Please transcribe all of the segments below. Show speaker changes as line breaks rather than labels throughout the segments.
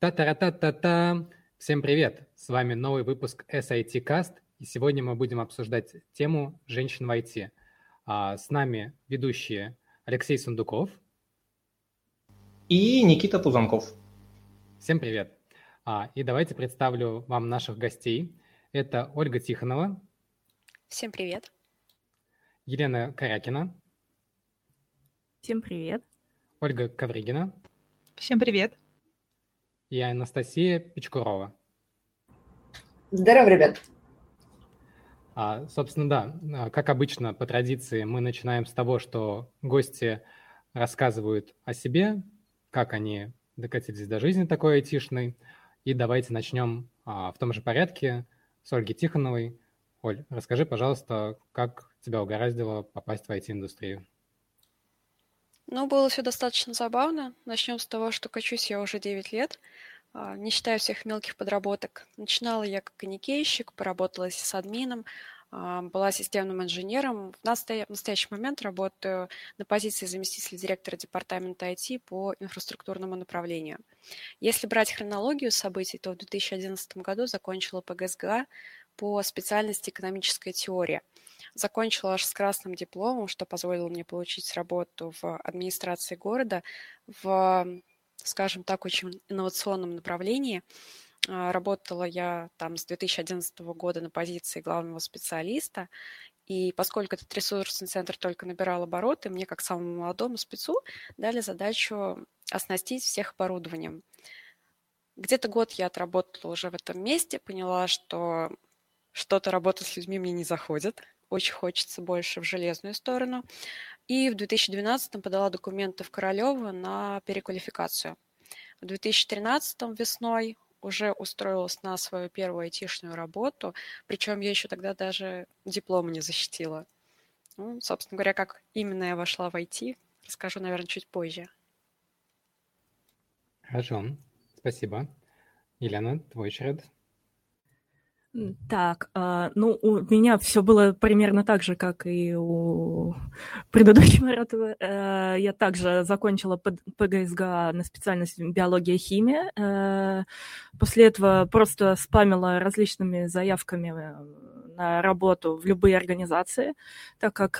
Та-та-та-та-та! Всем привет! С вами новый выпуск SIT Cast, и сегодня мы будем обсуждать тему женщин в IT. А с нами ведущие Алексей Сундуков
и Никита Тузанков.
Всем привет! А, и давайте представлю вам наших гостей. Это Ольга Тихонова.
Всем привет.
Елена Корякина.
Всем привет.
Ольга Ковригина.
Всем привет
и Анастасия Печкурова.
Здорово, ребят.
А, собственно, да, а, как обычно, по традиции, мы начинаем с того, что гости рассказывают о себе, как они докатились до жизни такой айтишной. И давайте начнем а, в том же порядке с Ольги Тихоновой. Оль, расскажи, пожалуйста, как тебя угораздило попасть в IT-индустрию?
Ну, было все достаточно забавно. Начнем с того, что качусь я уже 9 лет, а, не считая всех мелких подработок. Начинала я как аникейщик, поработала с админом, а, была системным инженером. В настоящий момент работаю на позиции заместителя директора департамента IT по инфраструктурному направлению. Если брать хронологию событий, то в 2011 году закончила ПГСГА по специальности экономическая теория – Закончила аж с красным дипломом, что позволило мне получить работу в администрации города в, скажем так, очень инновационном направлении. А, работала я там с 2011 года на позиции главного специалиста, и поскольку этот ресурсный центр только набирал обороты, мне, как самому молодому спецу, дали задачу оснастить всех оборудованием. Где-то год я отработала уже в этом месте, поняла, что что-то работать с людьми мне не заходит, очень хочется больше в железную сторону. И в 2012 подала документы в Королево на переквалификацию. В 2013 весной уже устроилась на свою первую айтишную работу, причем я еще тогда даже диплом не защитила. Ну, собственно говоря, как именно я вошла в IT, расскажу, наверное, чуть позже.
Хорошо, спасибо. Елена, твой черед.
Так, а, ну, у меня все было примерно так же, как и у предыдущего Маратова. Э, я также закончила ПГСГА на специальность биология химия. Э, после этого просто спамила различными заявками э, на работу в любые организации, так как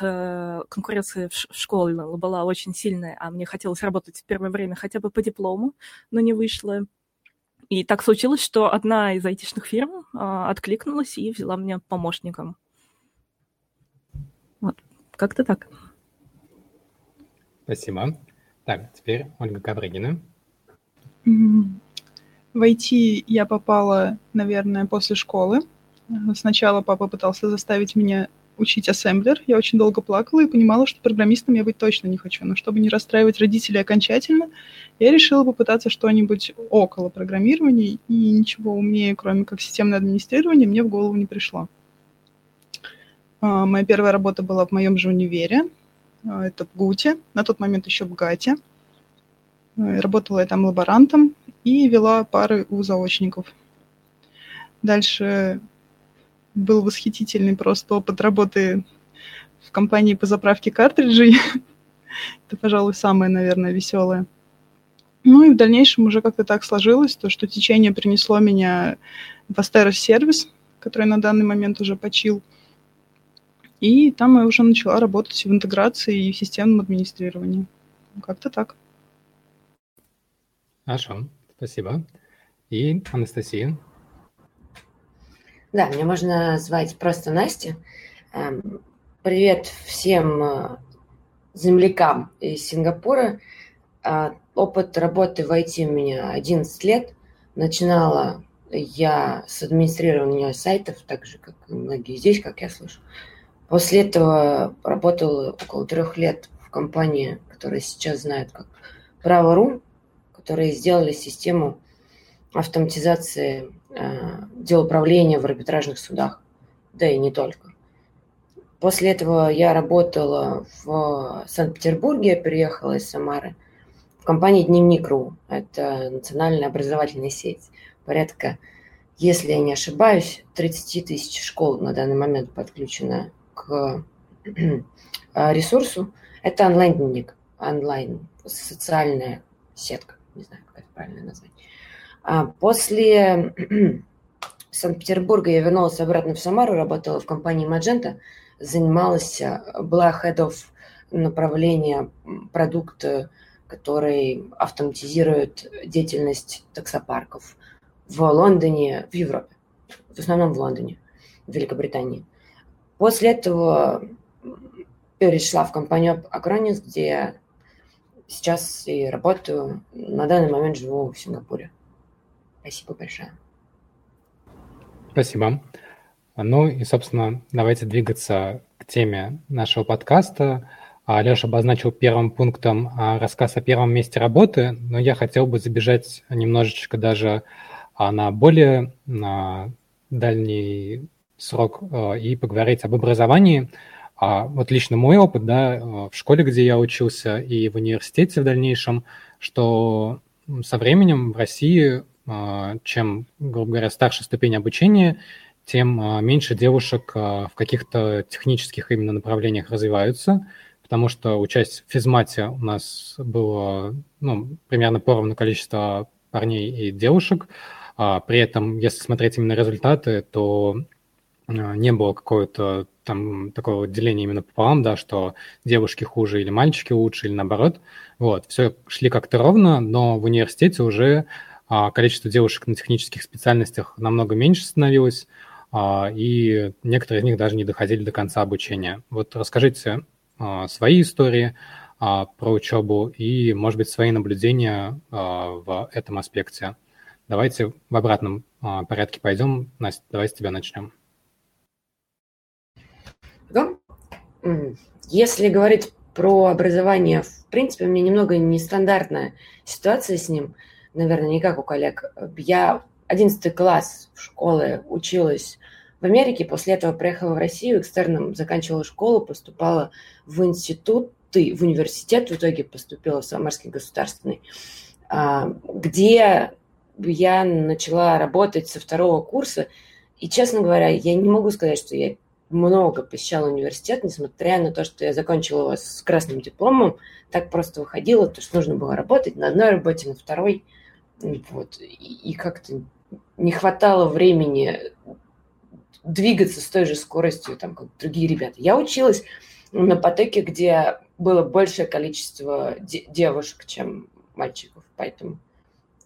конкуренция в школе была очень сильная, а мне хотелось работать в первое время хотя бы по диплому, но не вышло. И так случилось, что одна из айтишных фирм а, откликнулась и взяла меня помощником. Вот, как-то так.
Спасибо. Так, теперь Ольга Кабригина.
В IT я попала, наверное, после школы. Сначала папа пытался заставить меня учить ассемблер. Я очень долго плакала и понимала, что программистом я быть точно не хочу. Но чтобы не расстраивать родителей окончательно, я решила попытаться что-нибудь около программирования, и ничего умнее, кроме как системное администрирование, мне в голову не пришло. А, моя первая работа была в моем же универе. А, это в ГУТе, на тот момент еще в ГАТе. А, работала я там лаборантом и вела пары у заочников. Дальше был восхитительный просто опыт работы в компании по заправке картриджей. Это, пожалуй, самое, наверное, веселое. Ну и в дальнейшем уже как-то так сложилось, то, что течение принесло меня в Asteros сервис, который на данный момент уже почил. И там я уже начала работать в интеграции и в системном администрировании. Как-то так.
Хорошо, спасибо. И Анастасия,
да, меня можно звать просто Настя. Эм, привет всем э, землякам из Сингапура. А, опыт работы в IT у меня 11 лет. Начинала я с администрирования сайтов, так же, как и многие здесь, как я слышу. После этого работала около трех лет в компании, которая сейчас знает как Право.ру, которые сделали систему автоматизации Э, дел управления в арбитражных судах, да и не только. После этого я работала в Санкт-Петербурге, приехала из Самары, в компании «Дневник.ру». Это национальная образовательная сеть. Порядка, если я не ошибаюсь, 30 тысяч школ на данный момент подключено к ресурсу. Это онлайн-дневник, онлайн, социальная сетка, не знаю, как это правильно назвать. А после Санкт-Петербурга я вернулась обратно в Самару, работала в компании Magenta, занималась, была head of направления продукта, который автоматизирует деятельность таксопарков в Лондоне, в Европе, в основном в Лондоне, в Великобритании. После этого перешла в компанию Acronis, где сейчас и работаю. На данный момент живу в Сингапуре. Спасибо большое.
Спасибо. Ну и, собственно, давайте двигаться к теме нашего подкаста. Леша обозначил первым пунктом а, рассказ о первом месте работы, но я хотел бы забежать немножечко даже а, на более на дальний срок а, и поговорить об образовании. Вот лично мой опыт, да, в школе, где я учился, и в университете в дальнейшем, что со временем в России, чем, грубо говоря, старше ступень обучения, тем меньше девушек в каких-то технических именно направлениях развиваются – потому что участь в физмате у нас было ну, примерно поровну количество парней и девушек. А при этом, если смотреть именно результаты, то а, не было какого-то там такого деления именно пополам, да, что девушки хуже или мальчики лучше, или наоборот. Вот, все шли как-то ровно, но в университете уже а, количество девушек на технических специальностях намного меньше становилось, а, и некоторые из них даже не доходили до конца обучения. Вот расскажите, а, свои истории а, про учебу и, может быть, свои наблюдения а, в этом аспекте. Давайте в обратном порядке пойдем. Настя, давай с тебя начнем.
Да. Если говорить про образование, в принципе, у меня немного нестандартная ситуация с ним, наверное, не как у коллег. Я 11 класс в школе училась в Америке, после этого приехала в Россию, экстерном заканчивала школу, поступала в институт, ты в университет в итоге поступила в Самарский государственный, а, где я начала работать со второго курса. И, честно говоря, я не могу сказать, что я много посещала университет, несмотря на то, что я закончила его с красным дипломом. Так просто выходило, то что нужно было работать на одной работе, на второй. Вот. И, и как-то не хватало времени двигаться с той же скоростью, там, как другие ребята. Я училась на потоке, где было большее количество де- девушек, чем мальчиков, поэтому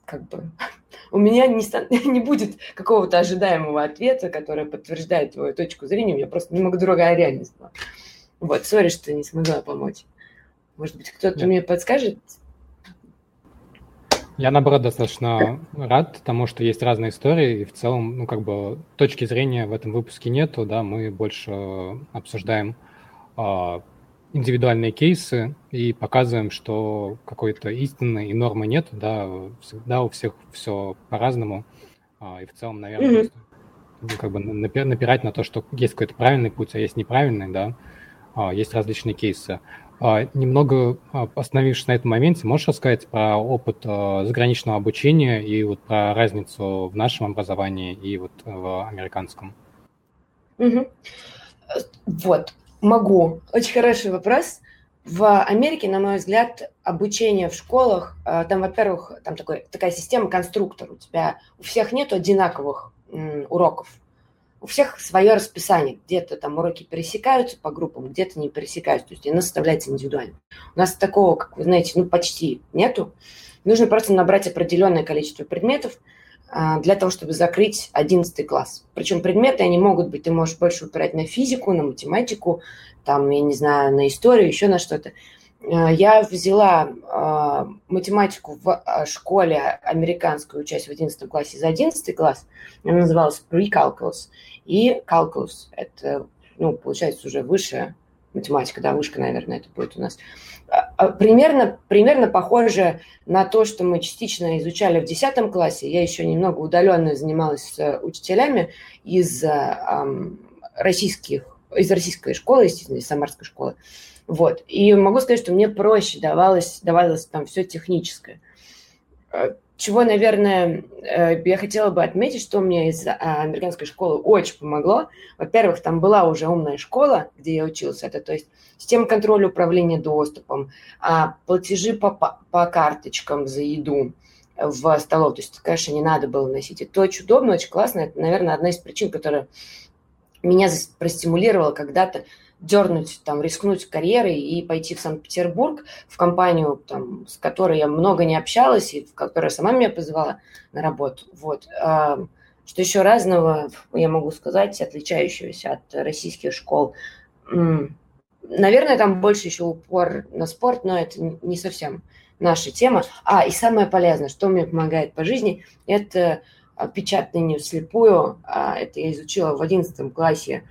как бы у меня не, не будет какого-то ожидаемого ответа, который подтверждает твою точку зрения, у меня просто немного другая реальность была. Вот, сори, что не смогла помочь. Может быть, кто-то мне подскажет,
я, наоборот, достаточно рад тому, что есть разные истории, и в целом, ну, как бы, точки зрения в этом выпуске нету, да, мы больше обсуждаем э, индивидуальные кейсы и показываем, что какой-то истины и нормы нет, да, всегда у всех все по-разному, э, и в целом, наверное, mm-hmm. просто, как бы напирать на то, что есть какой-то правильный путь, а есть неправильный, да, э, есть различные кейсы. Немного а, остановившись на этом моменте, можешь рассказать про опыт а, заграничного обучения и вот про разницу в нашем образовании и вот в американском?
Угу. Вот, могу. Очень хороший вопрос. В Америке, на мой взгляд, обучение в школах, там, во-первых, там такой, такая система конструктор. У тебя у всех нет одинаковых уроков у всех свое расписание. Где-то там уроки пересекаются по группам, где-то не пересекаются. То есть она составляется индивидуально. У нас такого, как вы знаете, ну почти нету. Нужно просто набрать определенное количество предметов а, для того, чтобы закрыть 11 класс. Причем предметы, они могут быть, ты можешь больше упирать на физику, на математику, там, я не знаю, на историю, еще на что-то. А, я взяла э, математику в школе американскую, учась в 11 классе за 11 класс. Она называлась Pre-Calculus и calculus. Это, ну, получается, уже высшая математика, да, вышка, наверное, это будет у нас. А, а, примерно, примерно похоже на то, что мы частично изучали в 10 классе. Я еще немного удаленно занималась с учителями из эм, российских, из российской школы, естественно, из самарской школы. Вот. И могу сказать, что мне проще давалось, давалось там все техническое. Э, чего, наверное, э, я хотела бы отметить, что мне из а, американской школы очень помогло. Во-первых, там была уже умная школа, где я учился. Это, то есть система контроля управления доступом, а, платежи по, по карточкам за еду, в столов. То есть, конечно, не надо было носить. Это очень удобно, очень классно. Это, наверное, одна из причин, которая меня простимулировала когда-то дернуть, там, рискнуть карьерой и пойти в Санкт-Петербург, в компанию, там, с которой я много не общалась, и в которая сама меня позвала на работу. Вот. Что еще разного, я могу сказать, отличающегося от российских школ? Наверное, там больше еще упор на спорт, но это не совсем наша тема. А, и самое полезное, что мне помогает по жизни, это печатание вслепую. А, это я изучила в 11 классе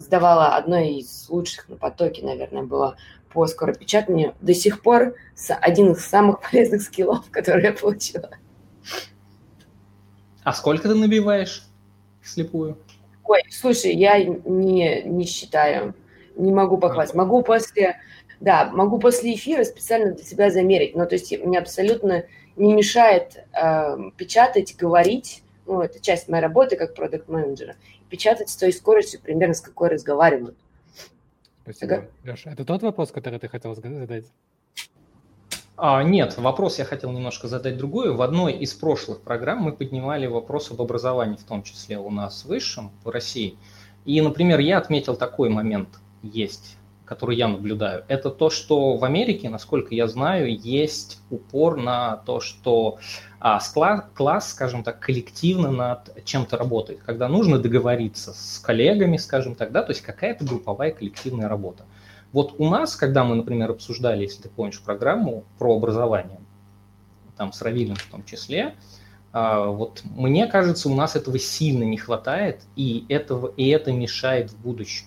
сдавала одной из лучших на потоке, наверное, было по скоропечатанию. До сих пор один из самых полезных скиллов, которые я получила.
А сколько ты набиваешь слепую?
Ой, слушай, я не, не считаю, не могу похвастать. Могу после, да, могу после эфира специально для себя замерить. Но то есть мне абсолютно не мешает э, печатать, говорить. Ну, это часть моей работы как продукт менеджера печатать с той скоростью, примерно с какой разговаривают.
Спасибо. Ага. Леша, это тот вопрос, который ты хотел задать?
А, нет, вопрос я хотел немножко задать другой. В одной из прошлых программ мы поднимали вопрос об образовании, в том числе у нас в высшем, в России. И, например, я отметил такой момент есть, который я наблюдаю. Это то, что в Америке, насколько я знаю, есть упор на то, что а класс, класс, скажем так, коллективно над чем-то работает, когда нужно договориться с коллегами, скажем так, да, то есть какая-то групповая коллективная работа. Вот у нас, когда мы, например, обсуждали, если ты помнишь, программу про образование, там с Равилем в том числе, а, вот мне кажется, у нас этого сильно не хватает, и, этого, и это мешает в будущем.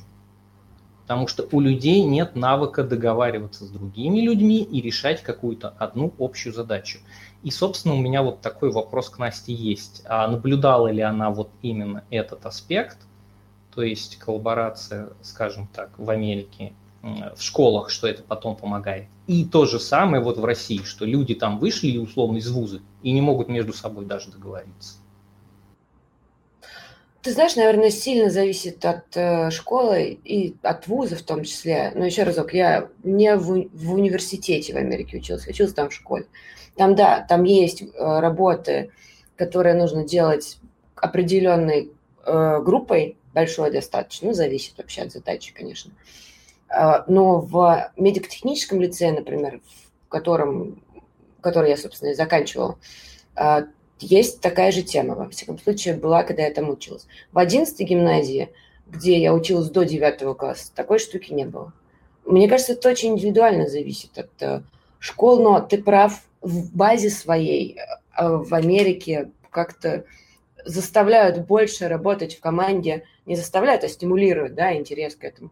Потому что у людей нет навыка договариваться с другими людьми и решать какую-то одну общую задачу. И, собственно, у меня вот такой вопрос к Насте есть. А наблюдала ли она вот именно этот аспект, то есть коллаборация, скажем так, в Америке, в школах, что это потом помогает. И то же самое вот в России, что люди там вышли условно из вуза и не могут между собой даже договориться.
Ты знаешь, наверное, сильно зависит от э, школы и от вуза в том числе. Но еще разок, я не в, в университете в Америке учился, учился там в школе. Там, да, там есть э, работы, которые нужно делать определенной э, группой, большой достаточно, ну, зависит вообще от задачи, конечно. Э, но в медико-техническом лице, например, в котором, который я, собственно, и заканчивала, э, есть такая же тема, во всяком случае, была, когда я там училась. В 11 гимназии, где я училась до 9 класса, такой штуки не было. Мне кажется, это очень индивидуально зависит от э, школ, но ты прав, в базе своей э, в Америке как-то заставляют больше работать в команде, не заставляют, а стимулируют, да, интерес к этому.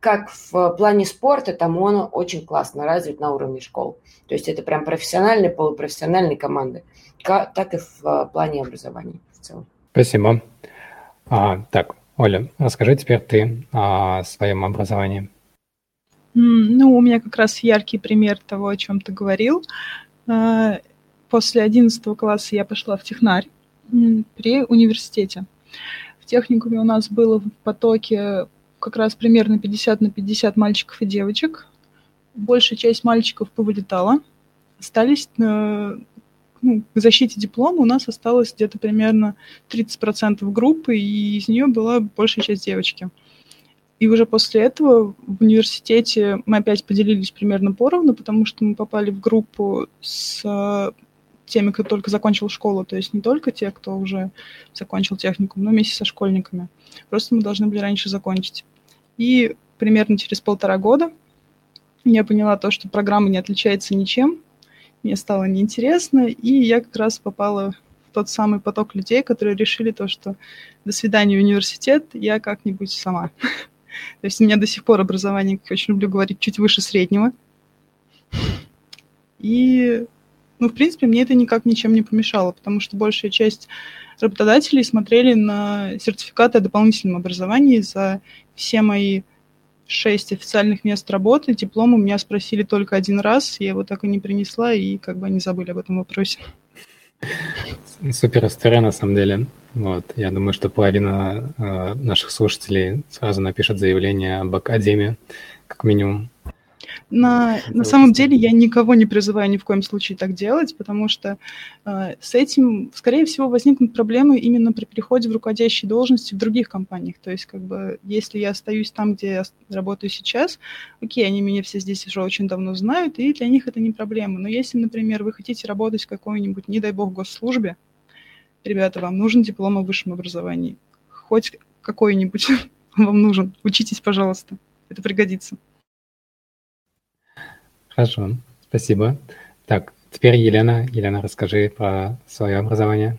Как в плане спорта, там он очень классно развит на уровне школ. То есть это прям профессиональные, полупрофессиональные команды. Так и в плане образования в целом.
Спасибо. А, так, Оля, расскажи теперь ты о своем образовании.
Ну, у меня как раз яркий пример того, о чем ты говорил. А, после 11 класса я пошла в технарь при университете. В техникуме у нас было в потоке как раз примерно 50 на 50 мальчиков и девочек. Большая часть мальчиков повылетала. Остались э, ну, защите диплома у нас осталось где-то примерно 30% группы, и из нее была большая часть девочки. И уже после этого в университете мы опять поделились примерно поровну, потому что мы попали в группу с э, теми, кто только закончил школу, то есть не только те, кто уже закончил техникум, но вместе со школьниками. Просто мы должны были раньше закончить. И примерно через полтора года я поняла то, что программа не отличается ничем, мне стало неинтересно, и я как раз попала в тот самый поток людей, которые решили то, что до свидания университет, я как-нибудь сама. То есть у меня до сих пор образование, как я очень люблю говорить, чуть выше среднего. И, ну, в принципе, мне это никак ничем не помешало, потому что большая часть работодателей смотрели на сертификаты о дополнительном образовании за все мои шесть официальных мест работы. Диплом у меня спросили только один раз, я его так и не принесла, и как бы они забыли об этом вопросе.
Супер история, на самом деле. Вот. Я думаю, что половина э, наших слушателей сразу напишет заявление об Академии, как минимум.
На, на самом деле я никого не призываю ни в коем случае так делать, потому что э, с этим, скорее всего, возникнут проблемы именно при переходе в руководящие должности в других компаниях. То есть, как бы, если я остаюсь там, где я работаю сейчас, окей, они меня все здесь уже очень давно знают, и для них это не проблема. Но если, например, вы хотите работать в какой-нибудь, не дай бог, госслужбе, ребята, вам нужен диплом о высшем образовании. Хоть какой-нибудь вам нужен. Учитесь, пожалуйста. Это пригодится.
Хорошо, спасибо. Так, теперь Елена. Елена, расскажи про свое образование.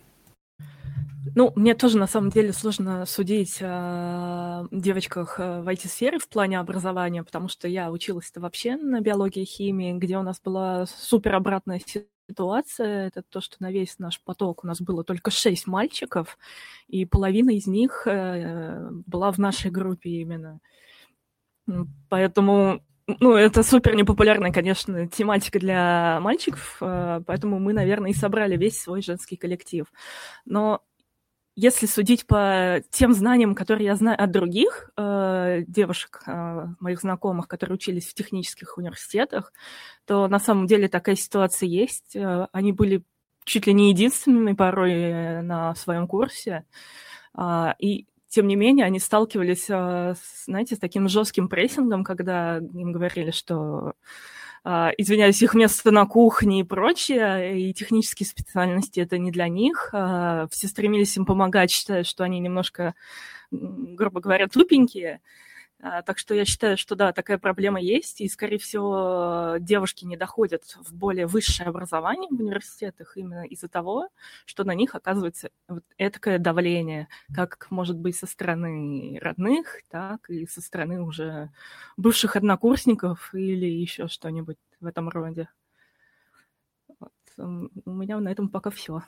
Ну, мне тоже на самом деле сложно судить о девочках э, в IT-сфере в плане образования, потому что я училась-то вообще на биологии и химии, где у нас была супер обратная ситуация. Это то, что на весь наш поток у нас было только шесть мальчиков, и половина из них э, была в нашей группе именно. Поэтому ну, это супер непопулярная, конечно, тематика для мальчиков, э, поэтому мы, наверное, и собрали весь свой женский коллектив. Но если судить по тем знаниям, которые я знаю от других э, девушек, э, моих знакомых, которые учились в технических университетах, то на самом деле такая ситуация есть. Э, они были чуть ли не единственными порой э, на своем курсе. Э, и тем не менее, они сталкивались, а, знаете, с таким жестким прессингом, когда им говорили, что а, извиняюсь, их место на кухне и прочее, и технические специальности это не для них. А, все стремились им помогать, считая, что они немножко, грубо говоря, тупенькие. А, так что я считаю, что да, такая проблема есть, и, скорее всего, девушки не доходят в более высшее образование в университетах именно из-за того, что на них оказывается вот этакое давление, как может быть со стороны родных, так и со стороны уже бывших однокурсников или еще что-нибудь в этом роде. Вот. У меня на этом пока все.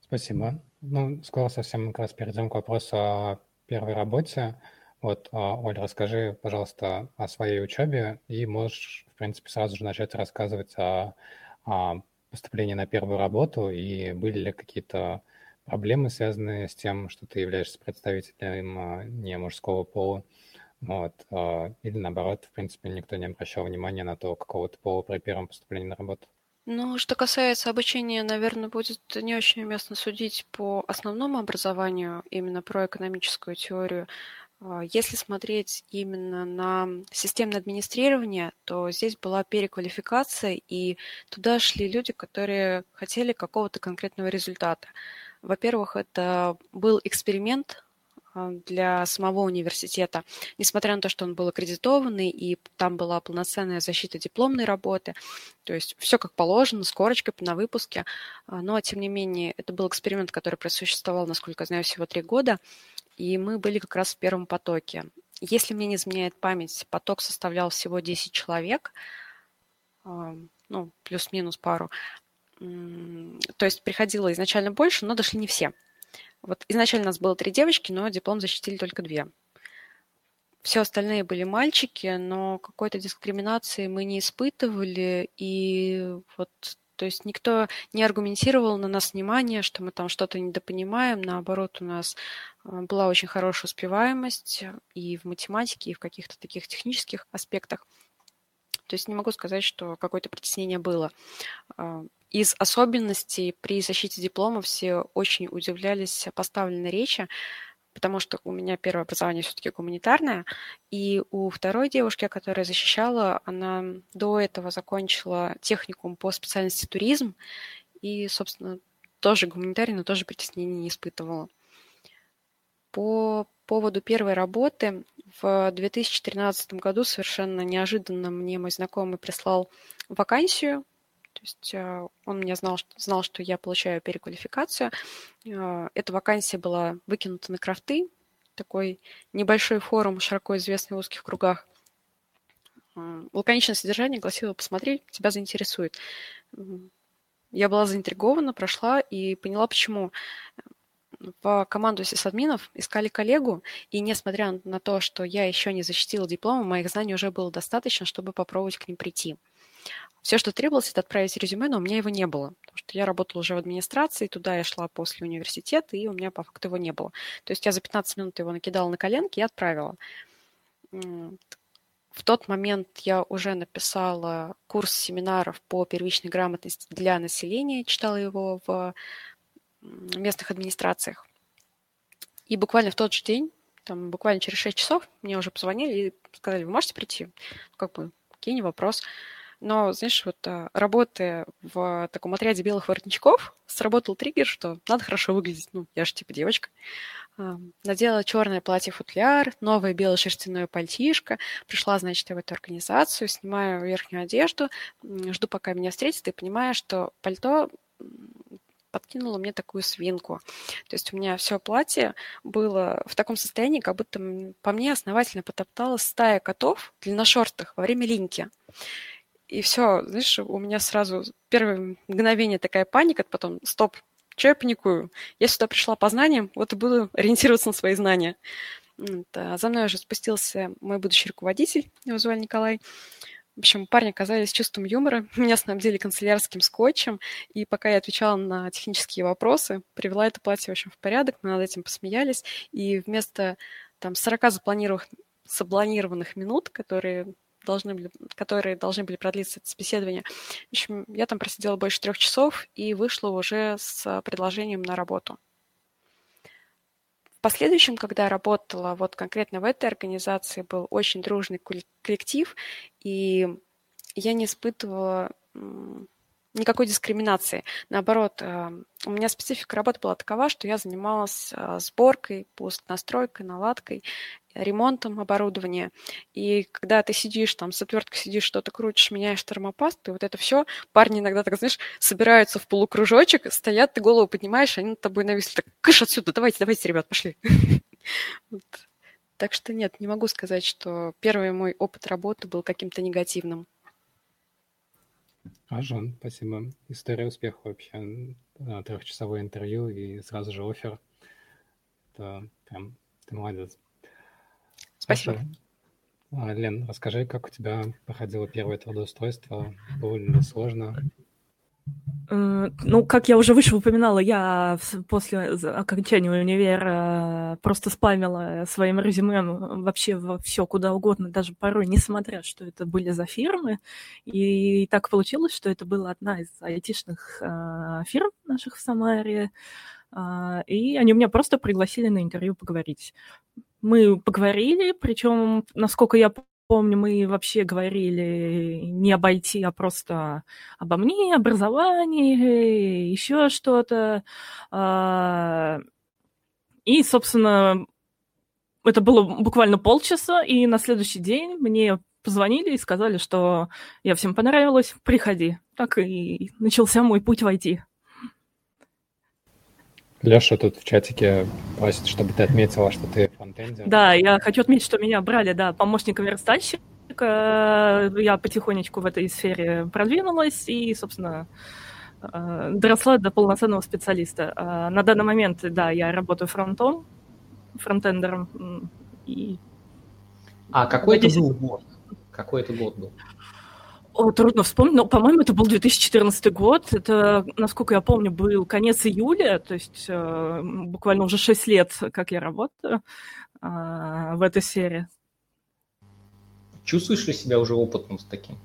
Спасибо. Ну, скоро совсем как раз перейдем к вопросу о первой работе. Вот, а, Оль, расскажи, пожалуйста, о своей учебе и можешь, в принципе, сразу же начать рассказывать о, о поступлении на первую работу и были ли какие-то проблемы, связанные с тем, что ты являешься представителем а, не мужского пола, вот, а, или наоборот, в принципе, никто не обращал внимания на то, какого ты пола при первом поступлении на работу.
Ну, что касается обучения, наверное, будет не очень уместно судить по основному образованию, именно про экономическую теорию. А, если смотреть именно на системное администрирование, то здесь была переквалификация, и туда шли люди, которые хотели какого-то конкретного результата. Во-первых, это был эксперимент а, для самого университета, несмотря на то, что он был аккредитованный, и там была полноценная защита дипломной работы, то есть все как положено, с корочкой на выпуске, а, но, тем не менее, это был эксперимент, который просуществовал, насколько я знаю, всего три года, и мы были как раз в первом потоке. Если мне не изменяет память, поток составлял всего 10 человек, ну, плюс-минус пару. То есть приходило изначально больше, но дошли не все. Вот изначально у нас было три девочки, но диплом защитили только две. Все остальные были мальчики, но какой-то дискриминации мы не испытывали, и вот то есть никто не аргументировал на нас внимание, что мы там что-то недопонимаем. Наоборот, у нас а, была очень хорошая успеваемость и в математике, и в каких-то таких технических аспектах. То есть не могу сказать, что какое-то притеснение было. А, из особенностей при защите диплома все очень удивлялись поставленной речи, потому что у меня первое образование все-таки гуманитарное, и у второй девушки, которая защищала, она до этого закончила техникум по специальности туризм, и, собственно, тоже гуманитарий, но тоже притеснений не испытывала. По поводу первой работы в 2013 году совершенно неожиданно мне мой знакомый прислал вакансию то есть э, он мне знал, знал, что я получаю переквалификацию. Э, эта вакансия была выкинута на крафты, такой небольшой форум, широко известный в узких кругах. Лаконичное содержание гласило «посмотри, тебя заинтересует». Я была заинтригована, прошла и поняла, почему в команду сисадминов искали коллегу, и несмотря на то, что я еще не защитила диплом, моих знаний уже было достаточно, чтобы попробовать к ним прийти. Все, что требовалось, это отправить резюме, но у меня его не было, потому что я работала уже в администрации, туда я шла после университета, и у меня по факту его не было. То есть я за 15 минут его накидала на коленки и отправила. в тот момент я уже написала курс семинаров по первичной грамотности для населения, читала его в местных администрациях. И буквально в тот же день, там буквально через 6 часов, мне уже позвонили и сказали, вы можете прийти? Ну, как бы, окей, не вопрос. Но, знаешь, вот а, работая в таком отряде белых воротничков, сработал триггер, что надо хорошо выглядеть. Ну, я же типа девочка. Надела черное платье-футляр, новое белое шерстяное пальтишко. Пришла, значит, в эту организацию, снимаю верхнюю одежду, жду, пока меня встретят, и понимаю, что пальто подкинула мне такую свинку. То есть у меня все платье было в таком состоянии, как будто по мне основательно потопталась стая котов длинношортых во время линьки. И все, знаешь, у меня сразу первое мгновение такая паника, потом стоп, что я паникую? Я сюда пришла по знаниям, вот и буду ориентироваться на свои знания. За мной уже спустился мой будущий руководитель, его звали Николай. В общем, парни оказались чувством юмора, меня снабдили канцелярским скотчем, и пока я отвечала на технические вопросы, привела это платье, в общем, в порядок, мы над этим посмеялись, и вместо там 40 запланированных, запланированных минут, которые должны были, которые должны были продлиться это собеседование. В общем, я там просидела больше трех часов и вышла уже с предложением на работу. Последующем, когда работала вот конкретно в этой организации, был очень дружный коллектив, и я не испытывала никакой дискриминации. Наоборот, э, у меня специфика работы была такова, что я занималась э, сборкой, настройкой, наладкой, ремонтом оборудования. И когда ты сидишь там с отверткой сидишь, что-то крутишь, меняешь термопаст, и вот это все, парни иногда так, знаешь, собираются в полукружочек, стоят, ты голову поднимаешь, они над тобой нависли, так, кыш отсюда, давайте, давайте, ребят, пошли. Так что нет, не могу сказать, что первый мой опыт работы был каким-то негативным.
Ажан, спасибо. История успеха вообще. Трехчасовое интервью и сразу же офер. Это прям, ты молодец.
Спасибо.
А, Лен, расскажи, как у тебя проходило первое трудоустройство? Было ли сложно?
Э, ну, как я уже выше упоминала, я после окончания универа просто спамила своим резюме вообще во все куда угодно, даже порой не смотря, что это были за фирмы. И так получилось, что это была одна из айтишных а, фирм наших в Самаре. И они меня просто пригласили на интервью поговорить. Мы поговорили, причем, насколько я помню, мы вообще говорили не об IT, а просто обо мне, образовании, еще что-то. А, и, собственно, это было буквально полчаса, и на следующий день мне позвонили и сказали, что я всем понравилась, приходи. Так и начался мой путь в IT.
Леша тут в чатике просит, чтобы ты отметила, что ты фронтендер.
Да, я хочу отметить, что меня брали, да, помощником верстальщика. Я потихонечку в этой сфере продвинулась и, собственно, э, доросла до полноценного специалиста. А на данный момент, да, я работаю фронтом, фронтендером. И...
А какой это был год? Какой это год был?
О, трудно вспомнить, но, по-моему, это был 2014 год. Это, насколько я помню, был конец июля, то есть э, буквально уже 6 лет, как я работаю э, в этой сфере.
Чувствуешь ли себя уже опытным с таким?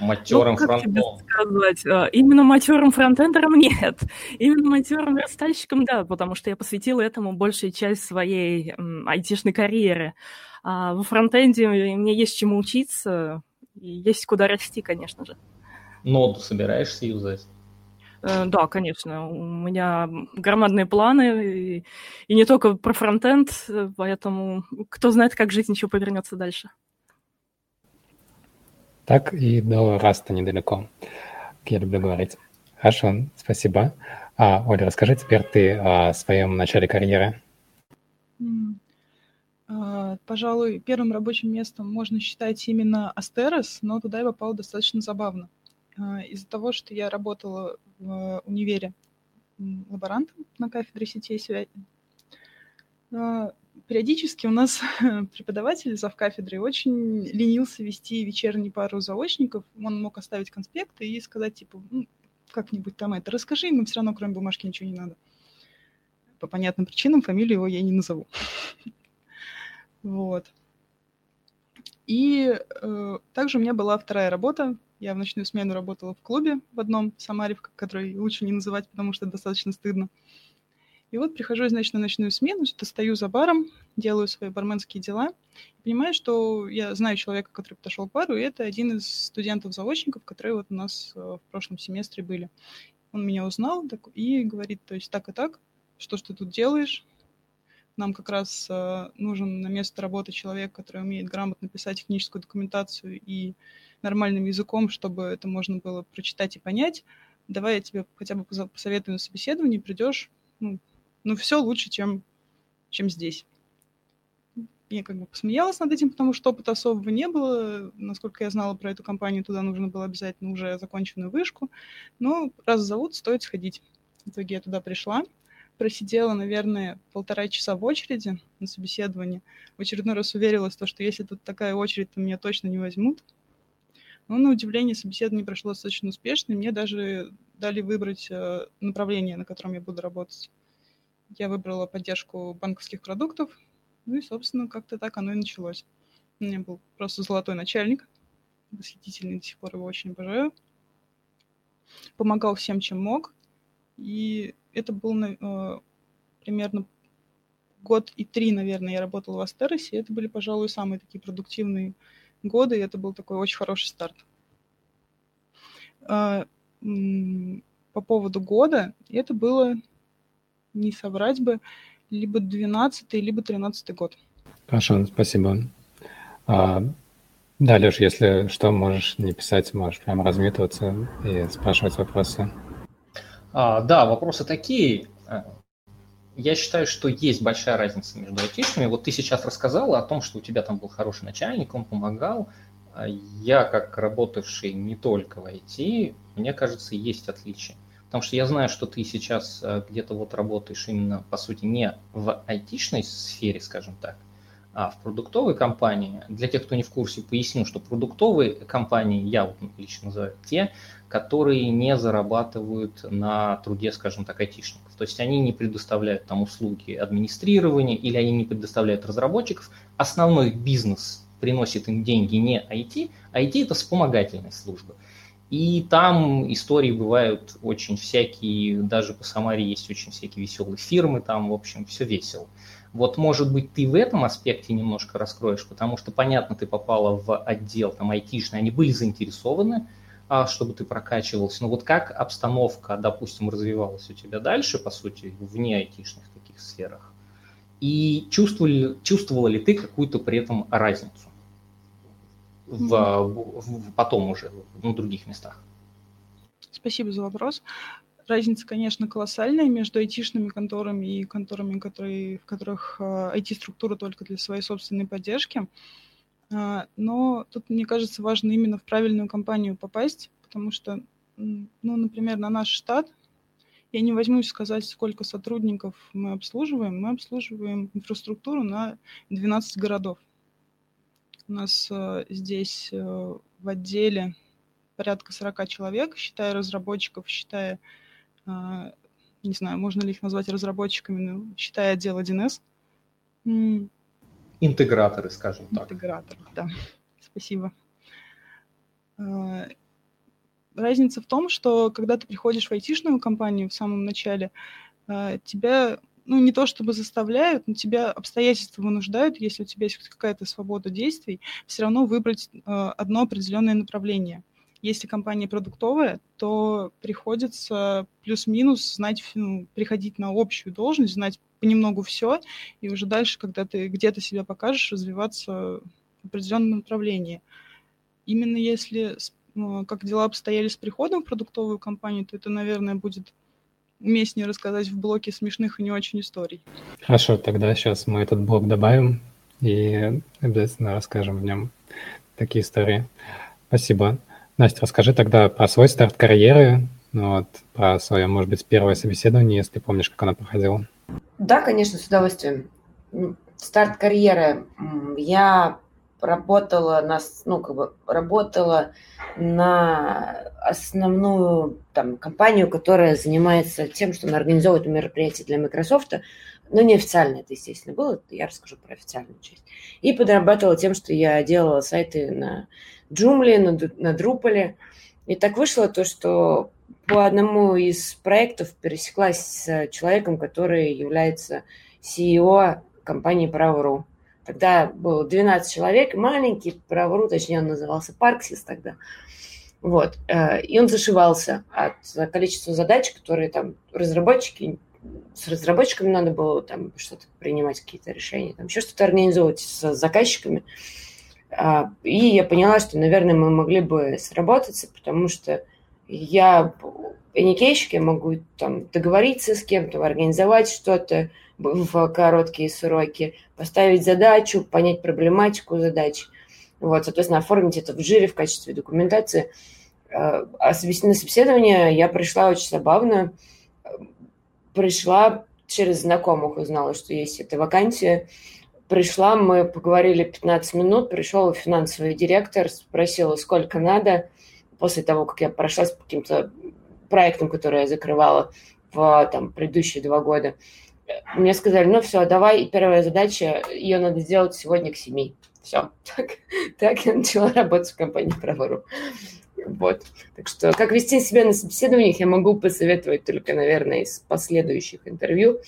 Матерым ну,
сказать? Э, именно матерым фронтендером нет. Именно матерым верстальщиком, да, потому что я посвятила этому большую часть своей айтишной карьеры. А во фронтенде мне есть чему учиться, и есть куда расти, конечно же.
Ноду собираешься юзать?
Э, да, конечно. У меня громадные планы, и, и не только про фронтенд, поэтому кто знает, как жизнь еще повернется дальше.
Так и до Rust а недалеко, как я люблю говорить. Хорошо, спасибо. А, Оля, расскажи теперь ты о своем начале карьеры.
Пожалуй, первым рабочим местом можно считать именно Астерос, но туда я попала достаточно забавно. А, из-за того, что я работала в универе лаборантом на кафедре сетей связи, а, периодически у нас преподаватель зав кафедры очень ленился вести вечернюю пару заочников. Он мог оставить конспекты и сказать, типа, ну, как-нибудь там это расскажи, ему все равно кроме бумажки ничего не надо. По понятным причинам фамилию его я не назову. Вот. И э, также у меня была вторая работа. Я в ночную смену работала в клубе в одном в Самаре, который лучше не называть, потому что достаточно стыдно. И вот прихожу, значит, на ночную смену, стою за баром, делаю свои барменские дела, понимаю, что я знаю человека, который подошел к бару, и это один из студентов-заочников, которые вот у нас э, в прошлом семестре были. Он меня узнал так, и говорит, то есть так и так, что ж ты тут делаешь? Нам как раз э, нужен на место работы человек, который умеет грамотно писать техническую документацию и нормальным языком, чтобы это можно было прочитать и понять. Давай я тебе хотя бы посоветую на собеседовании, придешь, ну, ну все лучше, чем, чем здесь. Я как бы посмеялась над этим, потому что опыта особого не было. Насколько я знала про эту компанию, туда нужно было обязательно уже законченную вышку. Но раз зовут, стоит сходить. В итоге я туда пришла, просидела, наверное, полтора часа в очереди на собеседовании. В очередной раз уверилась, то, что если тут такая очередь, то меня точно не возьмут. Но на удивление собеседование прошло достаточно успешно, и мне даже дали выбрать э, направление, на котором я буду работать я выбрала поддержку банковских продуктов, ну и, собственно, как-то так оно и началось. У меня был просто золотой начальник, восхитительный, до сих пор его очень обожаю. Помогал всем, чем мог. И это был э, примерно год и три, наверное, я работала в Астеросе. Это были, пожалуй, самые такие продуктивные годы, и это был такой очень хороший старт. Э, по поводу года, это было не соврать бы, либо 12 либо 13 год.
Хорошо, спасибо. А, да, Леш, если что, можешь не писать, можешь прямо разметываться и спрашивать вопросы.
А, да, вопросы такие. Я считаю, что есть большая разница между айтишными. Вот ты сейчас рассказала о том, что у тебя там был хороший начальник, он помогал. А я, как работавший не только в IT, мне кажется, есть отличия. Потому что я знаю, что ты сейчас э, где-то вот работаешь именно, по сути, не в айтишной сфере, скажем так, а в продуктовой компании. Для тех, кто не в курсе, поясню, что продуктовые компании, я вот лично называю, те, которые не зарабатывают на труде, скажем так, айтишников. То есть они не предоставляют там услуги администрирования или они не предоставляют разработчиков. Основной бизнес приносит им деньги не IT, IT это вспомогательная служба. И там истории бывают очень всякие, даже по Самаре есть очень всякие веселые фирмы, там, в общем, все весело. Вот, может быть, ты в этом аспекте немножко раскроешь, потому что, понятно, ты попала в отдел там айтишный, они были заинтересованы, а, чтобы ты прокачивался. Но вот как обстановка, допустим, развивалась у тебя дальше, по сути, вне айтишных таких сферах? И чувствовали, чувствовала ли ты какую-то при этом разницу? в, в, потом уже на других местах?
Спасибо за вопрос. Разница, конечно, колоссальная между айтишными конторами и конторами, которые, в которых IT-структура а, только для своей собственной поддержки. А, но тут, мне кажется, важно именно в правильную компанию попасть, потому что, ну, например, на наш штат, я не возьмусь сказать, сколько сотрудников мы обслуживаем. Мы обслуживаем инфраструктуру на 12 городов. У нас э, здесь э, в отделе порядка 40 человек, считая разработчиков, считая, не знаю, можно ли их назвать разработчиками, но считая отдел 1С.
Интеграторы, скажем так.
Интеграторы, да. Спасибо. Разница в том, что когда ты приходишь в айтишную компанию в самом начале, тебя ну, не то чтобы заставляют, но тебя обстоятельства вынуждают, если у тебя есть какая-то свобода действий, все равно выбрать одно определенное направление. Если компания продуктовая, то приходится плюс-минус знать, ну, приходить на общую должность, знать понемногу все, и уже дальше, когда ты где-то себя покажешь, развиваться в определенном направлении. Именно если э, как дела обстояли с приходом в продуктовую компанию, то это, наверное, будет уместнее рассказать в блоке смешных и не очень историй.
Хорошо, тогда сейчас мы этот блок добавим и обязательно расскажем в нем такие истории. Спасибо. Настя, расскажи тогда про свой старт карьеры, ну вот, про свое, может быть, первое собеседование, если помнишь, как оно проходило.
Да, конечно, с удовольствием. Старт карьеры. Я работала на, ну, как бы, работала на основную там, компанию, которая занимается тем, что она организовывает мероприятия для Microsoft, но неофициально это, естественно, было, я расскажу про официальную часть. И подрабатывала тем, что я делала сайты на Joomla, на, на Drupal. И так вышло то, что по одному из проектов пересеклась с человеком, который является CEO компании Право.ру. Тогда было 12 человек, маленький Право.ру, точнее он назывался Парксис тогда. Вот. Э, и он зашивался от количества задач, которые там разработчики, с разработчиками надо было там что-то принимать, какие-то решения, там еще что-то организовывать с заказчиками. И я поняла, что, наверное, мы могли бы сработаться, потому что я паникейщик, я могу там договориться с кем-то, организовать что-то в короткие сроки, поставить задачу, понять проблематику задач, вот, соответственно, оформить это в жире в качестве документации. А, а на собеседование я пришла очень забавно, пришла через знакомых, узнала, что есть эта вакансия, пришла, мы поговорили 15 минут, пришел финансовый директор, спросил, сколько надо, после того, как я прошлась по каким-то проектам, которые я закрывала в там, предыдущие два года. Мне сказали, ну все, давай, первая задача, ее надо сделать сегодня к семи. Все. Так, так я начала работать в компании Правору. Вот. Так что, как вести себя на собеседованиях, я могу посоветовать только, наверное, из последующих интервью,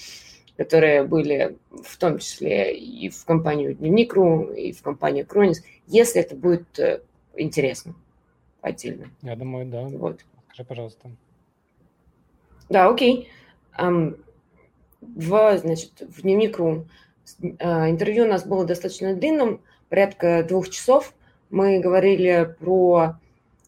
которые были в том числе и в компанию Дневник.ру, и в компанию Кронис, если это будет э, интересно отдельно.
Я думаю, да. Вот. Скажи, пожалуйста.
Да, окей. Um, в, значит, в дневник.ру uh, интервью у нас было достаточно длинным, порядка двух часов. Мы говорили про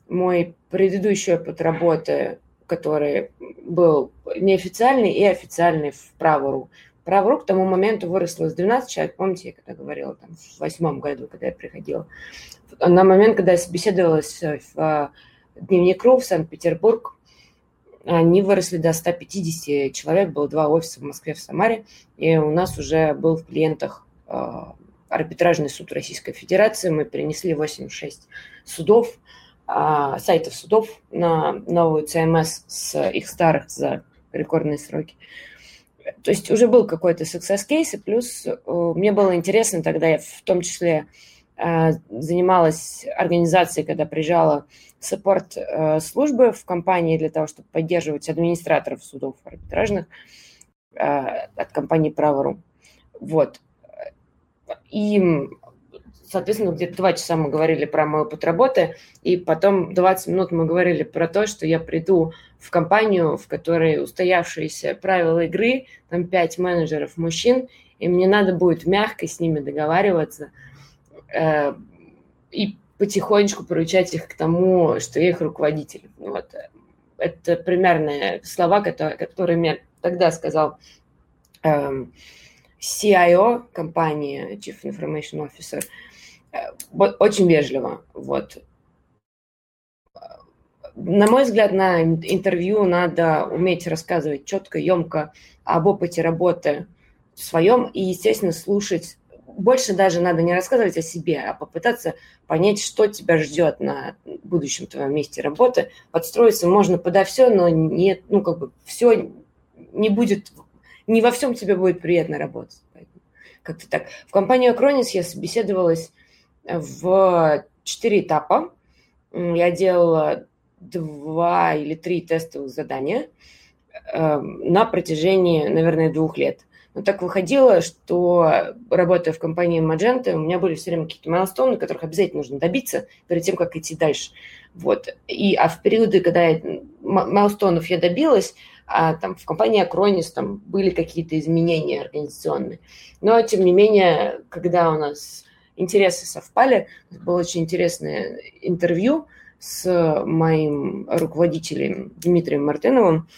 мой предыдущий опыт работы, который был неофициальный и официальный в Правору. Правору к тому моменту выросло с 12 человек, помните, я когда говорила, там, в восьмом году, когда я приходила. На момент, когда я собеседовалась в Дневник.ру в Санкт-Петербург, они выросли до 150 человек, было два офиса в Москве, в Самаре, и у нас уже был в клиентах а, арбитражный суд Российской Федерации, мы перенесли 86 судов, сайтов судов на новую CMS с их старых за рекордные сроки. То есть уже был какой-то success case, и плюс э, мне было интересно тогда, я в том числе а, занималась организацией, когда приезжала саппорт э, службы в компании для того, чтобы поддерживать администраторов судов арбитражных а, от компании Правору. Вот. И соответственно, где-то два часа мы говорили про мой опыт работы, и потом 20 минут мы говорили про то, что я приду в компанию, в которой устоявшиеся правила игры, там пять менеджеров мужчин, и мне надо будет мягко с ними договариваться э, и потихонечку приучать их к тому, что я их руководитель. Вот. Это примерные слова, которые, которые мне тогда сказал э, CIO компании, Chief Information Officer – очень вежливо, вот. На мой взгляд, на интервью надо уметь рассказывать четко, емко об опыте работы своем и, естественно, слушать. Больше даже надо не рассказывать о себе, а попытаться понять, что тебя ждет на будущем твоем месте работы. Подстроиться можно подо все, но нет, ну, как бы все не будет, не во всем тебе будет приятно работать. Как-то так. В компанию Акронис я собеседовалась в четыре этапа. Я делала два или три тестовых задания эм, на протяжении, наверное, двух лет. Но так выходило, что работая в компании Magento, у меня были все время какие-то майлстоуны, которых обязательно нужно добиться перед тем, как идти дальше. Вот. И, а в периоды, когда я, майлстоунов я добилась, а там в компании Acronis там были какие-то изменения организационные. Но, тем не менее, когда у нас интересы совпали. Было очень интересное интервью с моим руководителем Дмитрием Мартыновым.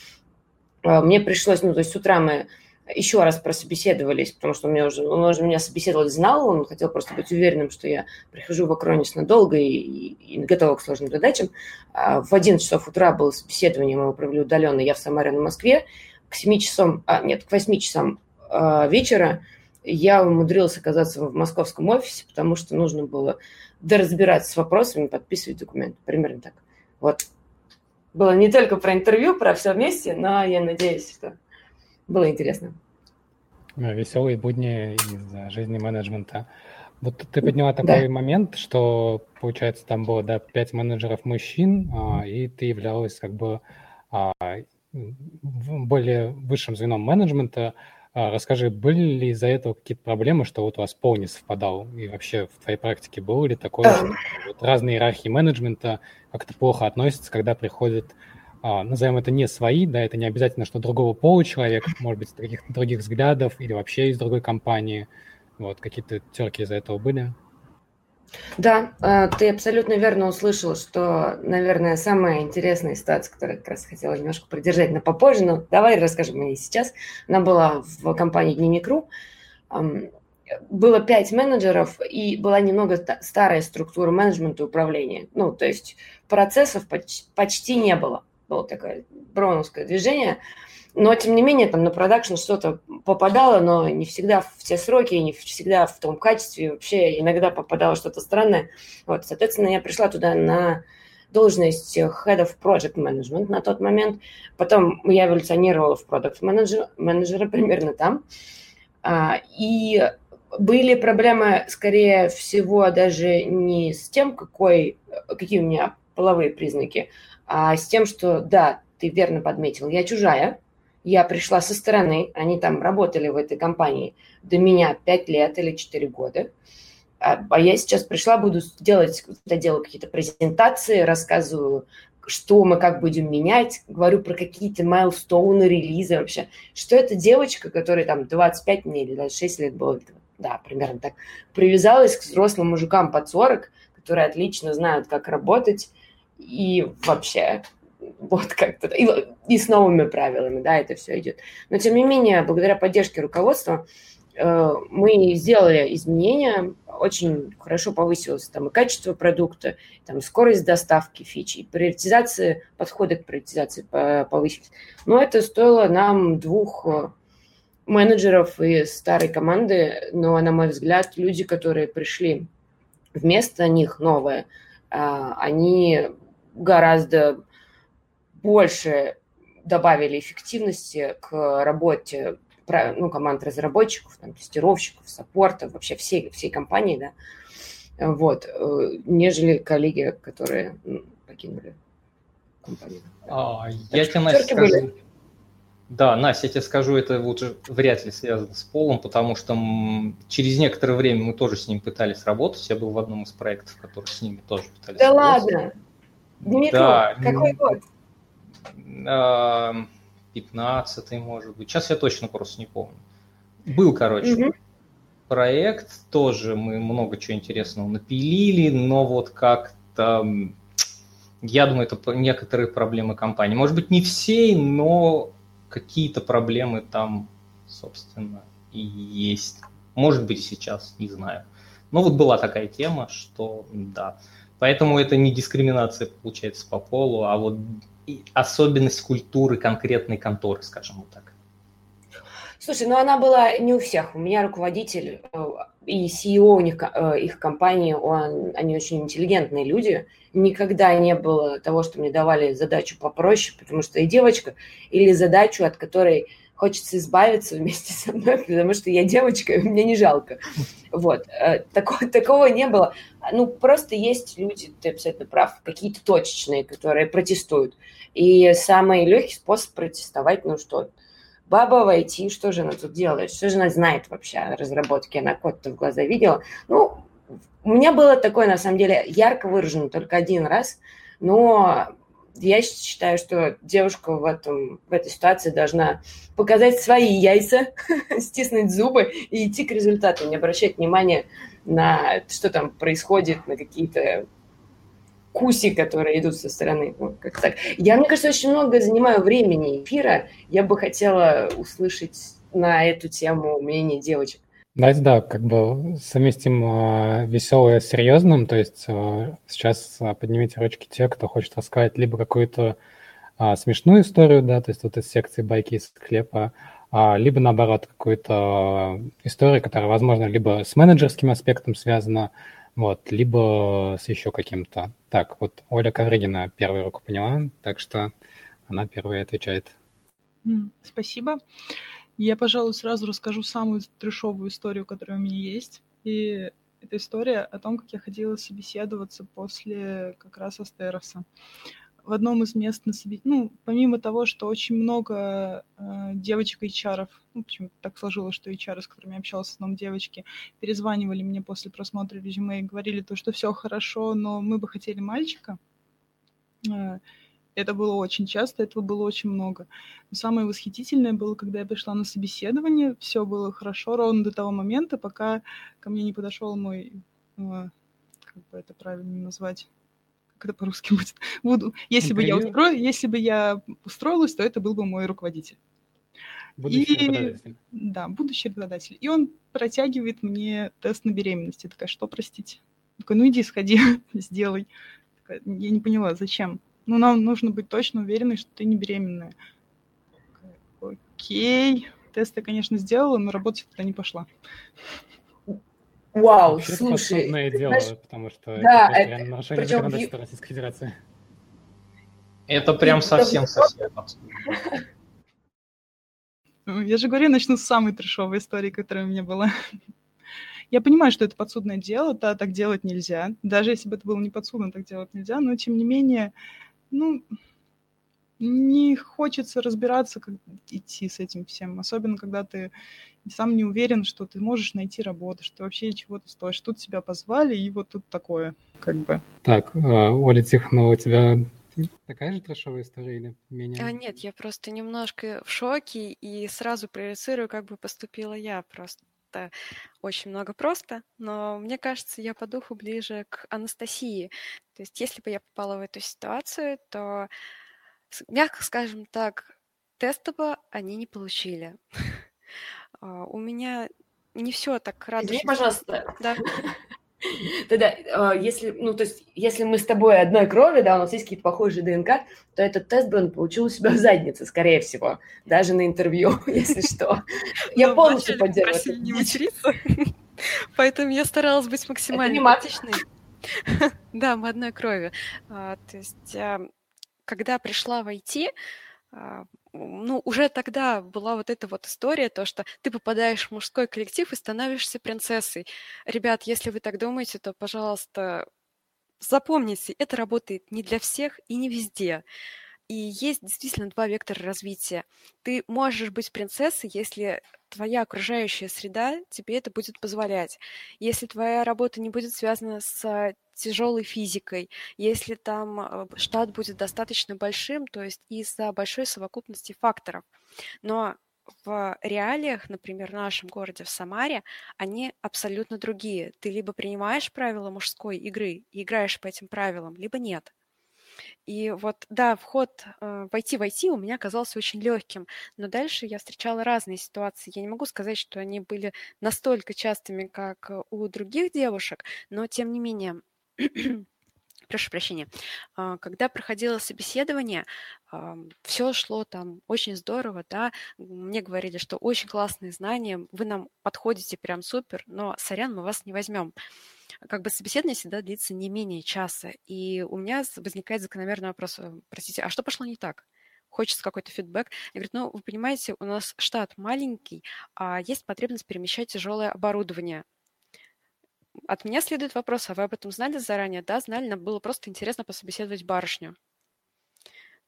А, мне пришлось, ну, то есть с утра мы еще раз прособеседовались, потому что он, меня уже, он уже меня собеседовал, знал, он хотел просто быть уверенным, что я прихожу в Акронис надолго и, и, и готова к сложным задачам. А в 11 часов утра было собеседование, мы его провели удаленно, я в Самаре на Москве. К 7 часам, а, нет, к 8 часам а, вечера я умудрилась оказаться в московском офисе, потому что нужно было доразбираться с вопросами, подписывать документы. Примерно так. Вот. Было не только про интервью, про все вместе, но я надеюсь, что было интересно.
Веселые будни из жизни менеджмента. Вот ты подняла такой да. момент, что, получается, там было, да, пять менеджеров мужчин, а, и ты являлась как бы а, более высшим звеном менеджмента. А, расскажи, были ли из-за этого какие-то проблемы, что вот у вас пол не совпадал? И вообще в твоей практике было ли такое, что вот разные иерархии менеджмента как-то плохо относятся, когда приходят, назовем это не свои, да, это не обязательно, что другого пола человек, может быть, с других, других взглядов или вообще из другой компании – вот, какие-то терки из-за этого были?
Да, а, ты абсолютно верно услышал, что, наверное, самая интересная ситуация, которую я как раз хотела немножко продержать на попозже, но давай расскажем о ней сейчас. Она была в компании Дневник.ру. Было пять менеджеров, и была немного старая структура менеджмента и управления. Ну, то есть процессов почти не было. Было такое броновское движение – но, тем не менее, там на продакшн что-то попадало, но не всегда в те сроки, не всегда в том качестве. Вообще иногда попадало что-то странное. Вот, соответственно, я пришла туда на должность Head of Project Management на тот момент. Потом я эволюционировала в Product Manager, менеджера примерно там. А, и были проблемы, скорее всего, даже не с тем, какой, какие у меня половые признаки, а с тем, что, да, ты верно подметил, я чужая, я пришла со стороны, они там работали в этой компании до меня 5 лет или 4 года. А, а я сейчас пришла, буду делать, делаю какие-то презентации, рассказываю, что мы как будем менять, говорю про какие-то майлстоуны, релизы вообще. Что эта девочка, которая там 25 мне или 26 лет было, да, примерно так, привязалась к взрослым мужикам под 40, которые отлично знают, как работать, и вообще вот как-то, и, и с новыми правилами, да, это все идет. Но, тем не менее, благодаря поддержке руководства э, мы сделали изменения, очень хорошо повысилось там и качество продукта, там скорость доставки фичи, и приоритизация, подходы к приоритизации повысились. Но это стоило нам двух э, менеджеров из старой команды, но, на мой взгляд, люди, которые пришли вместо них новые, э, они гораздо больше добавили эффективности к работе ну, команд разработчиков, там, тестировщиков, саппорта, вообще всей, всей компании, да, вот, э, нежели коллеги, которые ну, покинули компанию.
А, я тебе, Настя, скажу... Были. Да, Настя, я тебе скажу, это уже вряд ли связано с полом, потому что через некоторое время мы тоже с ним пытались работать. Я был в одном из проектов, которые с ними тоже пытались
да работать. Да ладно? Дмитрий, да. какой год?
15 может быть. Сейчас я точно просто не помню. Был, короче, mm проект, тоже мы много чего интересного напилили, но вот как-то, я думаю, это некоторые проблемы компании. Может быть, не все, но какие-то проблемы там, собственно, и есть. Может быть, сейчас, не знаю. Но вот была такая тема, что да. Поэтому это не дискриминация, получается, по полу, а вот особенность культуры конкретной конторы, скажем вот так?
Слушай, ну она была не у всех. У меня руководитель э, и CEO у них, э, их компании, он, они очень интеллигентные люди. Никогда не было того, что мне давали задачу попроще, потому что я девочка, или задачу, от которой хочется избавиться вместе со мной, потому что я девочка, и мне не жалко. Вот. Э, такого, такого не было. Ну, просто есть люди, ты абсолютно прав, какие-то точечные, которые протестуют. И самый легкий способ протестовать, ну что, баба в IT, что же она тут делает? Что же она знает вообще о разработке? Она код-то в глаза видела. Ну, у меня было такое, на самом деле, ярко выражено только один раз, но я считаю, что девушка в, этом, в этой ситуации должна показать свои яйца, стиснуть зубы и идти к результату, не обращать внимания на что там происходит, на какие-то куси, которые идут со стороны. Вот как так. Я, мне кажется, очень много занимаю времени эфира. Я бы хотела услышать на эту тему мнение девочек.
Давайте, да, как бы совместим э, веселое с серьезным. То есть э, сейчас э, поднимите ручки те, кто хочет рассказать либо какую-то э, смешную историю, да, то есть вот из секции байки из склепа, а, либо наоборот какую-то историю, которая, возможно, либо с менеджерским аспектом связана, вот, либо с еще каким-то. Так, вот Оля Ковригина первую руку поняла, так что она первая отвечает.
Спасибо. Я, пожалуй, сразу расскажу самую трешовую историю, которая у меня есть. И это история о том, как я ходила собеседоваться после как раз Астероса в одном из мест на себе, ну, помимо того, что очень много э, девочек HR, ну, почему так сложилось, что HR, с которыми я общалась, в основном девочки, перезванивали мне после просмотра резюме и говорили то, что все хорошо, но мы бы хотели мальчика. Э, это было очень часто, этого было очень много. Но самое восхитительное было, когда я пришла на собеседование, все было хорошо ровно до того момента, пока ко мне не подошел мой, э, как бы это правильно назвать, как это по-русски будет? Буду, если бы я устро... если бы я устроилась, то это был бы мой руководитель.
Будущий и... работодатель.
Да, будущий работодатель. И он протягивает мне тест на беременность. Я такая, что, простите? Я такая, ну иди, сходи, сделай. Такая, я не поняла, зачем? Ну, нам нужно быть точно уверенной, что ты не беременная. Окей. Тест я, конечно, сделала, но работать туда не пошла.
Вау, Вообще слушай.
Это дело, знаешь, потому что да, это, это нарушение причем... законодательства Российской Федерации.
Это прям совсем-совсем
ну, Я же говорю, начну с самой трешовой истории, которая у меня была. Я понимаю, что это подсудное дело, да, так делать нельзя. Даже если бы это было не подсудно, так делать нельзя, но тем не менее, ну, не хочется разбираться, как идти с этим всем, особенно когда ты сам не уверен, что ты можешь найти работу, что вообще чего-то стоишь. Тут тебя позвали, и вот тут такое, как бы.
Так, а, Оля Тихонова, у тебя такая же трэшовая история или менее?
А, нет, я просто немножко в шоке и сразу проецирую, как бы поступила я. Просто очень много просто, но мне кажется, я по духу ближе к Анастасии. То есть, если бы я попала в эту ситуацию, то мягко скажем так, тестово они не получили. А, у меня не все так радужно.
Извини, пожалуйста.
Да.
Тогда, а, если, ну, то есть, если мы с тобой одной крови, да, у нас есть какие-то похожие ДНК, то этот тест бы он получил у себя в заднице, скорее всего, даже на интервью, если что. Я ну, полностью поддерживаю.
не материться, поэтому я старалась быть максимально эмпатичной. Да, мы одной крови. А, то есть когда пришла в IT, а, ну, уже тогда была вот эта вот история, то, что ты попадаешь в мужской коллектив и становишься принцессой. Ребят, если вы так думаете, то, пожалуйста, запомните, это работает не для всех и не везде. И есть действительно два вектора развития. Ты можешь быть принцессой, если твоя окружающая среда тебе это будет позволять. Если твоя работа не будет связана с тяжелой физикой, если там э, штат будет достаточно большим, то есть из-за большой совокупности факторов. Но в реалиях, например, в нашем городе, в Самаре, они абсолютно другие. Ты либо принимаешь правила мужской игры и играешь по этим правилам, либо нет. И вот, да, вход э, войти в IT у меня оказался очень легким, но дальше я встречала разные ситуации. Я не могу сказать, что они были настолько частыми, как у других девушек, но тем не менее прошу прощения, а, когда проходило собеседование, все шло там очень здорово, да, мне говорили, что очень классные знания, вы нам подходите прям супер, но, сорян, мы вас не возьмем. Как бы собеседование всегда длится не менее часа, и у меня возникает закономерный вопрос, э, простите, а что пошло не так? хочется какой-то фидбэк. Я говорю, ну, вы понимаете, у нас штат маленький, а есть потребность перемещать тяжелое оборудование от меня следует вопрос, а вы об этом знали заранее? Да, знали, нам было просто интересно пособеседовать барышню.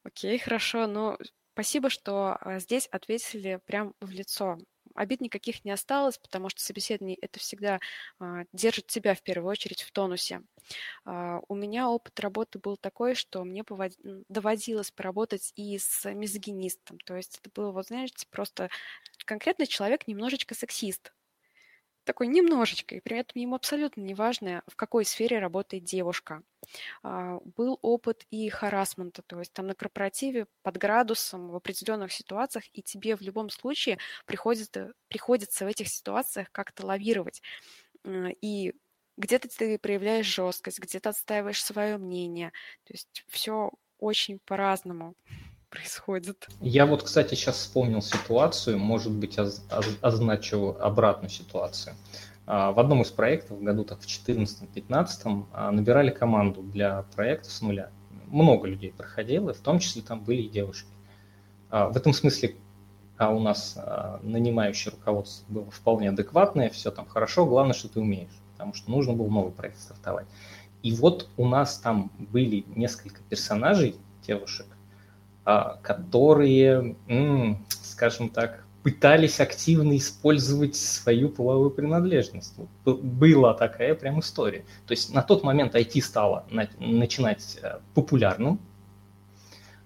Окей, хорошо, но спасибо, что а, здесь ответили прям в лицо. Обид никаких не осталось, потому что собеседование это всегда а, держит тебя в первую очередь в тонусе. А, у меня опыт работы был такой, что мне доводилось поработать и с мизогинистом. То есть это было, вот знаете, просто конкретный человек немножечко сексист такой немножечко, и при этом ему абсолютно не важно, в какой сфере работает девушка. А, был опыт и харасмента, то есть там на корпоративе под градусом в определенных ситуациях, и тебе в любом случае приходится, приходится в этих ситуациях как-то лавировать. И где-то ты проявляешь жесткость, где-то отстаиваешь свое мнение. То есть все очень по-разному происходит.
Я вот, кстати, сейчас вспомнил ситуацию, может быть, оз- оз- означу обратную ситуацию. А, в одном из проектов, в году так в 2014-2015, а, набирали команду для проекта с нуля. Много людей проходило, в том числе там были и девушки. А, в этом смысле а у нас нанимающее руководство было вполне адекватное, все там хорошо, главное, что ты умеешь, потому что нужно было новый проект стартовать. И вот у нас там были несколько персонажей, девушек, которые, скажем так, пытались активно использовать свою половую принадлежность. Была такая прям история. То есть на тот момент IT стало начинать э, популярным,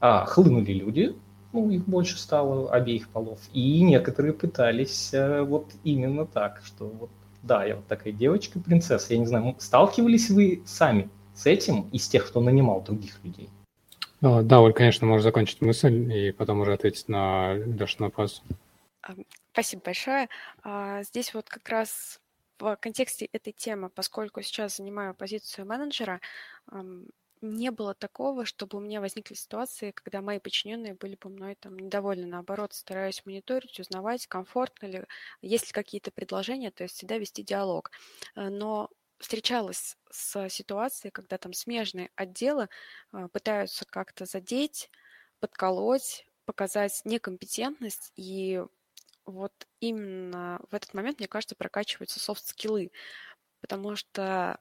а, хлынули люди, ну, их больше стало обеих полов, и некоторые пытались э, вот именно так, что вот да, я вот такая девочка-принцесса. Я не знаю, сталкивались вы сами с этим из тех, кто нанимал других людей?
Да, Оль, конечно, можешь закончить мысль и потом уже ответить на Лешин вопрос.
Спасибо большое. А, здесь вот как раз в контексте этой темы, поскольку сейчас занимаю позицию менеджера, не было такого, чтобы у меня возникли ситуации, когда мои подчиненные были бы мной там недовольны. Наоборот, стараюсь мониторить, узнавать, комфортно ли, есть ли какие-то предложения, то есть всегда вести диалог. Э, но встречалась с ситуацией, когда там смежные отделы э, пытаются как-то задеть, подколоть, показать некомпетентность. И вот именно в этот момент, мне кажется, прокачиваются софт-скиллы, потому что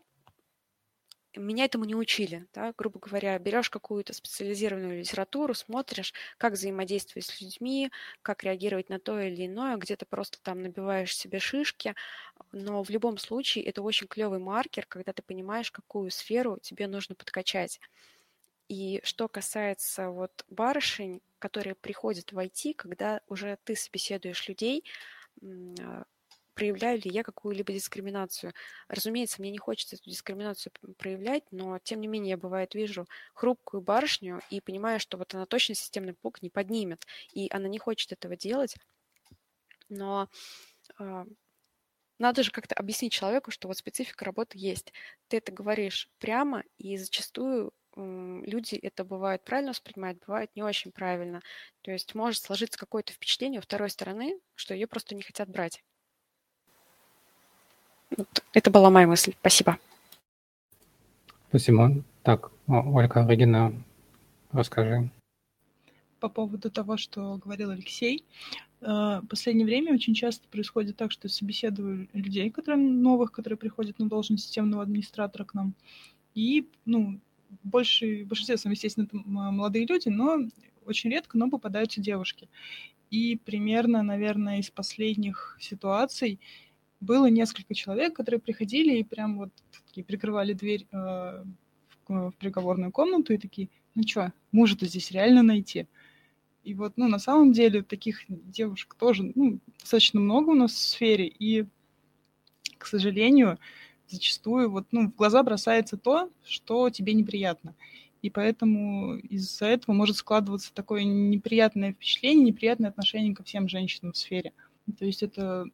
меня этому не учили, да, грубо говоря, берешь какую-то специализированную литературу, смотришь, как взаимодействовать с людьми, как реагировать на то или иное, где-то просто там набиваешь себе шишки, но в любом случае это очень клевый маркер, когда ты понимаешь, какую сферу тебе нужно подкачать. И что касается вот барышень, которые приходят в IT, когда уже ты собеседуешь людей, а, проявляю ли я какую-либо дискриминацию. Разумеется, мне не хочется эту дискриминацию проявлять, но тем не менее я бывает вижу хрупкую барышню и понимаю, что вот она точно системный пук не поднимет, и она не хочет этого делать, но э, надо же как-то объяснить человеку, что вот специфика работы есть. Ты это говоришь прямо, и зачастую люди это бывает правильно воспринимают, бывает не очень правильно. То есть может сложиться какое-то впечатление у второй стороны, что ее просто не хотят брать. Вот это была моя мысль. Спасибо.
Спасибо. Так, Ольга, Регина, расскажи.
По поводу того, что говорил Алексей, э, в последнее время очень часто происходит так, что собеседую людей, которые новых, которые приходят на должность системного администратора к нам, и, ну, больше, в большинстве своем, естественно, это молодые люди, но очень редко, но попадаются девушки. И примерно, наверное, из последних ситуаций было несколько человек, которые приходили и прям вот такие прикрывали дверь э, в, в приговорную комнату и такие, ну что, мужа-то здесь реально найти. И вот, ну, на самом деле таких девушек тоже, ну, достаточно много у нас в сфере, и, к сожалению, зачастую вот, ну, в глаза бросается то, что тебе неприятно. И поэтому из-за этого может складываться такое неприятное впечатление, неприятное отношение ко всем женщинам в сфере. То есть это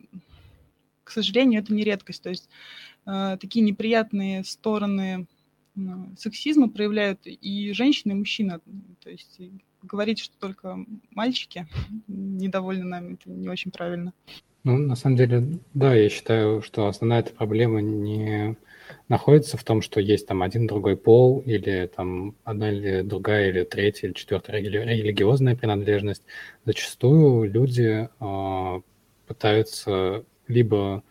к сожалению, это не редкость. То есть э, такие неприятные стороны э, сексизма проявляют и женщины, и мужчины. То есть говорить, что только мальчики недовольны нами, это не очень правильно.
Ну, на самом деле, да, я считаю, что основная эта проблема не находится в том, что есть там один другой пол, или там одна или другая, или третья, или четвертая религиозная принадлежность. Зачастую люди э, пытаются либо,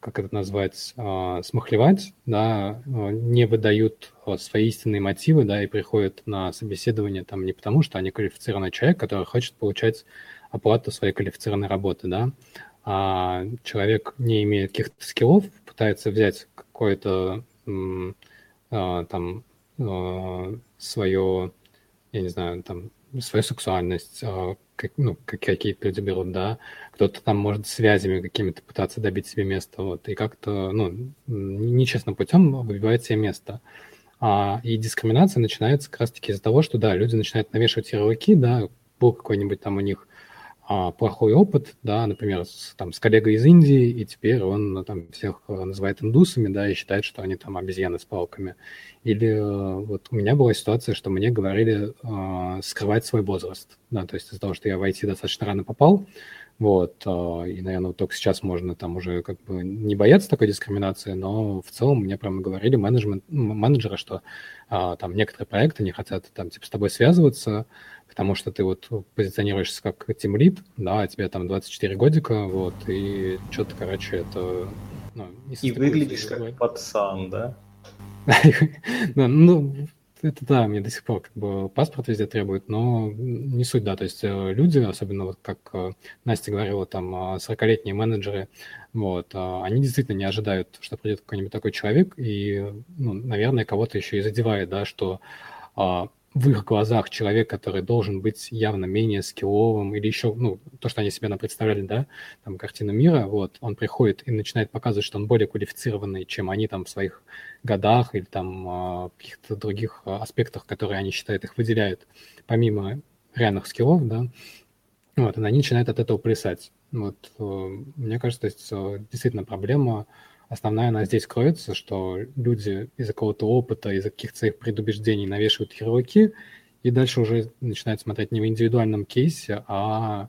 как это назвать, а, смахлевать, да, а, не выдают а, свои истинные мотивы, да, и приходят на собеседование там не потому, что они квалифицированный человек, который хочет получать оплату своей квалифицированной работы, да, а человек не имеет каких-то скиллов, пытается взять какое-то там свое, я не знаю, там свою сексуальность, как, ну, как какие-то люди берут, да, кто-то там может связями какими-то пытаться добить себе место, вот, и как-то, ну, нечестным путем выбивает себе место. А, и дискриминация начинается как раз-таки из-за того, что, да, люди начинают навешивать ярлыки, да, был какой-нибудь там у них а, плохой опыт, да, например, с, там, с коллегой из Индии, и теперь он ну, там всех э, называет индусами, да, и считает, что они там обезьяны с палками. Или э, вот у меня была ситуация, что мне говорили э, скрывать свой возраст, да, то есть из-за того, что я в IT достаточно рано попал, вот, э, и, наверное, вот только сейчас можно там уже как бы не бояться такой дискриминации, но в целом мне прямо говорили менеджмент, менеджеры, что э, там некоторые проекты не хотят там типа с тобой связываться, потому что ты вот позиционируешься как тимлид, да, а тебе там 24 годика, вот, и что-то, короче, это...
Ну, и выглядишь как пацан, да?
ну, это да, мне до сих пор как бы паспорт везде требует, но не суть, да, то есть э, люди, особенно вот как э, Настя говорила, там 40-летние менеджеры, вот, а, они действительно не ожидают, что придет какой-нибудь такой человек и, ну, наверное, кого-то еще и задевает, да, что а, в их глазах человек, который должен быть явно менее скилловым или еще, ну, то, что они себе представляли, да, там, картину мира, вот, он приходит и начинает показывать, что он более квалифицированный, чем они там в своих годах или там а, каких-то других а, аспектах, которые они считают, их выделяют, помимо реальных скиллов, да, вот, и они начинают от этого плясать. Вот, э, мне кажется, то есть действительно проблема основная она здесь кроется, что люди из-за какого-то опыта, из-за каких-то своих предубеждений навешивают ярлыки, и дальше уже начинают смотреть не в индивидуальном кейсе, а,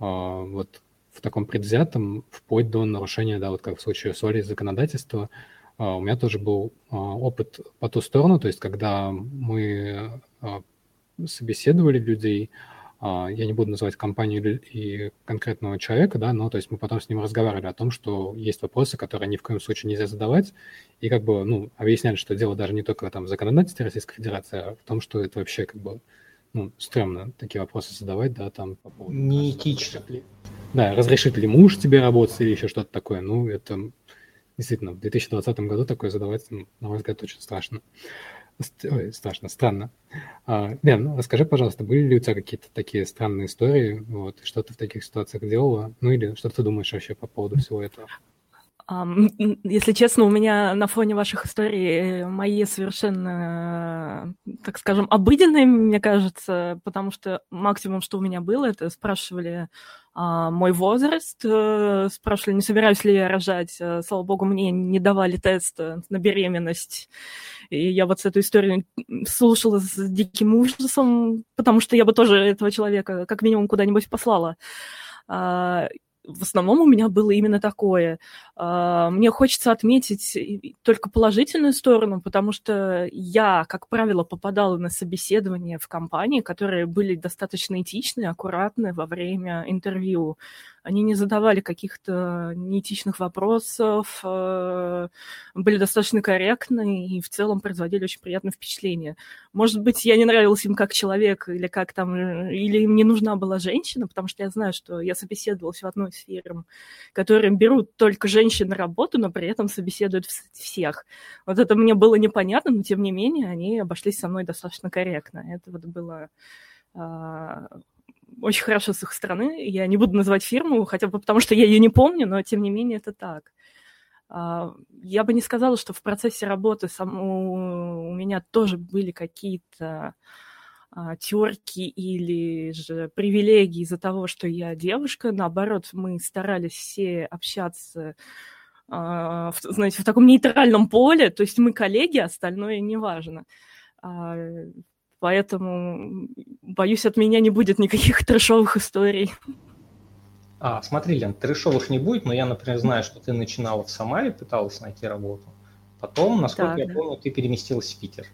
а вот в таком предвзятом, вплоть до нарушения, да, вот как в случае с Олей, законодательства. А, у меня тоже был а, опыт по ту сторону, то есть когда мы а, собеседовали людей, я не буду называть компанию и конкретного человека, да, но то есть мы потом с ним разговаривали о том, что есть вопросы, которые ни в коем случае нельзя задавать, и как бы, ну, объясняли, что дело даже не только там в законодательстве Российской Федерации, а в том, что это вообще как бы, ну, стрёмно такие вопросы задавать, да, там по
поводу... Неэтично.
Да, разрешит ли муж тебе работать или еще что-то такое, ну, это действительно в 2020 году такое задавать, ну, на мой взгляд, очень страшно. Ой, страшно, странно. А, ну, расскажи, пожалуйста, были ли у тебя какие-то такие странные истории, вот, что ты в таких ситуациях делала, ну или что ты думаешь вообще по поводу всего этого?
Если честно, у меня на фоне ваших историй э, мои совершенно, так скажем, обыденные, мне кажется, потому что максимум, что у меня было, это спрашивали а, мой возраст, э, спрашивали, не собираюсь ли я рожать. Э, слава богу, мне не давали тест на беременность. И я вот с этой историей слушала с диким ужасом, потому что я бы тоже этого человека как минимум куда-нибудь послала. В основном у меня было именно такое. А, мне хочется отметить только положительную сторону, потому что я, как правило, попадала на собеседования в компании, которые были достаточно этичны, аккуратны во время интервью. Они не задавали каких-то неэтичных вопросов, э, были достаточно корректны и в целом производили очень приятное впечатление. Может быть, я не нравилась им как человек или как там, или им не нужна была женщина, потому что я знаю, что я собеседовалась в одной из фирм, которые берут только женщин на работу, но при этом собеседуют всех. Вот это мне было непонятно, но тем не менее они обошлись со мной достаточно корректно. Это вот было а, очень хорошо с их стороны. Я не буду называть фирму, хотя бы потому, что я ее не помню, но тем не менее это так. А, я бы не сказала, что в процессе работы сам, у меня тоже были какие-то а, терки или же привилегии из-за того, что я девушка. Наоборот, мы старались все общаться а, в, знаете, в таком нейтральном поле, то есть мы коллеги, остальное неважно. Поэтому, боюсь, от меня не будет никаких трешовых историй.
А, смотри, Лен, трешовых не будет, но я, например, знаю, что ты начинала в Самаре, пыталась найти работу. Потом, насколько так, я да. помню, ты переместилась в Питер.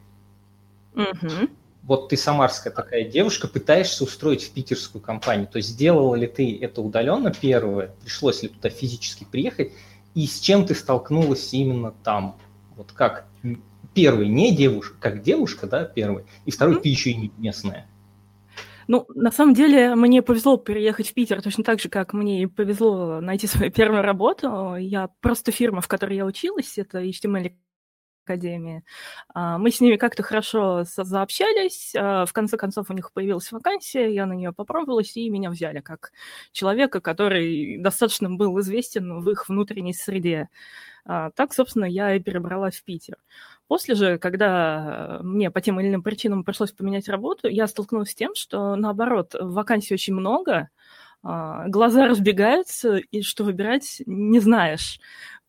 Угу. Вот ты самарская такая девушка, пытаешься устроить в питерскую компанию. То есть сделала ли ты это удаленно первое? Пришлось ли туда физически приехать? И с чем ты столкнулась именно там? Вот как первый не девушка, как девушка, да, первый, и второй mm-hmm. ты еще и не местная.
Ну, на самом деле, мне повезло переехать в Питер точно так же, как мне повезло найти свою первую работу. Я просто фирма, в которой я училась, это HTML академии. А, мы с ними как-то хорошо заобщались. А, в конце концов, у них появилась вакансия, я на нее попробовалась, и меня взяли как человека, который достаточно был известен в их внутренней среде. А, так, собственно, я и перебралась в Питер. После же, когда мне по тем или иным причинам пришлось поменять работу, я столкнулась с тем, что, наоборот, вакансий очень много, глаза разбегаются, и что выбирать не знаешь.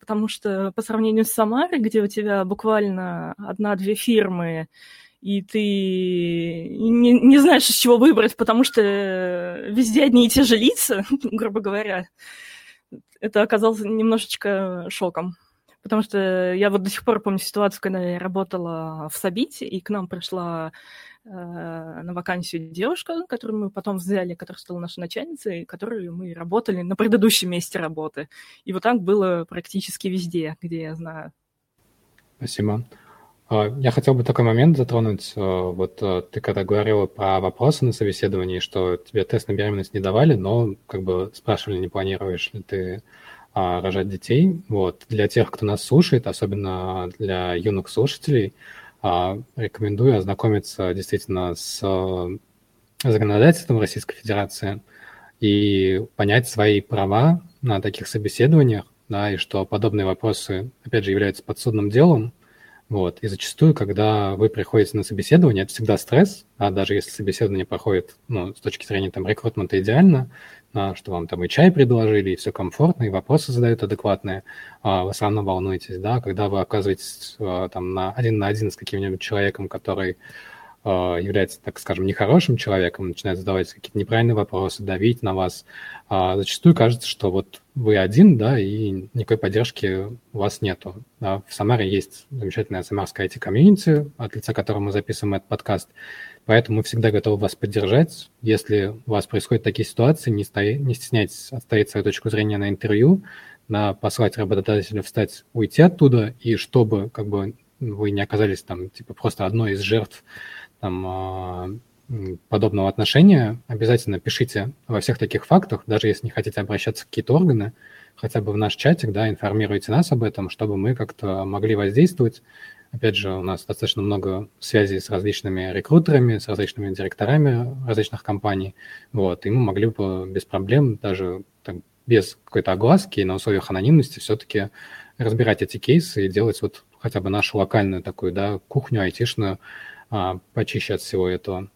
Потому что по сравнению с Самарой, где у тебя буквально одна-две фирмы, и ты не, не знаешь, из чего выбрать, потому что везде одни и те же лица, грубо говоря, это оказалось немножечко шоком. Потому что я вот до сих пор помню ситуацию, когда я работала в Сабите, и к нам пришла э, на вакансию девушка, которую мы потом взяли, которая стала нашей начальницей, которой мы работали на предыдущем месте работы. И вот так было практически везде, где я знаю.
Спасибо. А, я хотел бы такой момент затронуть. А, вот а, ты когда говорила про вопросы на собеседовании, что тебе тест на беременность не давали, но как бы спрашивали, не планируешь ли ты а, рожать детей. Вот. Для тех, кто нас слушает, особенно для юных слушателей, рекомендую ознакомиться действительно с законодательством Российской Федерации и понять свои права на таких собеседованиях, да, и что подобные вопросы, опять же, являются подсудным делом, вот. И зачастую, когда вы приходите на собеседование, это всегда стресс, а даже если собеседование проходит ну, с точки зрения там, рекрутмента идеально, а, что вам там и чай предложили, и все комфортно, и вопросы задают адекватные, а вы все равно волнуетесь, да, когда вы оказываетесь а, там на один на один с каким-нибудь человеком, который является, так скажем, нехорошим человеком, начинает задавать какие-то неправильные вопросы, давить на вас, а зачастую кажется, что вот вы один, да, и никакой поддержки у вас нету. В Самаре есть замечательная самарская IT-комьюнити, от лица которого мы записываем этот подкаст, поэтому мы всегда готовы вас поддержать. Если у вас происходят такие ситуации, не, стои, не стесняйтесь отстоять свою точку зрения на интервью, на послать работодателя встать, уйти оттуда, и чтобы как бы вы не оказались там типа просто одной из жертв там, а, подобного отношения, обязательно пишите во всех таких фактах, даже если не хотите обращаться в какие-то органы, хотя бы в наш чатик, да, информируйте нас об этом, чтобы мы как-то могли воздействовать. Опять же, у нас достаточно много связей с различными рекрутерами, с различными директорами различных компаний, вот, и мы могли бы без проблем, даже там, без какой-то огласки на условиях анонимности все-таки разбирать эти кейсы и делать вот хотя бы нашу локальную такую, да, кухню айтишную, а, почище от всего этого.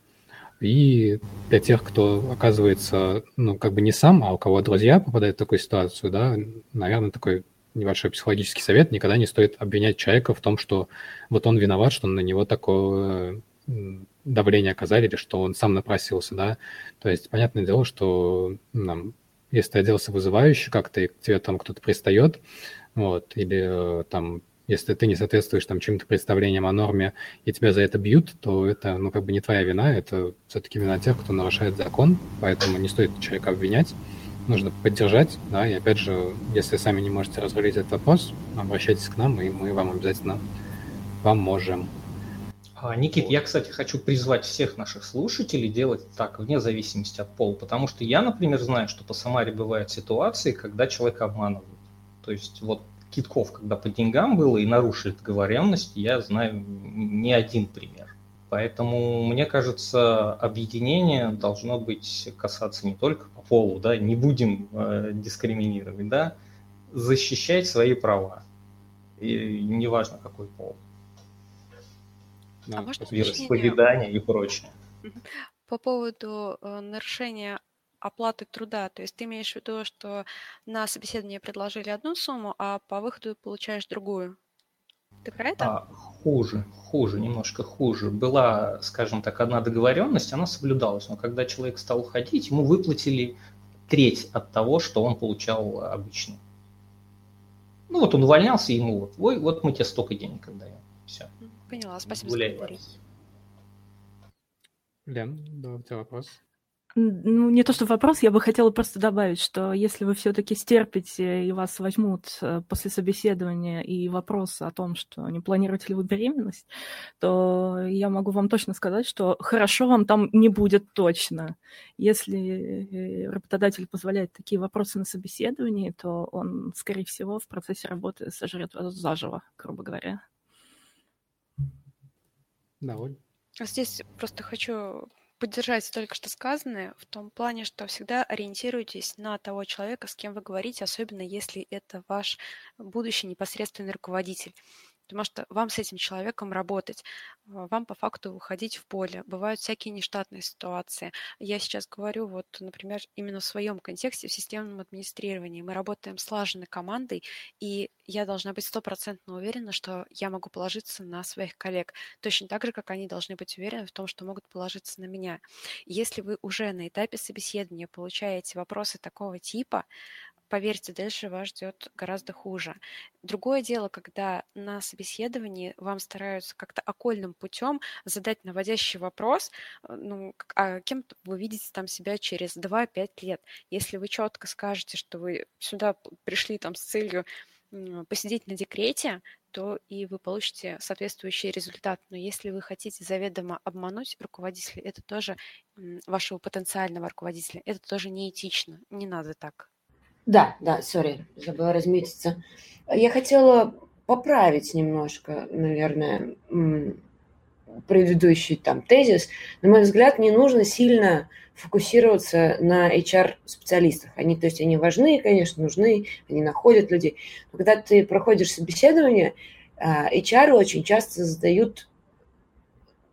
И для тех, кто оказывается, ну, как бы не сам, а у кого друзья попадают в такую ситуацию, да, наверное, такой небольшой психологический совет, никогда не стоит обвинять человека в том, что вот он виноват, что на него такое давление оказали, или что он сам напросился, да. То есть, понятное дело, что нам, если ты оделся вызывающе как-то, и к тебе там кто-то пристает, вот, или э, там если ты не соответствуешь там чьим-то представлениям о норме и тебя за это бьют, то это, ну, как бы не твоя вина, это все-таки вина тех, кто нарушает закон, поэтому не стоит человека обвинять, нужно поддержать, да, и опять же, если сами не можете разрулить этот вопрос, обращайтесь к нам, и мы вам обязательно поможем.
А, Никит, я, кстати, хочу призвать всех наших слушателей делать так, вне зависимости от пола, потому что я, например, знаю, что по Самаре бывают ситуации, когда человека обманывают. То есть вот китков, когда по деньгам было и нарушили договоренность, я знаю не один пример. Поэтому, мне кажется, объединение должно быть касаться не только по полу, да, не будем э, дискриминировать, да, защищать свои права. И неважно, какой пол.
А можно
вероисповедание и прочее.
По поводу э, нарушения оплаты труда. То есть ты имеешь в виду, что на собеседование предложили одну сумму, а по выходу получаешь другую. Ты про это?
А, хуже, хуже, немножко хуже. Была, скажем так, одна договоренность, она соблюдалась, но когда человек стал уходить, ему выплатили треть от того, что он получал обычно. Ну вот он увольнялся, ему вот, ой, вот мы тебе столько денег отдаем. Все.
Поняла, спасибо Гуляй за комментарий.
Лен, да, у тебя вопрос?
Ну, не то что вопрос, я бы хотела просто добавить, что если вы все-таки стерпите и вас возьмут э, после собеседования и вопрос о том, что не планируете ли вы беременность, то я могу вам точно сказать, что хорошо вам там не будет точно. Если работодатель позволяет такие вопросы на собеседовании, то он, скорее всего, в процессе работы сожрет вас заживо, грубо говоря.
Да, Оль.
Здесь просто хочу поддержать только что сказанное в том плане, что всегда ориентируйтесь на того человека, с кем вы говорите, особенно если это ваш будущий непосредственный руководитель. Потому что вам с этим человеком работать, а, вам по факту выходить в поле. Бывают всякие нештатные ситуации. Я сейчас говорю, вот, например, именно в своем контексте, в системном администрировании. Мы работаем слаженной командой, и я должна быть стопроцентно уверена, что я могу положиться на своих коллег, точно так же, как они должны быть уверены в том, что могут положиться на меня. Если вы уже на этапе собеседования получаете вопросы такого типа, поверьте, дальше вас ждет гораздо хуже. Другое дело, когда на собеседовании вам стараются как-то окольным путем задать наводящий вопрос, э, ну, а кем вы видите там себя через 2-5 лет. Если вы четко скажете, что вы сюда пришли там с целью посидеть на декрете, то и вы получите соответствующий результат. Но если вы хотите заведомо обмануть руководителя, это тоже вашего потенциального руководителя, это тоже неэтично. Не надо так.
Да, да, сори, забыла разметиться. Я хотела поправить немножко, наверное, предыдущий там тезис. На мой взгляд, не нужно сильно фокусироваться на HR-специалистах. Они, то есть, они важны, конечно, нужны, они находят людей. Но когда ты проходишь собеседование, HR а, очень часто задают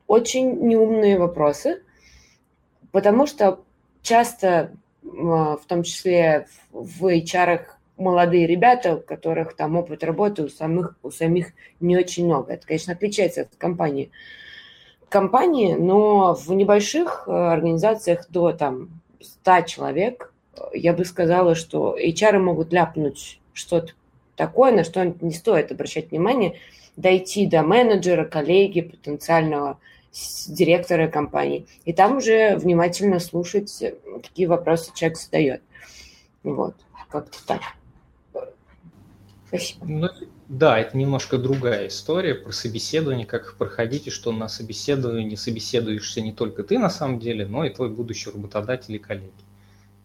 очень неумные вопросы, потому что часто в том числе в HR молодые ребята, у которых там опыт работы у самих, у самих не очень много. Это, конечно, отличается от компании. Компании, но в небольших э, организациях до там 100 человек я бы сказала, что HR могут ляпнуть что-то такое, на что не стоит обращать внимание, дойти до менеджера, коллеги, потенциального директора компании. И там уже внимательно слушать, какие вопросы человек задает. Вот, как-то так.
Спасибо. Ну, да, это немножко другая история про собеседование, как проходить, и что на собеседовании собеседуешься не только ты на самом деле, но и твой будущий работодатель и коллеги.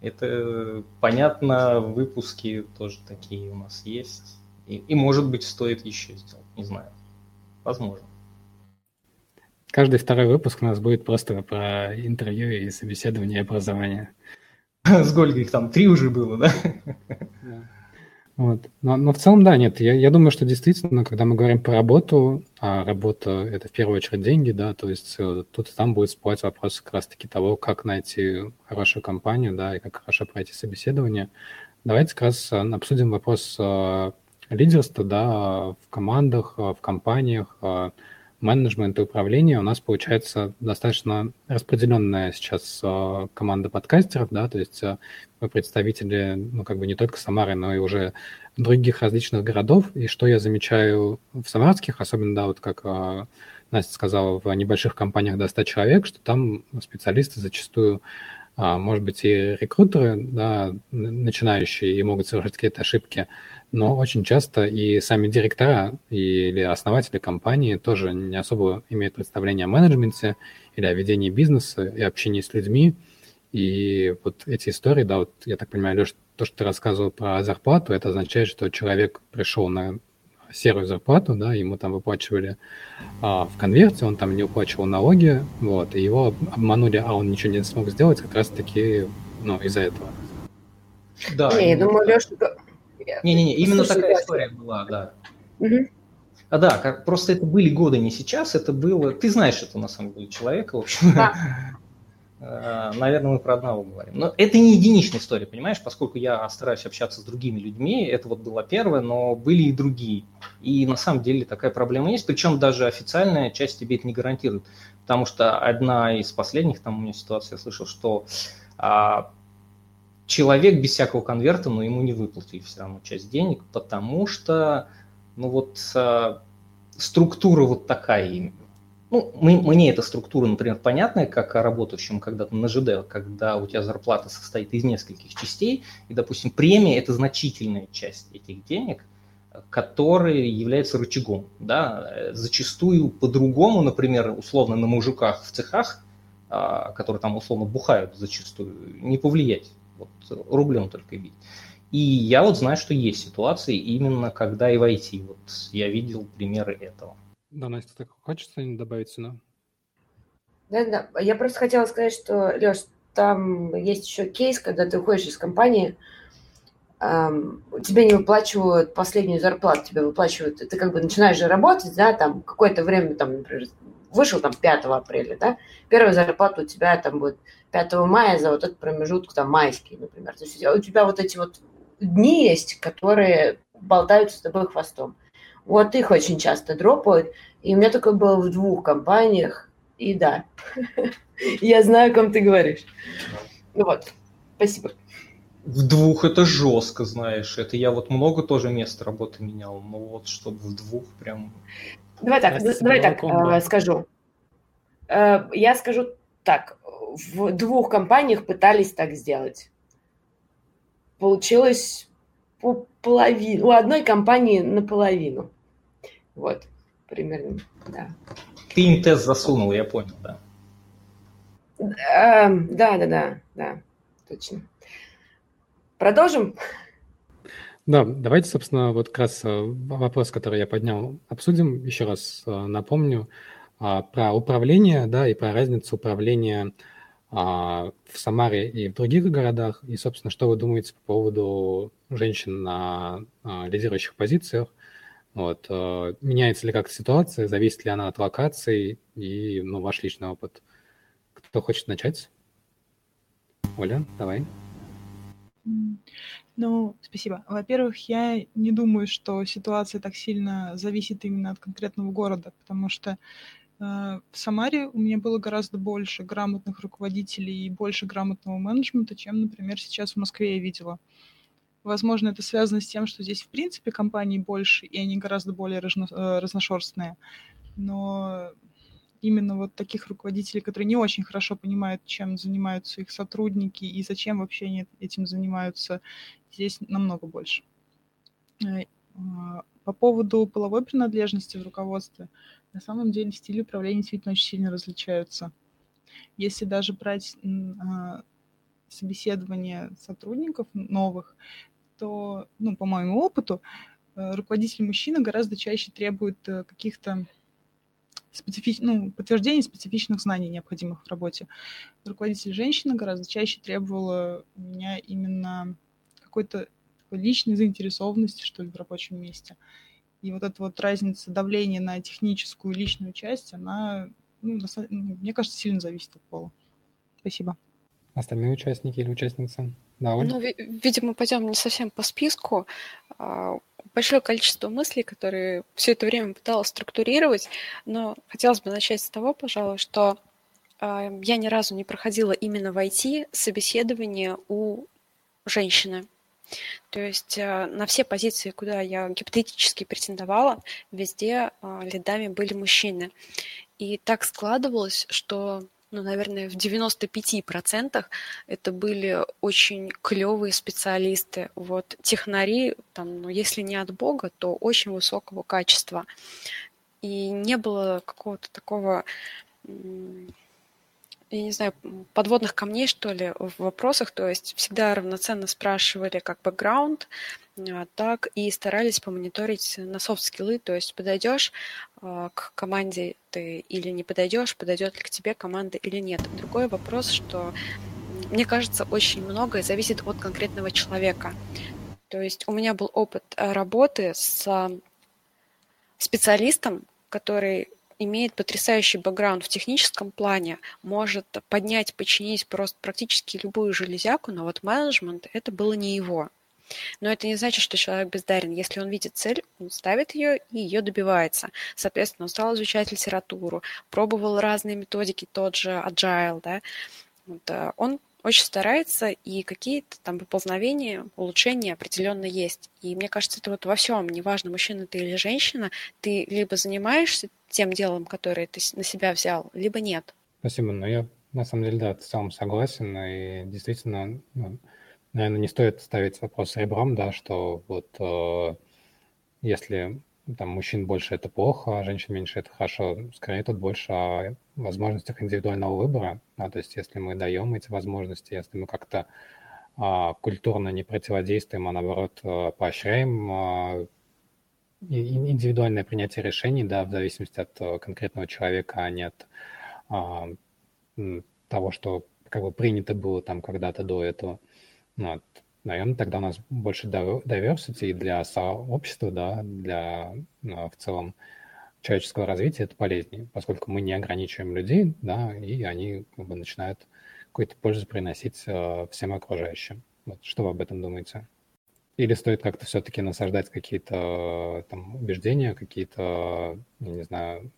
Это понятно, выпуски тоже такие у нас есть. И, и может быть, стоит еще сделать, не знаю. Возможно.
Каждый второй выпуск у нас будет просто про интервью и собеседование и образование.
С Гольгой их там три уже было, да?
Вот. Но, но в целом, да, нет, я, я думаю, что действительно, когда мы говорим про работу, а работа – это в первую очередь деньги, да, то есть э, тут там будет всплывать вопрос как раз-таки того, как найти хорошую компанию, да, и как хорошо пройти собеседование. Давайте как раз э, обсудим вопрос э, лидерства, да, в командах, в компаниях, менеджмент и управление у нас получается достаточно распределенная сейчас э, команда подкастеров, да, то есть э, мы представители, ну, как бы не только Самары, но и уже других различных городов. И что я замечаю в самарских, особенно, да, вот как э, Настя сказала, в небольших компаниях до 100 человек, что там специалисты зачастую может быть, и рекрутеры, да, начинающие, и могут совершать какие-то ошибки, но очень часто и сами директора или основатели компании тоже не особо имеют представление о менеджменте или о ведении бизнеса и общении с людьми. И вот эти истории, да, вот я так понимаю, Леш, то, что ты рассказывал про зарплату, это означает, что человек пришел на серую зарплату, да, ему там выплачивали а, в конверте, он там не уплачивал налоги, вот, и его обманули, а он ничего не смог сделать как раз-таки, ну, из-за этого.
Да. Не, я думаю, Леша,
не-не-не, именно Слушай, такая история была, да. Угу. А да, как, просто это были годы не сейчас, это было... Ты знаешь это на самом деле человека, в общем. Да. А, наверное, мы про одного говорим. Но это не единичная история, понимаешь, поскольку я стараюсь общаться с другими людьми, это вот была первая, но были и другие. И на самом деле такая проблема есть, причем даже официальная часть тебе это не гарантирует. Потому что одна из последних, там у меня ситуация, я слышал, что а, человек без всякого конверта, но ему не выплатили все равно часть денег, потому что, ну вот, э, структура вот такая. Ну, мне эта структура, например, понятная, как работающим когда-то на ЖД, когда у тебя зарплата состоит из нескольких частей, и, допустим, премия – это значительная часть этих денег, которые являются рычагом. Да? Зачастую по-другому, например, условно на мужиках в цехах, а, которые там условно бухают зачастую, не повлиять вот рублем только бить. И я вот знаю, что есть ситуации именно когда и войти. Вот я видел примеры этого.
Да, Настя, так хочешь что-нибудь добавить сюда?
Да, да. Я просто хотела сказать, что, Леш, там есть еще кейс, когда ты уходишь из компании, эм, тебе не выплачивают последнюю зарплату, тебе выплачивают, ты как бы начинаешь же работать, да, там какое-то время, там, например, вышел там 5 апреля, да, первая зарплата у тебя там будет 5 мая за вот этот промежуток, там, майский, например. То есть у тебя вот эти вот дни есть, которые болтаются с тобой хвостом. Вот их очень часто дропают. И у меня такое было в двух компаниях. И да, я знаю, о ком ты говоришь. Ну вот, спасибо.
В двух это жестко, знаешь. Это я вот много тоже мест работы менял, но вот чтобы в двух прям...
Давай так, давай так э, скажу. Э, я скажу так. В двух компаниях пытались так сделать. Получилось половину. У одной компании наполовину. Вот, примерно, да.
Ты им тест засунул, я понял, да.
Эм, да, да, да, да, точно. Продолжим?
Да, давайте, собственно, вот как раз э, вопрос, который я поднял, обсудим. Еще раз э, напомню а, про управление, да, и про разницу управления а, в Самаре и в других городах. И, собственно, что вы думаете по поводу женщин на а, лидирующих позициях? Вот. Меняется ли как-то ситуация, зависит ли она от локации и ну, ваш личный опыт? Кто хочет начать? Оля, давай.
Ну, спасибо. Во-первых, я не думаю, что ситуация так сильно зависит именно от конкретного города, потому что э, в Самаре у меня было гораздо больше грамотных руководителей и больше грамотного менеджмента, чем, например, сейчас в Москве я видела. Возможно, это связано с тем, что здесь, в принципе, компаний больше, и они гораздо более разно, э, разношерстные. Но именно вот таких руководителей, которые не очень хорошо понимают, чем занимаются их сотрудники и зачем вообще они этим занимаются, здесь намного больше. Э, а, по поводу половой принадлежности в руководстве, на самом деле стили управления действительно очень сильно различаются. Если даже брать а, собеседование сотрудников новых, то, ну, по моему опыту, э, руководитель мужчина гораздо чаще требует э, каких-то специфич... ну, подтверждение специфичных знаний, необходимых в работе. Руководитель женщина гораздо чаще требовала у меня именно какой-то личной заинтересованности, что ли, в рабочем месте. И вот эта вот разница давления на техническую личную часть, она, ну, ну, мне кажется, сильно зависит от пола. Спасибо.
Остальные участники или участницы? Да, Оль?
Ну, видимо, пойдем не совсем по списку. А, большое количество мыслей, которые все это время пыталась структурировать, но хотелось бы начать с того, пожалуй, что э, я ни разу не проходила именно в IT собеседование у женщины. То есть э, на все позиции, куда я гипотетически претендовала, везде э, лидами были мужчины. И так складывалось, что ну, наверное, в 95% это были очень клевые специалисты. Вот технари, там, ну, если не от Бога, то очень высокого качества. И не было какого-то такого я не знаю, подводных камней, что ли, в вопросах, то есть всегда равноценно спрашивали как бэкграунд, а, так и старались помониторить на софт-скиллы, то есть подойдешь а, к команде ты или не подойдешь, подойдет ли к тебе команда или нет. Другой вопрос, что мне кажется, очень многое зависит от конкретного человека. То есть у меня был опыт э, работы с специалистом, который имеет потрясающий бэкграунд в техническом плане, может поднять, починить просто практически любую железяку, но вот менеджмент это было не его. Но это не значит, что человек бездарен. Если он видит цель, он ставит ее и ее добивается. Соответственно, он стал изучать литературу, пробовал разные методики, тот же agile, да. Вот, э, он очень старается, и какие-то там поползновения, улучшения определенно есть. И мне кажется, это вот во всем, неважно, мужчина ты или женщина, ты либо занимаешься тем делом, которое ты на себя взял, либо нет.
Спасибо, но я на самом деле, да, в целом согласен, и действительно, ну, наверное, не стоит ставить вопрос ребром, да, что вот э, если там мужчин больше это плохо, а женщин меньше это хорошо. Скорее тут больше о возможностях индивидуального выбора. Да, то есть если мы даем эти возможности, если мы как-то а, культурно не противодействуем, а наоборот а, поощряем а, индивидуальное принятие решений, да, в зависимости от а, конкретного человека, а не от а, того, что как бы принято было там когда-то до этого. Вот. Наверное, тогда у нас больше diversity для сообщества, да, для ну, в целом человеческого развития это полезнее, поскольку мы не ограничиваем людей, да, и они как бы, начинают какую-то пользу приносить э, всем окружающим. Вот, что вы об этом думаете? Или стоит как-то все-таки насаждать какие-то там убеждения, какие-то, не знаю,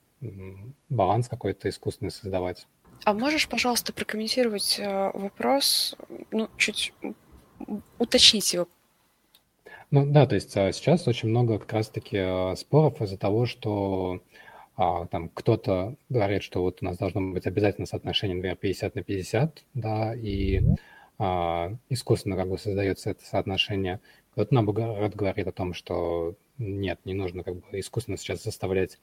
баланс какой-то искусственный создавать?
А можешь, пожалуйста, прокомментировать э, вопрос, ну, чуть уточнить его?
Ну да, то есть а, сейчас очень много как раз-таки а, споров из-за того, что а, там кто-то говорит, что вот у нас должно быть обязательно соотношение, например, 50 на 50, да, и а, искусственно как бы создается это соотношение. Кто-то, наоборот, говорит о том, что нет, не нужно как бы искусственно сейчас заставлять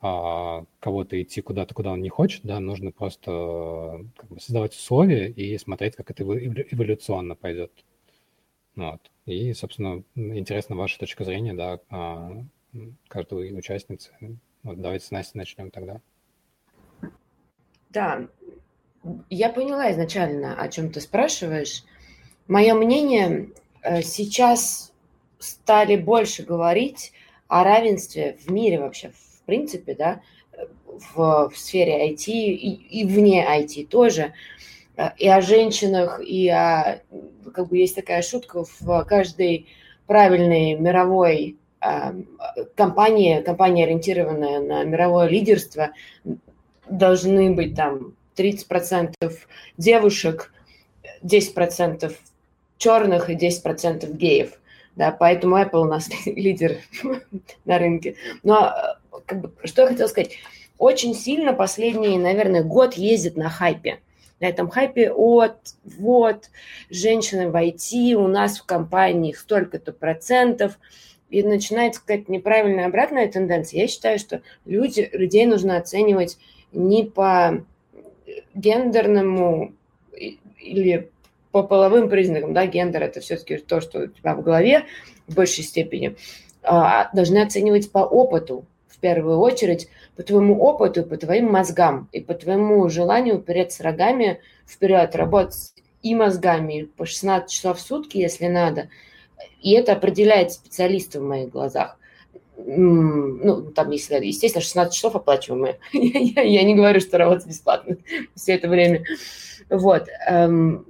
кого-то идти куда-то, куда он не хочет, да, нужно просто как бы, создавать условия и смотреть, как это эволюционно пойдет. Вот. И, собственно, интересна ваша точка зрения, да, а, каждой участницы. Вот давайте с Настей начнем тогда.
Да, я поняла изначально, о чем ты спрашиваешь. Мое мнение, э, сейчас стали больше говорить о равенстве в мире вообще, принципе, да, в, в сфере IT и, и вне IT тоже, э, и о женщинах, и о, как бы есть такая шутка, в каждой правильной мировой э, компании, компания, ориентированная на мировое лидерство, должны быть там 30% девушек, 10% черных и 10% геев. Да, поэтому Apple у нас лидер на рынке. Но как бы, что я хотела сказать? Очень сильно последний, наверное, год ездит на хайпе. На этом хайпе от, вот, женщины в IT, у нас в компании столько-то процентов, и начинается какая-то неправильная обратная тенденция. Я считаю, что люди, людей нужно оценивать не по гендерному или по половым признакам, да, гендер это все-таки то, что у тебя в голове в большей степени, а должны оценивать по опыту, в первую очередь по твоему опыту, по твоим мозгам и по твоему желанию упереться рогами вперед, работать и мозгами по 16 часов в сутки, если надо. И это определяет специалиста в моих глазах. Ну, там, если, естественно, 16 часов оплачиваемые. я, я не говорю, что работать бесплатно все это время. Вот. Эм,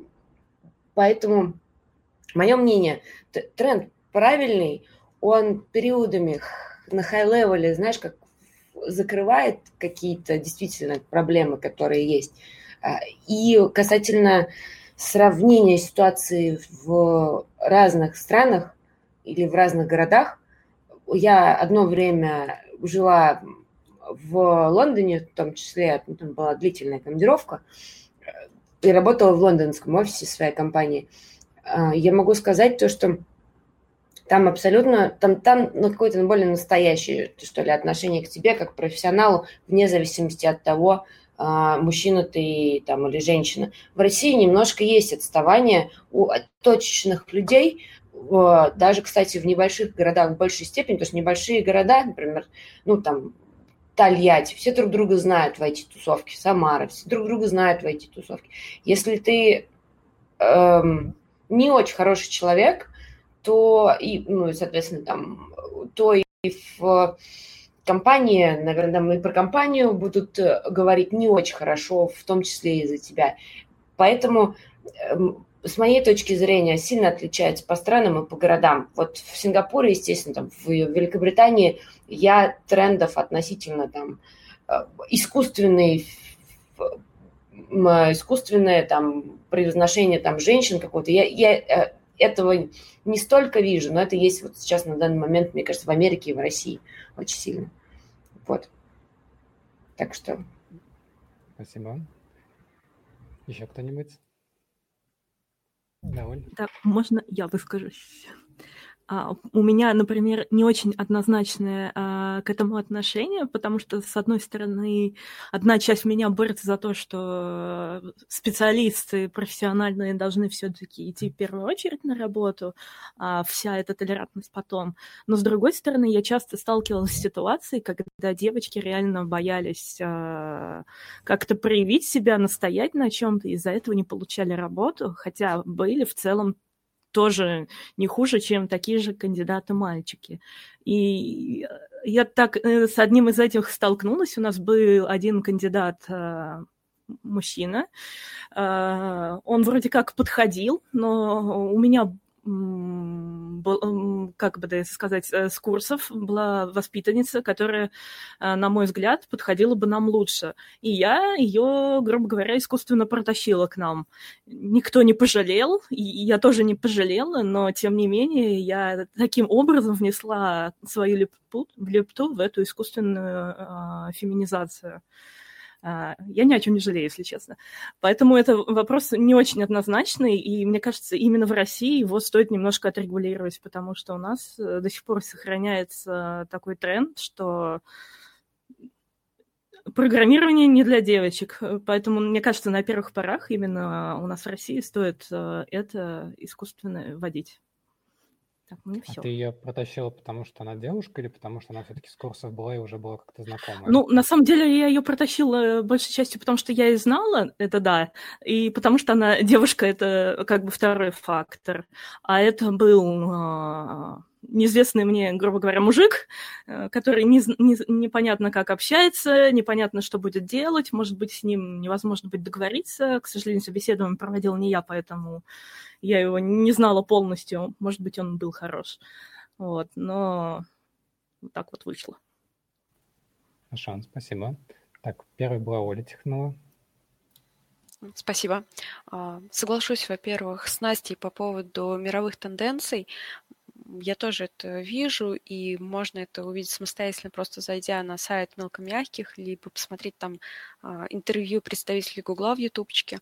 поэтому, мое мнение, тренд правильный, он периодами на high-level е, знаешь, как закрывает какие-то действительно проблемы, которые есть. А, и касательно сравнения ситуации в разных странах или в разных городах, я одно время жила в Лондоне, в том числе, ну, там была длительная командировка, и работала в лондонском офисе своей компании. А, я могу сказать то, что там абсолютно, там, там ну, какое-то более настоящее, что ли, отношение к тебе как к профессионалу, вне зависимости от того, а, мужчина ты там или женщина. В России немножко есть отставание у точечных людей, даже, кстати, в небольших городах в большей степени, потому что небольшие города, например, ну там Тольятти, все друг друга знают в IT-тусовке, Самара, все друг друга знают в IT-тусовке. Если ты эм, не очень хороший человек, то и, ну, соответственно, там, то и в компании, наверное, мы про компанию будут э, говорить не очень хорошо, в том числе и за тебя. Поэтому эм, с моей точки зрения, сильно отличается по странам и по городам. Вот в Сингапуре, естественно, там, в Великобритании я трендов относительно там э, искусственный искусственное там произношение там женщин какого-то, я, я э, этого не столько вижу, но это есть вот сейчас на данный момент, мне кажется, в Америке и в России очень сильно. Вот. Так что...
Спасибо. Еще кто-нибудь? Да, Оль?
Да, можно я выскажусь? А, у меня, например, не очень однозначное а, к этому отношение, потому что, с одной стороны, одна часть меня борется за то, что специалисты профессиональные должны все-таки идти в первую очередь на работу, а вся эта толерантность потом. Но, с другой стороны, я часто сталкивалась с ситуацией, когда девочки реально боялись а, как-то проявить себя, настоять на чем-то, из-за этого не получали работу, хотя были в целом тоже не хуже, чем такие же кандидаты-мальчики. И я так э, с одним из этих столкнулась. У нас был один кандидат э, мужчина. Э, он вроде как подходил, но у меня как бы сказать, э, с курсов была воспитанница, которая, э, на мой взгляд, подходила бы нам лучше. И я ее, грубо говоря, искусственно протащила к нам. Никто не пожалел, и я тоже не пожалела, но, тем не менее, я таким образом внесла свою лепту, лепту в эту искусственную э, феминизацию. А, я ни о чем не жалею, если честно. Поэтому это вопрос не очень однозначный, и мне кажется, именно в России его стоит немножко отрегулировать, потому что у нас э, до сих пор сохраняется такой тренд, что программирование не для девочек. Поэтому, мне кажется, на первых порах именно у нас в России стоит э, это искусственно вводить.
Так, ну а ты ее протащила, потому что она девушка, или потому что она все-таки с курсов была и уже была как-то знакома?
Ну, на самом деле, я ее протащила большей частью, потому что я и знала, это да, и потому что она девушка, это как бы второй фактор. А это был а, неизвестный мне, грубо говоря, мужик, э, который не, не, непонятно как общается, непонятно, что будет делать, может быть, с ним невозможно будет договориться. К сожалению, собеседование проводил не я, поэтому я его не знала полностью. Может быть, он был хорош. Вот, но вот так вот вышло.
Хорошо, спасибо. Так, первый была Оля Тихонова.
Спасибо. А, соглашусь, во-первых, с Настей по поводу мировых тенденций я тоже это вижу, и можно это увидеть самостоятельно, просто зайдя на сайт мелкомягких, либо посмотреть там а, интервью представителей Гугла в ютубчике.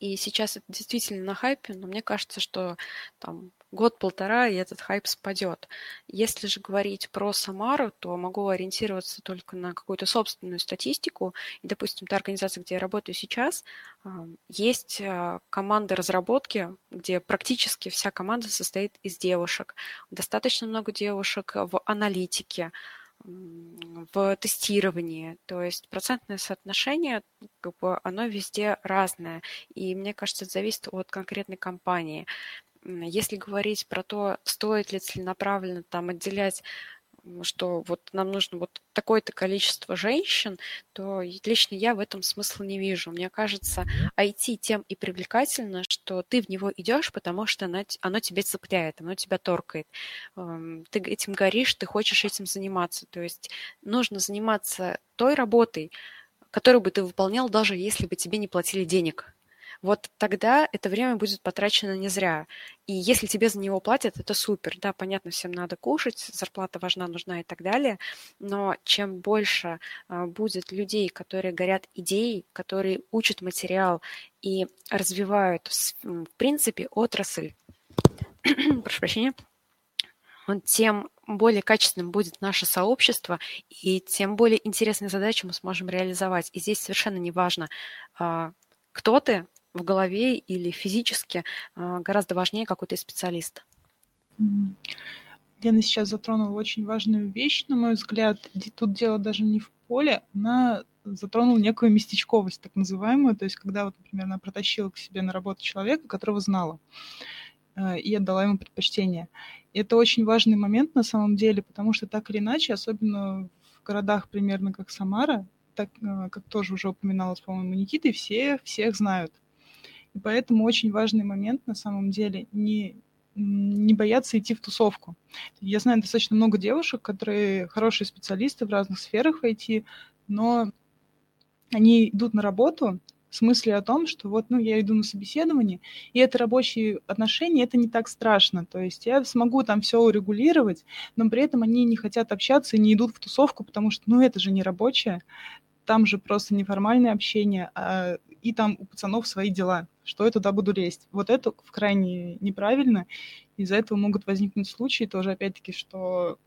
И сейчас это действительно на хайпе, но мне кажется, что там год-полтора, и этот хайп спадет. Если же говорить про Самару, то могу ориентироваться только на какую-то собственную статистику. И, допустим, та организация, где я работаю сейчас, а, есть а, команда разработки, где практически вся команда состоит из девушек. Достаточно много девушек в аналитике, в тестировании. То есть процентное соотношение, как бы, оно везде разное. И мне кажется, это зависит от конкретной компании. Если говорить про то, стоит ли целенаправленно там отделять что вот нам нужно вот такое-то количество женщин, то лично я в этом смысла не вижу. Мне кажется, IT тем и привлекательно, что ты в него идешь, потому что оно, оно тебя цепляет, оно тебя торкает. Эм, ты этим горишь, ты хочешь этим заниматься. То есть нужно заниматься той работой, которую бы ты выполнял, даже если бы тебе не платили денег вот тогда это время будет потрачено не зря. И если тебе за него платят, это супер. Да, понятно, всем надо кушать, зарплата важна, нужна и так далее. Но чем больше а, будет людей, которые горят идеей, которые учат материал и развивают, в принципе, отрасль, прошу прощения, тем более качественным будет наше сообщество, и тем более интересные задачи мы сможем реализовать. И здесь совершенно не важно, а, кто ты, в голове или физически а, гораздо важнее какой-то специалист.
Лена сейчас затронула очень важную вещь, на мой взгляд. Тут дело даже не в поле, она затронула некую местечковость, так называемую, то есть когда, вот, например, она протащила к себе на работу человека, которого знала, э, и отдала ему предпочтение. И это очень важный момент на самом деле, потому что так или иначе, особенно в городах примерно как Самара, так, э, как тоже уже упоминалось, по-моему, Никитой, все всех знают. И поэтому очень важный момент на самом деле не, не бояться идти в тусовку. Я знаю достаточно много девушек, которые хорошие специалисты в разных сферах в IT, но они идут на работу с мыслью о том, что вот, ну, я иду на собеседование, и это рабочие отношения, это не так страшно. То есть я смогу там все урегулировать, но при этом они не хотят общаться и не идут в тусовку, потому что, ну, это же не рабочее, там же просто неформальное общение, а, и там у пацанов свои дела что я туда буду лезть. Вот это в крайне неправильно. Из-за этого могут возникнуть случаи тоже, опять-таки, что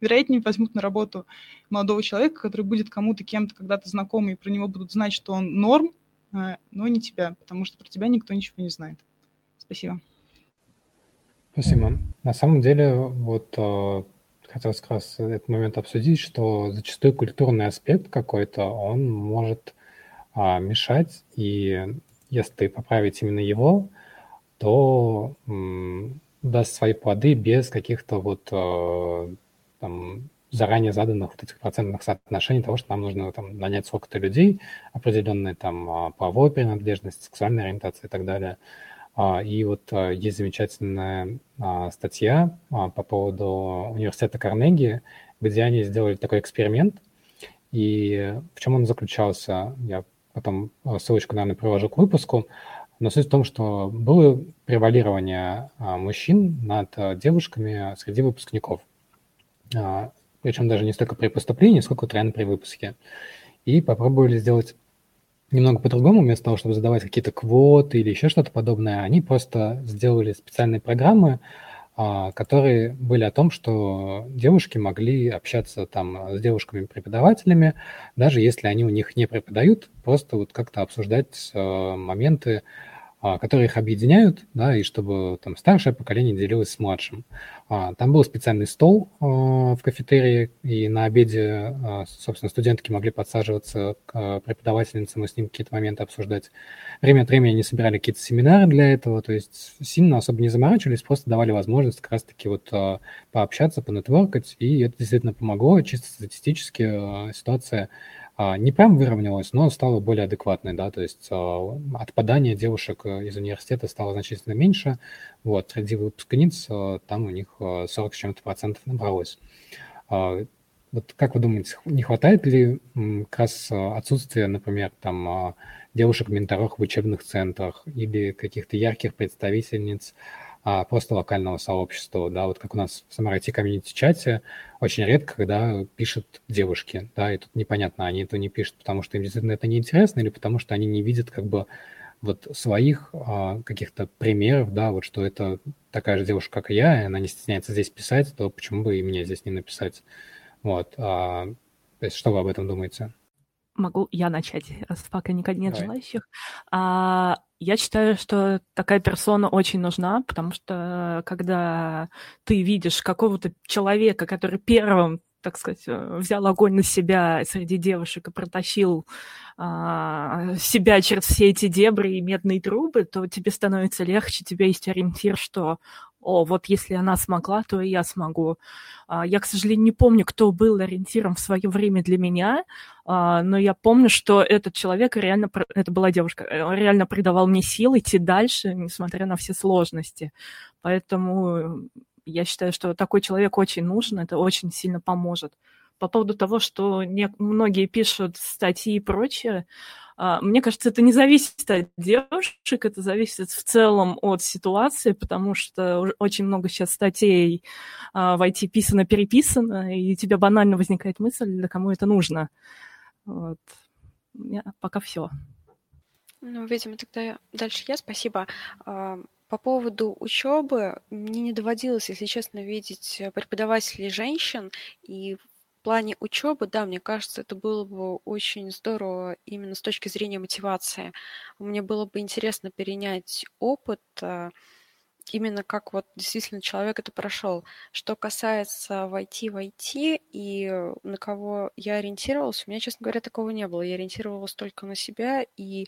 вероятнее возьмут на работу молодого человека, который будет кому-то, кем-то когда-то знакомый, и про него будут знать, что он норм, а, но не тебя, потому что про тебя никто ничего не знает. Спасибо.
Спасибо. На самом деле, вот хотел как раз этот момент обсудить, что зачастую культурный аспект какой-то, он может а, мешать и если поправить именно его, то даст свои плоды без каких-то вот э, там, заранее заданных вот этих процентных соотношений того, что нам нужно там нанять сколько-то людей, определенные там а, половой принадлежность, сексуальная ориентация и так далее. А, и вот а, есть замечательная статья по поводу университета Карнеги, где они сделали такой эксперимент. И в чем он заключался? Я потом ссылочку, наверное, приложу к выпуску. Но суть в том, что было превалирование мужчин над девушками среди выпускников причем даже не столько при поступлении, сколько реально при выпуске. И попробовали сделать немного по-другому, вместо того, чтобы задавать какие-то квоты или еще что-то подобное, они просто сделали специальные программы, а, которые были о том, что девушки могли общаться там с девушками-преподавателями, даже если они у них не преподают, просто вот как-то обсуждать э, моменты, которые их объединяют, да, и чтобы там старшее поколение делилось с младшим. А, там был специальный стол а, в кафетерии, и на обеде, собственно, студентки могли подсаживаться к преподавательницам и с ним какие-то моменты обсуждать. Время от времени они собирали какие-то семинары для этого, то есть сильно особо не заморачивались, просто давали возможность как раз-таки вот пообщаться, понетворкать, и это действительно помогло. Чисто статистически ситуация а, не прям выровнялась, но стала более адекватной, да, то есть а, отпадание девушек э, из университета стало значительно меньше, вот, среди выпускниц а, там у них 40 с чем-то процентов набралось. Вот как вы думаете, не хватает ли как раз отсутствия, например, там девушек-менторов в учебных центрах или каких-то ярких представительниц а просто локального сообщества, да, вот как у нас в Самарайте комьюнити-чате очень редко, когда пишут девушки, да, и тут непонятно, они это не пишут, потому что им действительно это неинтересно или потому что они не видят как бы вот своих а, каких-то примеров, да, вот что это такая же девушка, как и я, и она не стесняется здесь писать, то почему бы и мне здесь не написать? Вот. А, то есть что вы об этом думаете?
Могу я начать, раз пока никогда нет Давай. желающих. А, я считаю, что такая персона очень нужна, потому что когда ты видишь какого-то человека, который первым, так сказать, э, взял огонь на себя среди девушек и протащил а, себя через все эти дебри и медные трубы, то тебе становится легче, у тебя есть ориентир, что о, вот если она смогла, то и я смогу. А, я, к сожалению, не помню, кто был ориентиром в свое время для меня, а, но я помню, что этот человек реально, это была девушка, э, реально придавал мне сил идти дальше, несмотря на все сложности. Поэтому я считаю, что такой человек очень нужен, это очень сильно поможет. По поводу того, что не, многие пишут статьи и прочее, а, мне кажется, это не зависит от девушек, это зависит в целом от ситуации, потому что очень много сейчас статей а, в IT писано-переписано, и у тебя банально возникает мысль, для кому это нужно. Вот. Пока все.
Ну, видимо, тогда дальше я. Спасибо. По поводу учебы, мне не доводилось, если честно, видеть преподавателей женщин, и плане учебы, да, мне кажется, это было бы очень здорово именно с точки зрения мотивации. Мне было бы интересно перенять опыт, а, именно как вот действительно человек это прошел. Что касается войти в IT и на кого я ориентировалась, у меня, честно говоря, такого не было. Я ориентировалась только на себя, и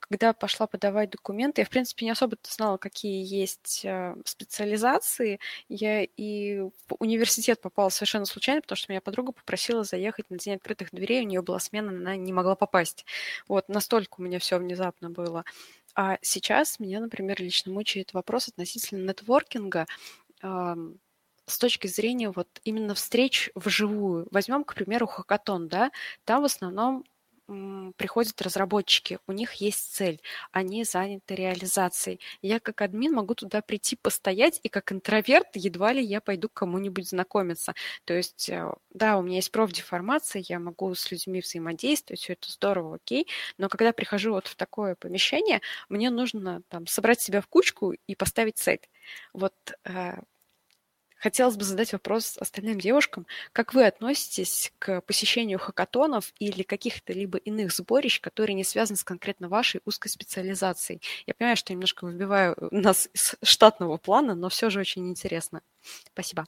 когда пошла подавать документы, я, в принципе, не особо знала, какие есть э, специализации. Я и в университет попала совершенно случайно, потому что меня подруга попросила заехать на День открытых дверей, у нее была смена, она не могла попасть. Вот, настолько у меня все внезапно было. А сейчас меня, например, лично мучает вопрос относительно нетворкинга с точки зрения вот именно встреч вживую. Возьмем, к примеру, хакатон, да, там в основном приходят разработчики, у них есть цель, они заняты реализацией. Я как админ могу туда прийти постоять, и как интроверт едва ли я пойду к кому-нибудь знакомиться. То есть, э, да, у меня есть профдеформация, я могу с людьми взаимодействовать, все это здорово, окей, но когда прихожу вот в такое помещение, мне нужно там собрать себя в кучку и поставить цель. Вот э, Хотелось бы задать вопрос остальным девушкам. Как вы относитесь к посещению хакатонов или каких-то либо иных сборищ, которые не связаны с конкретно вашей узкой специализацией? Я понимаю, что немножко выбиваю нас из штатного плана, но все же очень интересно. Спасибо.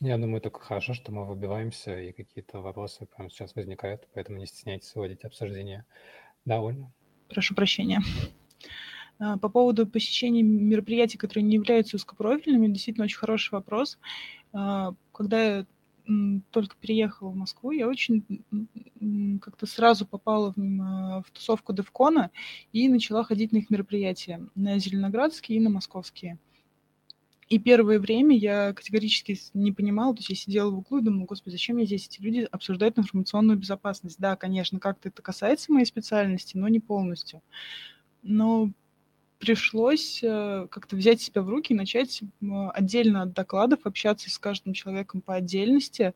Я думаю, только хорошо, что мы выбиваемся, и какие-то вопросы прямо сейчас возникают, поэтому не стесняйтесь вводить обсуждение. Да, Ольга?
Прошу прощения. А, по поводу посещения мероприятий, которые не являются узкопрофильными, действительно очень хороший вопрос. А, когда я только переехала в Москву, я очень как-то сразу попала в, в тусовку Девкона и начала ходить на их мероприятия, на Зеленоградские и на московские. И первое время я категорически не понимала, то есть я сидела в углу и думала, господи, зачем я здесь? Эти люди обсуждают информационную безопасность. Да, конечно, как-то это касается моей специальности, но не полностью. Но пришлось э, как-то взять себя в руки и начать отдельно от докладов общаться с каждым человеком по отдельности.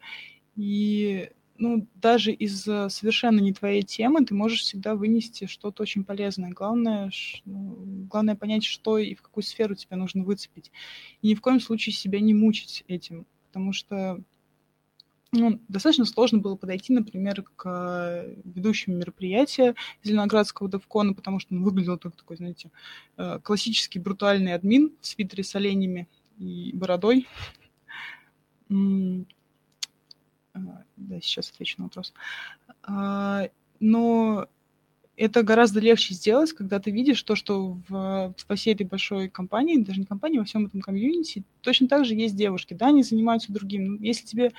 И ну, даже из э, совершенно не твоей темы ты можешь всегда вынести что-то очень полезное. Главное, ну, главное понять, что и в какую сферу тебе нужно выцепить. И ни в коем случае себя не мучить этим, потому что ну, достаточно сложно было подойти, например, к ведущему мероприятия Зеленоградского Девкона, потому что он выглядел как такой, знаете, э, классический брутальный админ в свитере с оленями и бородой. А, да, сейчас отвечу на вопрос. А, но это гораздо легче сделать, когда ты видишь то, что в, во всей этой большой компании, даже не компании, во всем этом комьюнити, точно так же есть девушки, да, они занимаются другим. Если тебе э,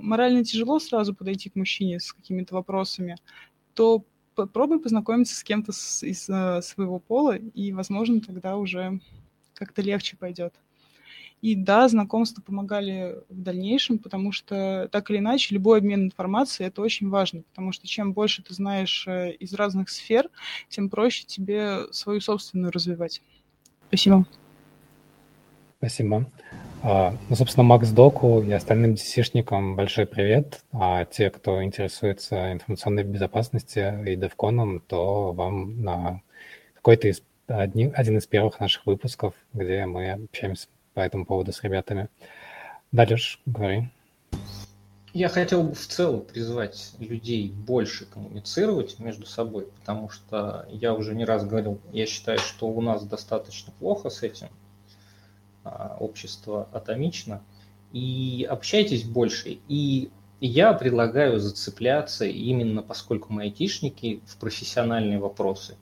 морально тяжело сразу подойти к мужчине с какими-то вопросами, то попробуй познакомиться с кем-то с, из э, своего пола, и, возможно, тогда уже как-то легче пойдет. И да, знакомства помогали в дальнейшем, потому что так или иначе любой обмен информацией это очень важно, потому что чем больше ты знаешь э, из разных сфер, тем проще тебе свою собственную развивать. Спасибо.
Спасибо. А, ну, собственно, Макс Доку и остальным DCшникам большой привет. А те, кто интересуется информационной безопасностью и девконом, то вам на какой-то из один из первых наших выпусков, где мы общаемся по этому поводу с ребятами. Дальше говори.
Я хотел бы в целом призвать людей больше коммуницировать между собой, потому что я уже не раз говорил, я считаю, что у нас достаточно плохо с этим, а, общество атомично, и общайтесь больше. И я предлагаю зацепляться именно, поскольку мы айтишники, в профессиональные вопросы –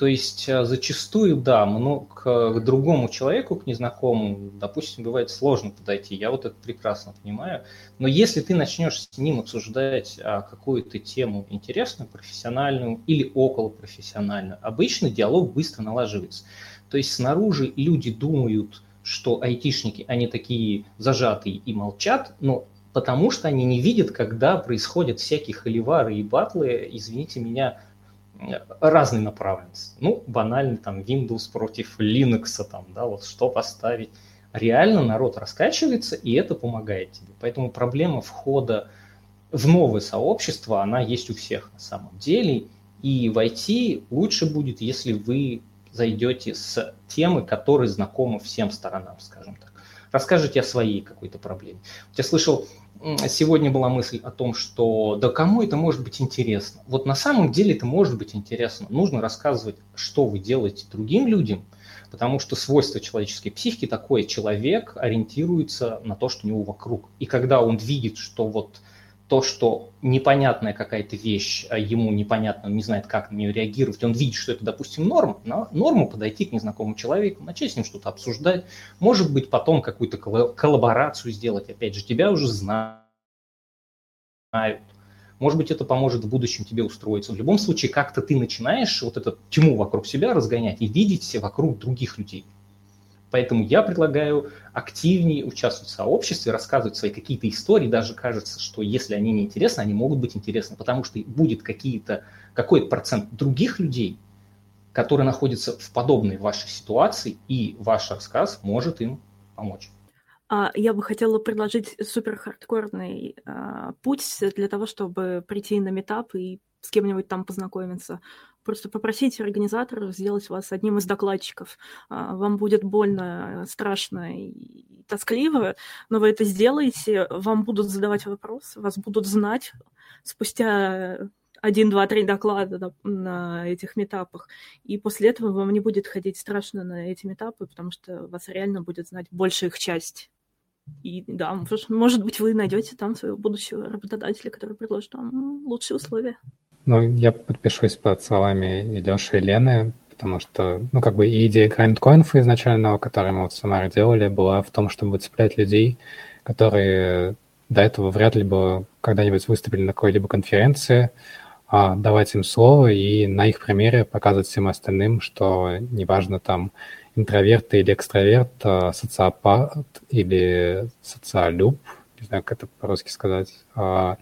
то есть э, зачастую, да, много, к другому человеку, к незнакомому, допустим, бывает сложно подойти, я вот это прекрасно понимаю, но если ты начнешь с ним обсуждать а, какую-то тему интересную, профессиональную или околопрофессиональную, обычно диалог быстро налаживается. То есть снаружи люди думают, что айтишники, они такие зажатые и молчат, но потому что они не видят, когда происходят всякие холивары и батлы, извините меня, разной направленности. Ну, банально там Windows против Linux, там, да, вот что поставить. Реально народ раскачивается, и это помогает тебе. Поэтому проблема входа в новое сообщество, она есть у всех на самом деле. И войти лучше будет, если вы зайдете с темы, которые знакомы всем сторонам, скажем так. Расскажите о своей какой-то проблеме. Я слышал, сегодня была мысль о том, что да кому это может быть интересно. Вот на самом деле это может быть интересно. Нужно рассказывать, что вы делаете другим людям, потому что свойство человеческой психики такое, человек ориентируется на то, что у него вокруг. И когда он видит, что вот то, что непонятная какая-то вещь, а ему непонятно, он не знает, как на нее реагировать, он видит, что это, допустим, норма, на норму подойти к незнакомому человеку, начать с ним что-то обсуждать, может быть, потом какую-то коллаборацию сделать, опять же, тебя уже знают, может быть, это поможет в будущем тебе устроиться. В любом случае, как-то ты начинаешь вот эту тьму вокруг себя разгонять и видеть все вокруг других людей. Поэтому я предлагаю активнее участвовать в сообществе, рассказывать свои какие-то истории. Даже кажется, что если они не интересны, они могут быть интересны, потому что будет какие-то, какой-то процент других людей, которые находятся в подобной вашей ситуации, и ваш рассказ может им помочь.
А, я бы хотела предложить супер хардкорный а, путь для того, чтобы прийти на метап и с кем-нибудь там познакомиться. Просто попросите организаторов сделать вас одним из докладчиков. А, вам будет больно, страшно и тоскливо, но вы это сделаете, вам будут задавать вопросы, вас будут знать спустя один, два, три доклада на этих метапах. И после этого вам не будет ходить страшно на эти метапы, потому что вас реально будет знать большая их часть. И да, может быть, вы найдете там своего будущего работодателя, который предложит вам лучшие условия.
Ну, я подпишусь под словами Илёши и Лены, потому что, ну, как бы и идея GrindConf изначального, который мы вот в Самаре делали, была в том, чтобы цеплять людей, которые до этого вряд ли бы когда-нибудь выступили на какой-либо конференции, а давать им слово и на их примере показывать всем остальным, что неважно там интроверт или экстраверт, а социопат или социолюб, не знаю, как это по-русски сказать, а,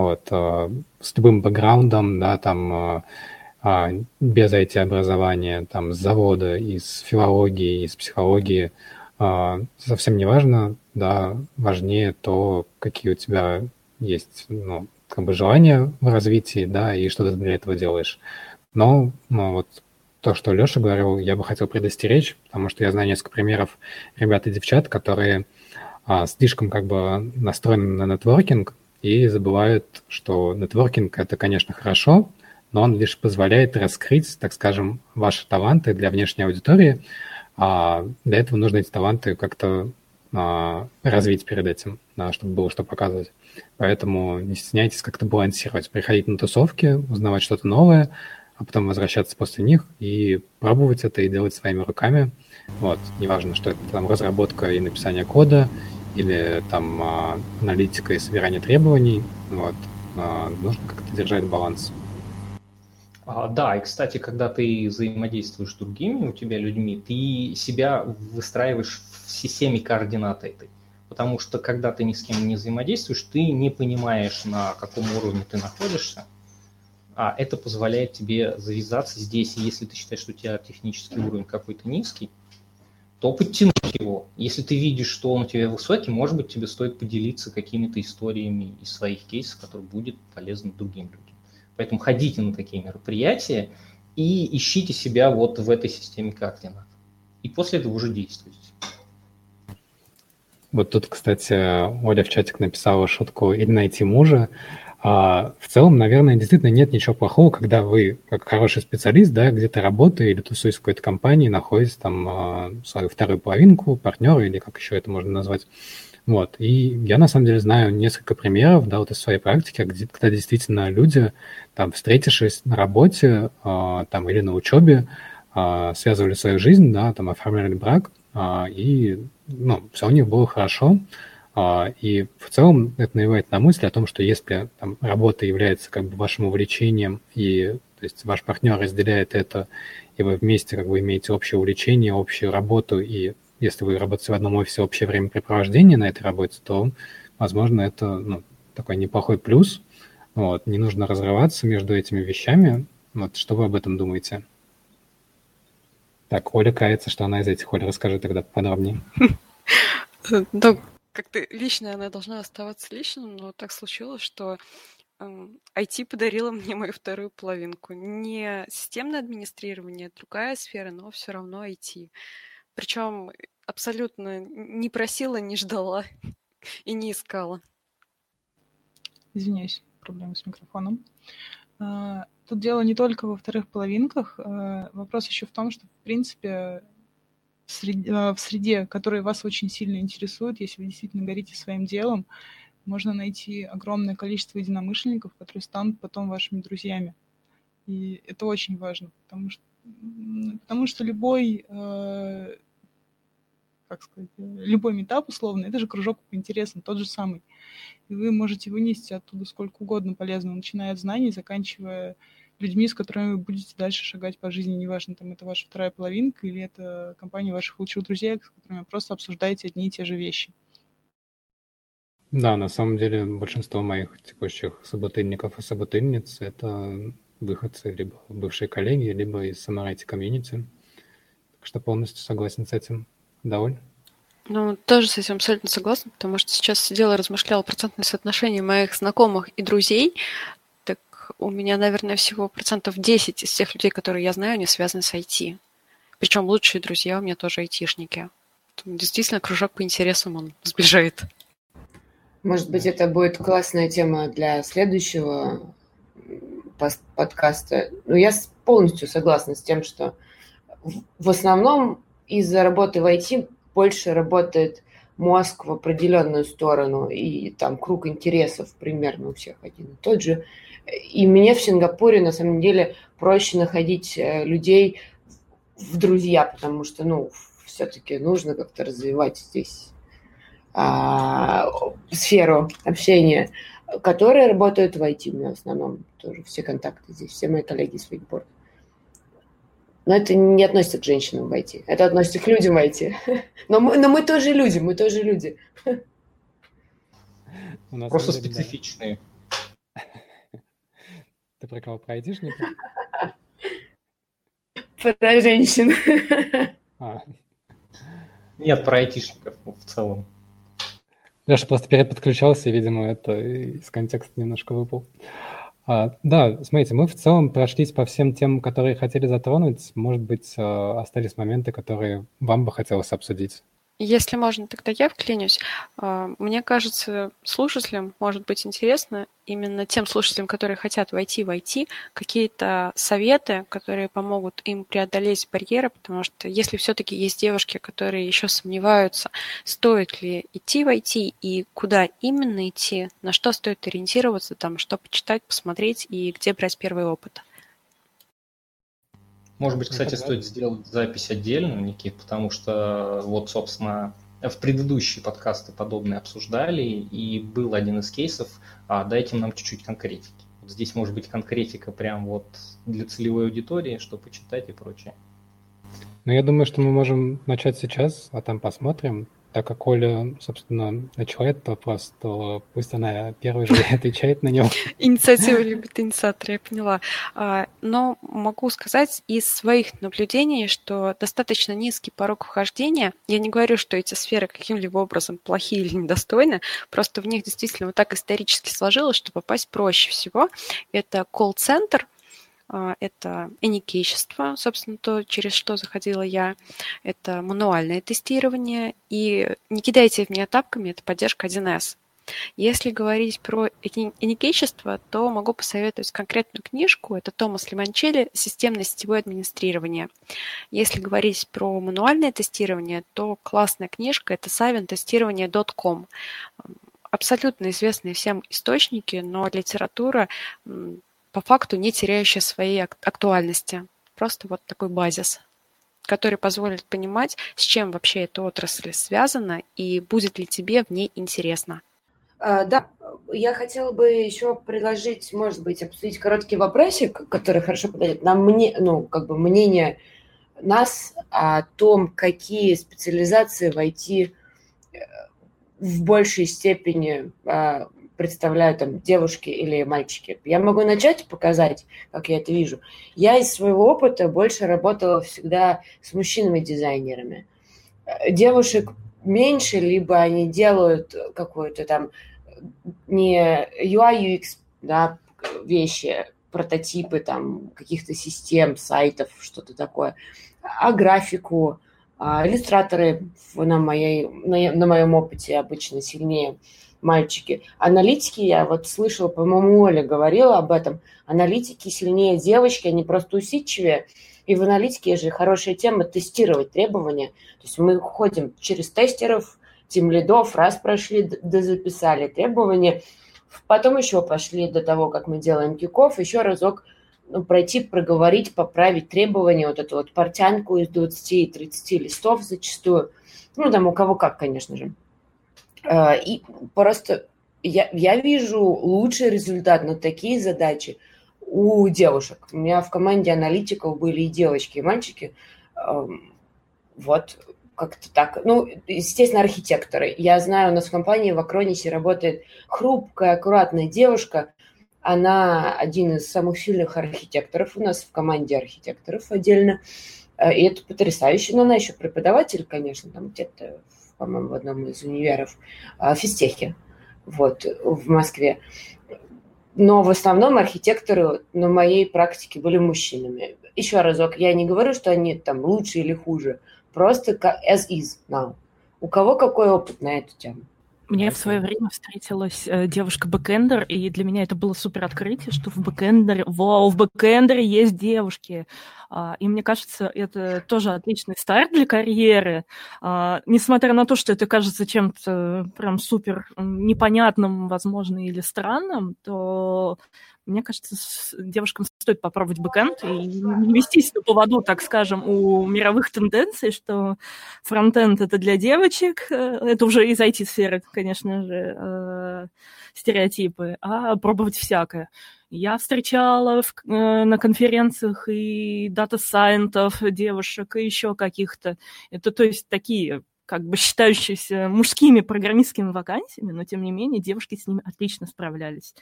вот, а, с любым бэкграундом, да, там, без IT-образования, там, с завода, из филологии, из психологии, совсем не важно, да, важнее то, какие у тебя есть, ну, как бы желания в развитии, да, и что ты для этого делаешь. Но ну, вот то, что Леша говорил, я бы хотел предостеречь, потому что я знаю несколько примеров ребят и девчат, которые а, слишком как бы настроены на нетворкинг и забывают, что нетворкинг – это, конечно, хорошо, но он лишь позволяет раскрыть, так скажем, ваши таланты для внешней аудитории, а для этого нужно эти таланты как-то а, развить перед этим, да, чтобы было что показывать. Поэтому не стесняйтесь как-то балансировать, приходить на тусовки, узнавать что-то новое, а потом возвращаться после них и пробовать это и делать своими руками. Вот, неважно, что это там разработка и написание кода, или там а, аналитика и собирание требований, вот, а, нужно как-то держать баланс.
А, да, и, кстати, когда ты взаимодействуешь с другими у тебя людьми, ты себя выстраиваешь в системе координат этой. Потому что когда ты ни с кем не взаимодействуешь, ты не понимаешь, на каком уровне ты находишься, а это позволяет тебе завязаться здесь. Если ты считаешь, что у тебя технический уровень какой-то низкий, то подтянуть его. Если ты видишь, что он у тебя высокий, может быть, тебе стоит поделиться какими-то историями из своих кейсов, которые будет полезны другим людям. Поэтому ходите на такие мероприятия и ищите себя вот в этой системе координат. И после этого уже действуйте.
Вот тут, кстати, Оля в чатик написала шутку «или найти мужа». А в целом, наверное, действительно нет ничего плохого, когда вы, как хороший специалист, да, где-то работаете или тусуясь в какой-то компании, находите там а, свою вторую половинку, партнера или как еще это можно назвать. Вот. И я, на самом деле, знаю несколько примеров, да, вот из своей практики, где, когда действительно люди, там, встретившись на работе, э, там, или на учебе, э, связывали свою жизнь, да, там, оформляли брак, э, и, ну, все у них было хорошо, и в целом это навевает на мысль о том, что если там, работа является как бы вашим увлечением, и то есть ваш партнер разделяет это, и вы вместе как бы имеете общее увлечение, общую работу, и если вы работаете в одном офисе, общее времяпрепровождение на этой работе, то, возможно, это ну, такой неплохой плюс. Вот. Не нужно разрываться между этими вещами. Вот что вы об этом думаете? Так, Оля кается, что она из этих. Оля, расскажи тогда подробнее.
Ну, как-то личное она должна оставаться личным, но так случилось, что IT подарила мне мою вторую половинку. Не системное администрирование, другая сфера, но все равно IT. Причем абсолютно не просила, не ждала и не искала.
Извиняюсь, проблемы с микрофоном. А, тут дело не только во вторых половинках. А, вопрос еще в том, что, в принципе, в среде, в которая вас очень сильно интересует, если вы действительно горите своим делом, можно найти огромное количество единомышленников, которые станут потом вашими друзьями. И это очень важно, потому что, потому что любой э, как сказать, любой метап условно, это же кружок по интересам, тот же самый. И вы можете вынести оттуда сколько угодно полезного, начиная от знаний, заканчивая людьми, с которыми вы будете дальше шагать по жизни, неважно, там это ваша вторая половинка или это компания ваших лучших друзей, с которыми просто обсуждаете одни и те же вещи.
Да, на самом деле большинство моих текущих собутыльников и собутыльниц – это выходцы либо бывшие коллеги, либо из Самарайте комьюнити. Так что полностью согласен с этим. Доволь?
Ну, тоже с этим абсолютно согласна, потому что сейчас сидела, размышляла процентное соотношение моих знакомых и друзей. У меня, наверное, всего процентов 10 из тех людей, которые я знаю, они связаны с IT. Причем лучшие друзья у меня тоже айтишники. Действительно, кружок по интересам он сближает.
Может быть, это будет классная тема для следующего подкаста. Ну, я полностью согласна с тем, что в основном из-за работы в IT больше работает мозг в определенную сторону, и там круг интересов примерно у всех один и тот же. И мне в Сингапуре на самом деле проще находить э, людей в друзья, потому что, ну, все-таки нужно как-то развивать здесь а, сферу общения, которые работают в IT у меня в основном тоже все контакты здесь, все мои коллеги с Wakeboard. Но это не относится к женщинам в IT, это относится к людям в IT. Но мы, но мы тоже люди, мы тоже люди.
У нас Просто специфичные.
Ты про кого? Про айтишников?
Про женщин. А.
Нет, про айтишников в целом.
Леша просто переподключался, и, видимо, это из контекста немножко выпал. А, да, смотрите, мы в целом прошлись по всем темам, которые хотели затронуть. Может быть, а, остались моменты, которые вам бы хотелось обсудить.
Если можно, тогда я вклинюсь. А, мне кажется, слушателям может быть интересно, именно тем слушателям, которые хотят войти в IT, какие-то советы, которые помогут им преодолеть барьеры, потому что если все-таки есть девушки, которые еще сомневаются, стоит ли идти в IT и куда именно идти, на что стоит ориентироваться, там, что почитать, посмотреть и где брать первый опыт.
Может быть, кстати, стоит сделать запись отдельно, Никит, потому что вот, собственно, в предыдущие подкасты подобные обсуждали, и был один из кейсов, а дайте нам чуть-чуть конкретики. Вот здесь может быть конкретика прям вот для целевой аудитории, что почитать и прочее.
Ну, я думаю, что мы можем начать сейчас, а там посмотрим так как Оля, собственно, начала этот вопрос, то пусть она первой же отвечает на него.
Инициатива любит инициатор, я поняла. А, но могу сказать из своих наблюдений, что достаточно низкий порог вхождения. Я не говорю, что эти сферы каким-либо образом плохие или недостойны, просто в них действительно вот так исторически сложилось, что попасть проще всего. Это колл-центр, это эникейщество, собственно, то, через что заходила я, это мануальное тестирование, и не кидайте в меня тапками, это поддержка 1С. Если говорить про эникейщество, то могу посоветовать конкретную книжку. Это Томас Лимончелли «Системное сетевое администрирование». Если говорить про мануальное тестирование, то классная книжка – это savintesирование.com. Абсолютно известные всем источники, но литература по факту не теряющая своей актуальности. Просто вот такой базис, который позволит понимать, с чем вообще эта отрасль связана и будет ли тебе в ней интересно.
А, да, я хотела бы еще предложить, может быть, обсудить короткий вопросик, который хорошо подойдет нам мне, ну, как бы мнение нас о том, какие специализации войти э, в большей степени представляют там девушки или мальчики. Я могу начать показать, как я это вижу. Я из своего опыта больше работала всегда с мужчинами-дизайнерами. Девушек меньше, либо они делают какую-то там не UI, UX, да, вещи, прототипы там каких-то систем, сайтов, что-то такое, а графику, а иллюстраторы на, моей, на, на моем опыте обычно сильнее мальчики. Аналитики, я вот слышала, по-моему, Оля говорила об этом, аналитики сильнее девочки, они просто усидчивее. И в аналитике же хорошая тема тестировать требования. То есть мы ходим через тестеров, тем лидов, раз прошли, записали требования, потом еще пошли до того, как мы делаем киков, еще разок ну, пройти, проговорить, поправить требования, вот эту вот портянку из 20-30 листов зачастую. Ну, там у кого как, конечно же. А, и просто я, я вижу лучший результат на такие задачи у девушек. У меня в команде аналитиков были и девочки, и мальчики. Вот как-то так. Ну, естественно, архитекторы. Я знаю, у нас в компании в Акронисе работает хрупкая, аккуратная девушка. Она один из самых сильных архитекторов у нас в команде архитекторов отдельно. Э, и это потрясающе. Но она еще преподаватель, конечно, там где-то по-моему, в одном из универов, а, физтехе, вот, в Москве. Но в основном архитекторы на моей практике были мужчинами. Еще разок, я не говорю, что они там лучше или хуже, просто as is now. У кого какой опыт на эту тему?
Мне в свое время встретилась э, девушка-бэкэндер, и для меня это было супер открытие, что в бэкэндере, вау, в бэкэндере есть девушки. А, и мне кажется, это тоже отличный старт для карьеры. А, несмотря на то, что это кажется чем-то прям супер непонятным, возможно, или странным, то Мне кажется, девушкам стоит попробовать бэкэнд и не вестись на поводу, так скажем, у мировых тенденций, что фронтенд — это для девочек, э, это уже из IT-сферы, конечно же, э, стереотипы, а пробовать всякое. Я встречала в, э, на конференциях и data scientist ов девушек, и еще каких-то. Это, то есть, такие как бы считающиеся мужскими программистскими вакансиями, но тем не менее девушки с ними отлично справлялись.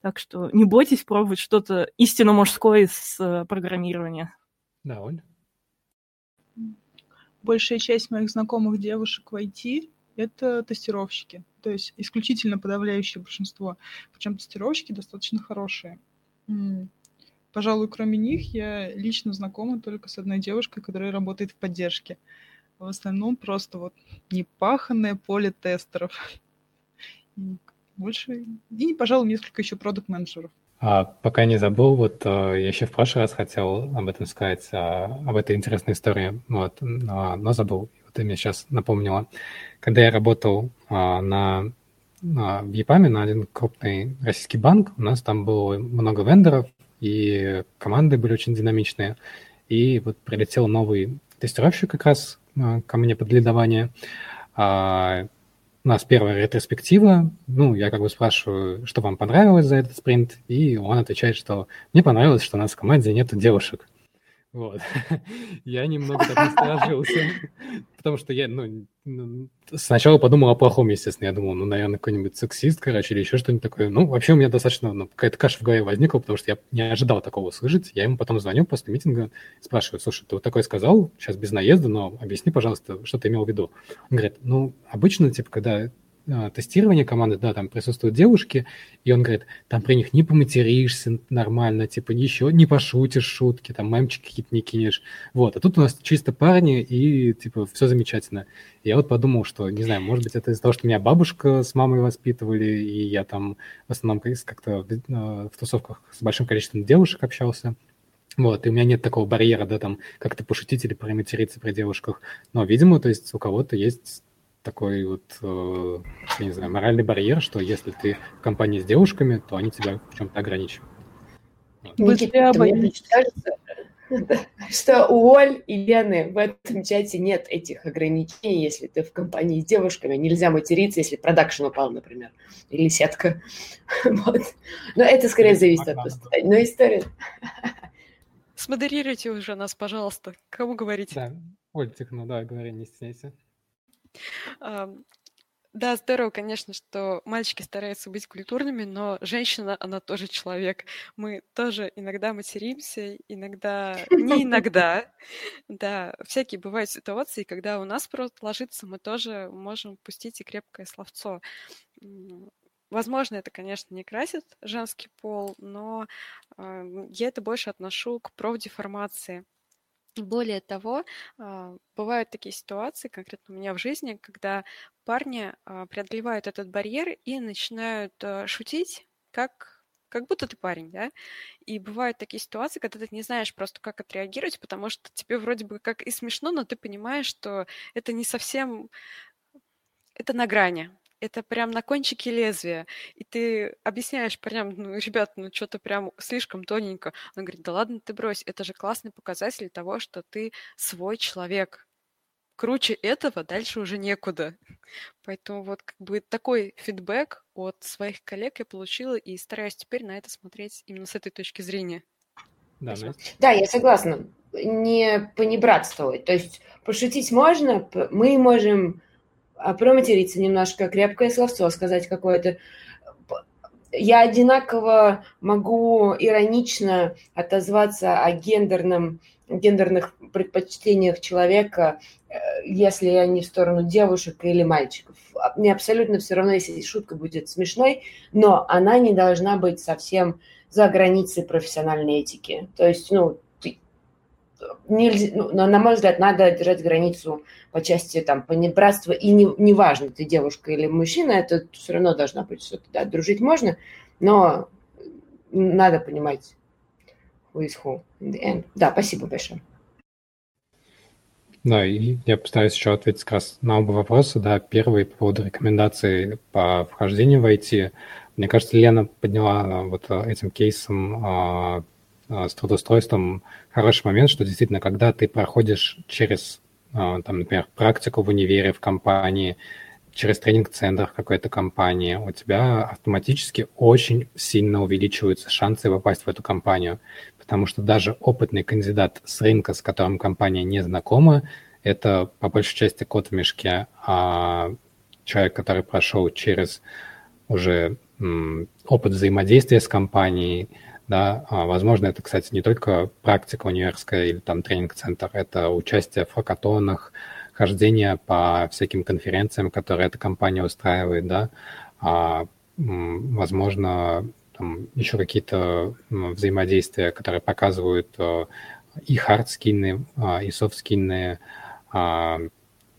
Так что не бойтесь пробовать что-то истинно мужское с э, программирования.
Да, Оль?
Большая часть моих знакомых девушек в IT — это тестировщики. То есть исключительно подавляющее большинство. Причем тестировщики достаточно хорошие. Пожалуй, кроме них, я лично знакома только с одной девушкой, которая работает в поддержке. В основном просто вот непаханное поле тестеров. И больше... И, пожалуй, несколько еще продукт менеджеров
А, пока не забыл, вот а, я еще в прошлый раз хотел об этом сказать, а, об этой интересной истории, вот, но, но забыл. Ты мне сейчас напомнила. Когда я работал а, на, на, в ЕПАМе, на один крупный российский банк, у нас там было много вендоров, и команды были очень динамичные. И вот прилетел новый тестировщик как раз а, ко мне под лидование. А, у нас первая ретроспектива, ну, я как бы спрашиваю, что вам понравилось за этот спринт, и он отвечает, что мне понравилось, что у нас в команде нет девушек. Вот. Я немного так насторожился, потому что я, ну, ну, сначала подумал о плохом, естественно. Я думал, ну, наверное, какой-нибудь сексист, короче, или еще что-нибудь такое. Ну, вообще у меня достаточно, ну, какая-то каша в голове возникла, потому что я не ожидал такого услышать. Я ему потом звоню после митинга, спрашиваю, слушай, ты вот такое сказал, сейчас без наезда, но объясни, пожалуйста, что ты имел в виду. Он говорит, ну, обычно, типа, когда тестирования команды, да, там присутствуют девушки, и он говорит, там при них не поматеришься нормально, типа еще не пошутишь шутки, там мемчики какие-то не кинешь. Вот, а тут у нас чисто парни, и типа все замечательно. Я вот подумал, что, не знаю, может быть, это из-за того, что меня бабушка с мамой воспитывали, и я там в основном как-то в тусовках с большим количеством девушек общался. Вот, и у меня нет такого барьера, да, там, как-то пошутить или проматериться при девушках. Но, видимо, то есть у кого-то есть такой вот, э, я не знаю, моральный барьер, что если ты в компании с девушками, то они тебя в чем-то ограничивают.
Никита, мне кажется, что у Оль и Лены в этом чате нет этих ограничений, если ты в компании с девушками. Нельзя материться, если продакшн упал, например, или сетка. Вот. Но это скорее зависит от. Но история...
Смодерируйте уже нас, пожалуйста. Кому говорить?
Да, Оль, Тихонова, давай, говори, не стесняйся.
Да, здорово, конечно, что мальчики стараются быть культурными, но женщина, она тоже человек. Мы тоже иногда материмся, иногда, не иногда. Да, всякие бывают ситуации, когда у нас просто ложится, мы тоже можем пустить и крепкое словцо. Возможно, это, конечно, не красит женский пол, но э, я это больше отношу к профдеформации. Более того, а, бывают такие ситуации, конкретно у меня в жизни, когда парни а, преодолевают этот барьер и начинают а, шутить, как как будто ты парень, да? И бывают такие ситуации, когда ты не знаешь просто, как отреагировать, потому что тебе вроде бы как и смешно, но ты понимаешь, что это не совсем... Это на грани это прям на кончике лезвия. И ты объясняешь прям, ну, ребят, ну что-то прям слишком тоненько. Он говорит, да ладно ты брось, это же классный показатель того, что ты свой человек. Круче этого дальше уже некуда. Поэтому вот как бы такой фидбэк от своих коллег я получила и стараюсь теперь на это смотреть именно с этой точки зрения.
Да, да я согласна. Не понебратствовать. То есть пошутить можно, мы можем проматериться немножко, крепкое словцо сказать какое-то. Я одинаково могу иронично отозваться о гендерном, гендерных предпочтениях человека, э, если они в сторону девушек или мальчиков. Мне абсолютно все равно, если шутка будет смешной, но она не должна быть совсем за границей профессиональной этики. То есть, ну, нельзя, ну, на мой взгляд, надо держать границу по части там понебратства, и не, не важно, ты девушка или мужчина, это все равно должна быть что-то, да, дружить можно, но надо понимать who is who in the end. Да, спасибо большое.
Да, и я постараюсь еще ответить как раз на оба вопроса. Да, первый по поводу рекомендаций по вхождению в IT. Мне кажется, Лена подняла вот этим кейсом а, с трудоустройством хороший момент, что действительно, когда ты проходишь через, а, там, например, практику в универе, в компании, через тренинг-центр какой-то компании, у тебя автоматически очень сильно увеличиваются шансы попасть в эту компанию. Потому что даже опытный кандидат с рынка, с которым компания не знакома, это по большей части кот в мешке, а человек, который прошел через уже опыт взаимодействия с компанией, да, а, возможно, это, кстати, не только практика универская или там тренинг-центр, это участие в хакатонах, хождение по всяким конференциям, которые эта компания устраивает, да, а, возможно, там еще какие-то взаимодействия, которые показывают э, и хардскинные, и софтскинные а,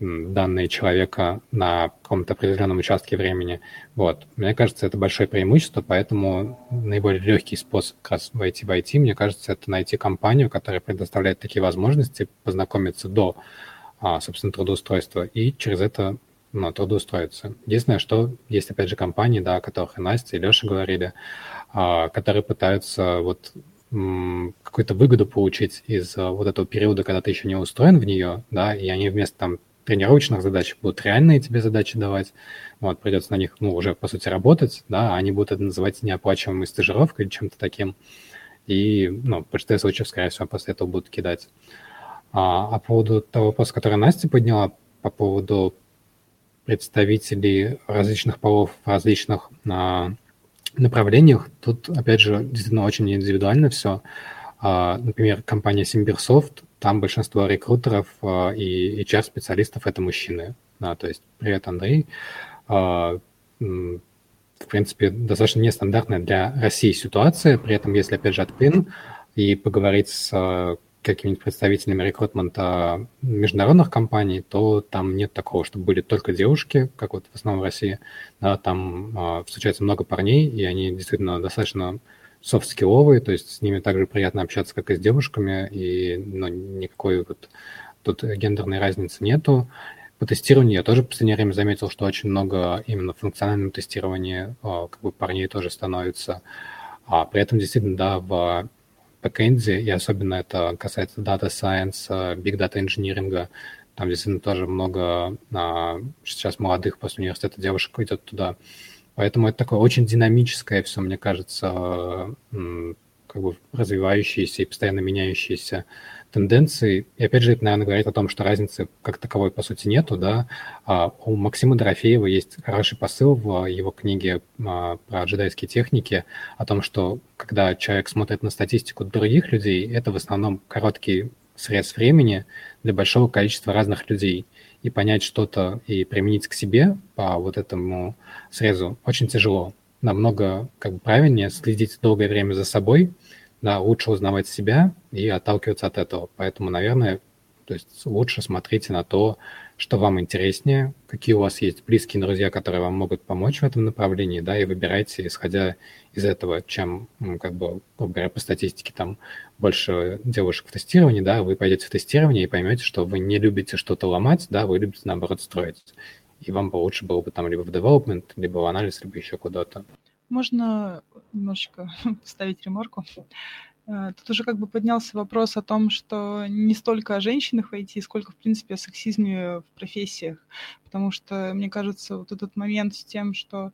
данные человека на каком-то определенном участке времени. Вот. Мне кажется, это большое преимущество, поэтому наиболее легкий способ как раз войти в IT, мне кажется, это найти компанию, которая предоставляет такие возможности, познакомиться до, а, собственно, трудоустройства и через это ну, трудоустроиться. Единственное, что есть, опять же, компании, да, о которых и Настя, и Леша говорили, а, которые пытаются вот какую-то выгоду получить из а, вот этого периода, когда ты еще не устроен в нее, да, и они вместо там тренировочных задач будут реальные тебе задачи давать, вот, придется на них, ну, уже, по сути, работать, да, а они будут это называть неоплачиваемой стажировкой или чем-то таким, и, ну, в большинстве случаев, скорее всего, после этого будут кидать. А, а по поводу того вопроса, который Настя подняла, по поводу представителей различных полов в различных а, направлениях, тут, опять же, действительно очень индивидуально все. А, например, компания Simbersoft, там большинство рекрутеров а, и HR-специалистов – это мужчины. Да, то есть, привет, Андрей. В принципе, достаточно нестандартная для России ситуация. При этом, если, опять же, от и поговорить с какими-нибудь представителями рекрутмента международных компаний, то там нет такого, чтобы были только девушки, как вот в основном в России. Да, там э, встречается много парней, и они действительно достаточно софт-скилловые, то есть с ними также приятно общаться, как и с девушками, и ну, никакой вот тут гендерной разницы нету. По тестированию я тоже в последнее время заметил, что очень много именно в функциональном тестировании э, как бы парней тоже становится. А при этом действительно, да, в бэкэнде, и особенно это касается Data Science, Big Data Engineering. Там действительно тоже много а, сейчас молодых после университета девушек идет туда. Поэтому это такое очень динамическое все, мне кажется, как бы развивающееся и постоянно меняющееся тенденции. И опять же, это, наверное, говорит о том, что разницы как таковой, по сути, нету, да. А у Максима Дорофеева есть хороший посыл в его книге а, про джедайские техники о том, что когда человек смотрит на статистику других людей, это в основном короткий срез времени для большого количества разных людей. И понять что-то и применить к себе по вот этому срезу очень тяжело. Намного как бы правильнее следить долгое время за собой – да, лучше узнавать себя и отталкиваться от этого. Поэтому, наверное, то есть лучше смотрите на то, что вам интереснее, какие у вас есть близкие друзья, которые вам могут помочь в этом направлении, да, и выбирайте, исходя из этого, чем, ну, как бы, грубо говоря, по статистике там больше девушек в тестировании, да, вы пойдете в тестирование и поймете, что вы не любите что-то ломать, да, вы любите, наоборот, строить. И вам бы лучше было бы там либо в development, либо в анализ, либо еще куда-то.
Можно немножечко ставить ремарку? Э, тут уже как бы поднялся вопрос о том, что не столько о женщинах в IT, сколько, в принципе, о сексизме в профессиях. Потому что, мне кажется, вот этот момент с тем, что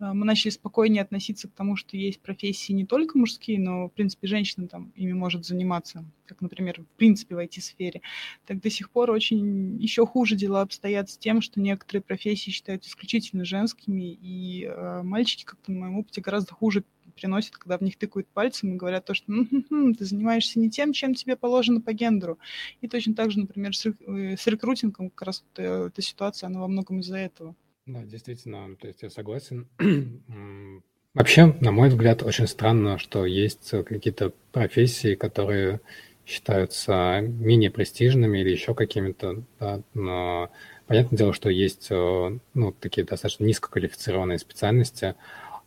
а, мы начали спокойнее относиться к тому, что есть профессии не только мужские, но, в принципе, женщина там ими может заниматься, как, например, в принципе, в IT-сфере, так до сих пор очень еще хуже дела обстоят с тем, что некоторые профессии считаются исключительно женскими, и э, мальчики, как-то на моем опыте, гораздо хуже приносят, когда в них тыкают пальцем и говорят то, что м-м-м, ты занимаешься не тем, чем тебе положено по гендеру. И точно так же, например, с, э, с рекрутингом как раз вот, э, эта ситуация, она во многом из-за этого.
Да, действительно, то есть я согласен. Вообще, на мой взгляд, очень странно, что есть какие-то профессии, которые считаются менее престижными или еще какими-то, да, но понятное дело, что есть ну, такие достаточно низкоквалифицированные специальности,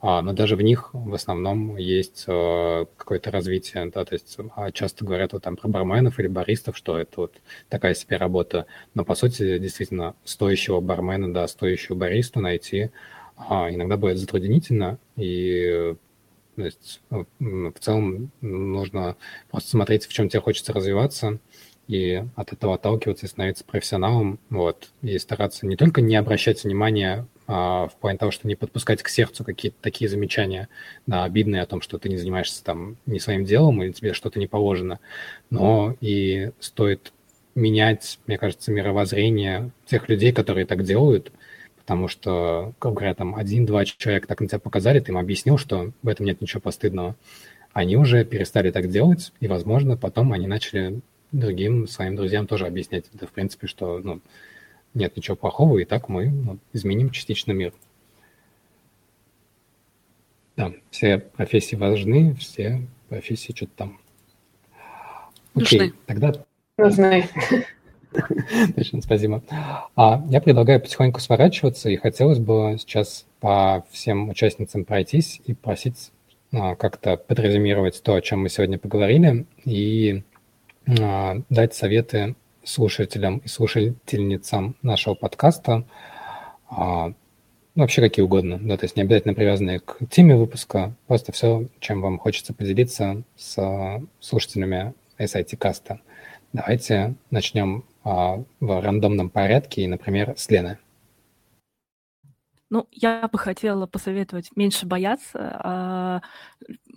но даже в них в основном есть а, какое-то развитие, да, то есть а, часто говорят вот там про барменов или баристов, что это вот такая себе работа, но по сути действительно стоящего бармена, да, стоящего баристу найти а, иногда бывает затруднительно, и то есть, в целом нужно просто смотреть, в чем тебе хочется развиваться, и от этого отталкиваться и становиться профессионалом, вот, и стараться не только не обращать внимания а, в плане того, что не подпускать к сердцу какие-то такие замечания, да, обидные о том, что ты не занимаешься там не своим делом или тебе что-то не положено, но и стоит менять, мне кажется, мировоззрение тех людей, которые так делают, потому что, как говоря, там один-два человека так на тебя показали, ты им объяснил, что в этом нет ничего постыдного. Они уже перестали так делать, и, возможно, потом они начали другим своим друзьям тоже объяснять это, в принципе, что ну, нет ничего плохого, и так мы ну, изменим частично мир. Да, все профессии важны, все профессии что-то там. Окей, Нужны. тогда...
Нужны.
Точно, спасибо. А, я предлагаю потихоньку сворачиваться, и хотелось бы сейчас по всем участницам пройтись и просить а, как-то подрезюмировать то, о чем мы сегодня поговорили, и а, дать советы слушателям и слушательницам нашего подкаста, а, вообще какие угодно, да, то есть не обязательно привязанные к теме выпуска, просто все, чем вам хочется поделиться с слушателями SIT каста. Давайте начнем а, в рандомном порядке, и, например, с Лены.
Ну, я бы хотела посоветовать меньше бояться, а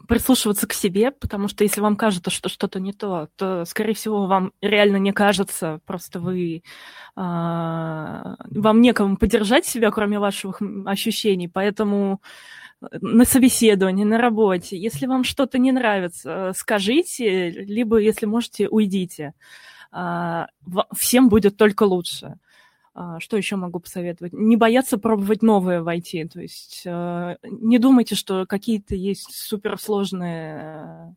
прислушиваться к себе, потому что если вам кажется, что что-то не то, то, скорее всего, вам реально не кажется, просто вы... А, вам некому поддержать себя, кроме ваших ощущений, поэтому на собеседовании, на работе, если вам что-то не нравится, скажите, либо, если можете, уйдите. А, всем будет только лучше. А, что еще могу посоветовать? Не бояться пробовать новое в IT. То есть э, не думайте, что какие-то есть суперсложные э,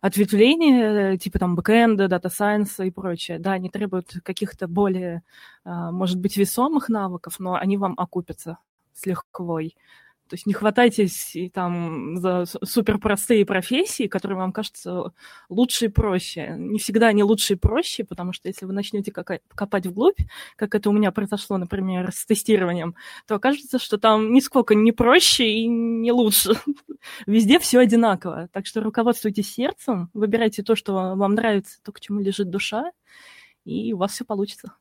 ответвления, типа там бэкэнда, дата сайенса и прочее. Да, они требуют каких-то более, э, может быть, весомых навыков, но они вам окупятся с легкой. То есть не хватайтесь и там за суперпростые профессии, которые вам кажутся лучше и проще. Не всегда они лучше и проще, потому что если вы начнете копать вглубь, как это у меня произошло, например, с тестированием, то окажется, что там нисколько не проще и не лучше. Везде все одинаково. Так что руководствуйтесь сердцем, выбирайте то, что вам нравится, то, к чему лежит душа, и у вас все получится.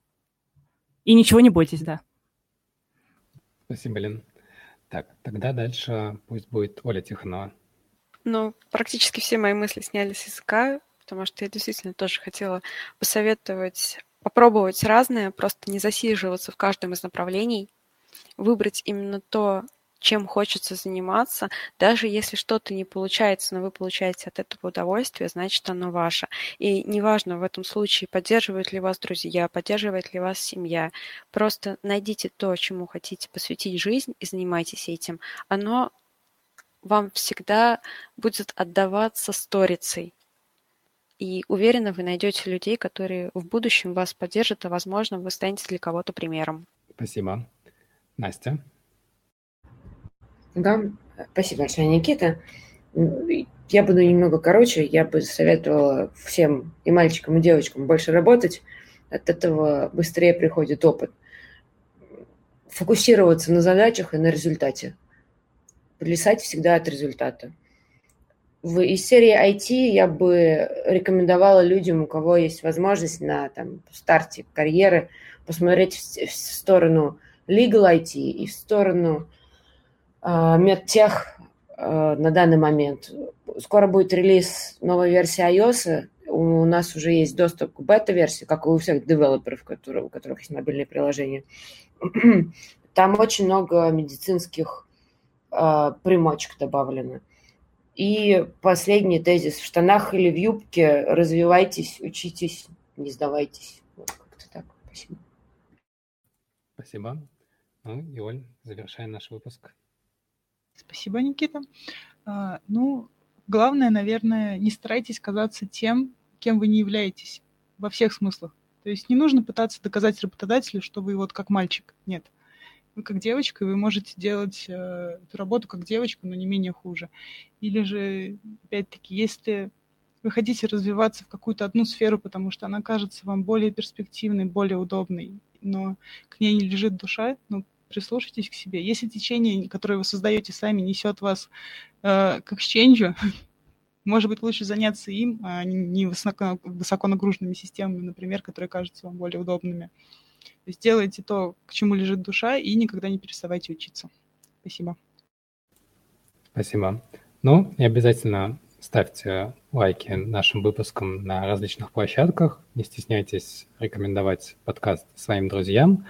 И ничего не бойтесь, да.
Спасибо, Лен. Так, тогда дальше пусть будет Оля Тихонова.
Ну, практически все мои мысли сняли с языка, потому что я действительно тоже хотела посоветовать попробовать разное, просто не засиживаться в каждом из направлений, выбрать именно то, чем хочется заниматься, даже если что-то не получается, но вы получаете от этого удовольствие, значит оно ваше. И неважно в этом случае, поддерживают ли вас друзья, поддерживает ли вас семья, просто найдите то, чему хотите посвятить жизнь и занимайтесь этим. Оно вам всегда будет отдаваться сторицей. И уверена, вы найдете людей, которые в будущем вас поддержат, а возможно, вы станете для кого-то примером.
Спасибо. Настя?
Да, спасибо большое, Никита. Я буду немного короче. Я бы советовала всем и мальчикам, и девочкам больше работать. От этого быстрее приходит опыт. Фокусироваться на задачах и на результате. Плясать всегда от результата. В, из серии IT я бы рекомендовала людям, у кого есть возможность на там, старте карьеры, посмотреть в, в сторону legal IT и в сторону медтех э, на данный момент. Скоро будет релиз новой версии iOS. У нас уже есть доступ к бета-версии, как и у всех девелоперов, у которых есть мобильные приложения. Там очень много медицинских э, примочек добавлено. И последний тезис. В штанах или в юбке развивайтесь, учитесь, не сдавайтесь. Вот как-то так. Спасибо.
Спасибо. Ну, Иоль, завершай наш выпуск.
Спасибо, Никита. А, ну, главное, наверное, не старайтесь казаться тем, кем вы не являетесь во всех смыслах. То есть не нужно пытаться доказать работодателю, что вы вот как мальчик. Нет. вы как девочка, и вы можете делать э, эту работу как девочка, но не менее хуже. Или же, опять-таки, если вы хотите развиваться в какую-то одну сферу, потому что она кажется вам более перспективной, более удобной, но к ней не лежит душа, ну, прислушайтесь к себе. Если течение, которое вы создаете сами, несет вас э, к эксченджу, может быть, лучше заняться им, а не высоко, высоко нагруженными системами, например, которые кажутся вам более удобными. То есть делайте то, к чему лежит душа, и никогда не переставайте учиться. Спасибо.
Спасибо. Ну, и обязательно ставьте лайки нашим выпускам на различных площадках. Не стесняйтесь рекомендовать подкаст своим друзьям.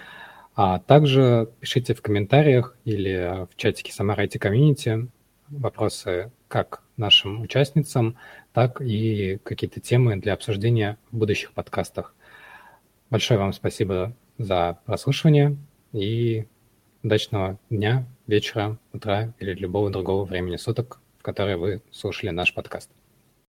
А также пишите в комментариях или в чатике Самара IT Community вопросы как нашим участницам, так и какие-то темы для обсуждения в будущих подкастах. Большое вам спасибо за прослушивание и удачного дня, вечера, утра или любого другого времени суток, в которое вы слушали наш подкаст.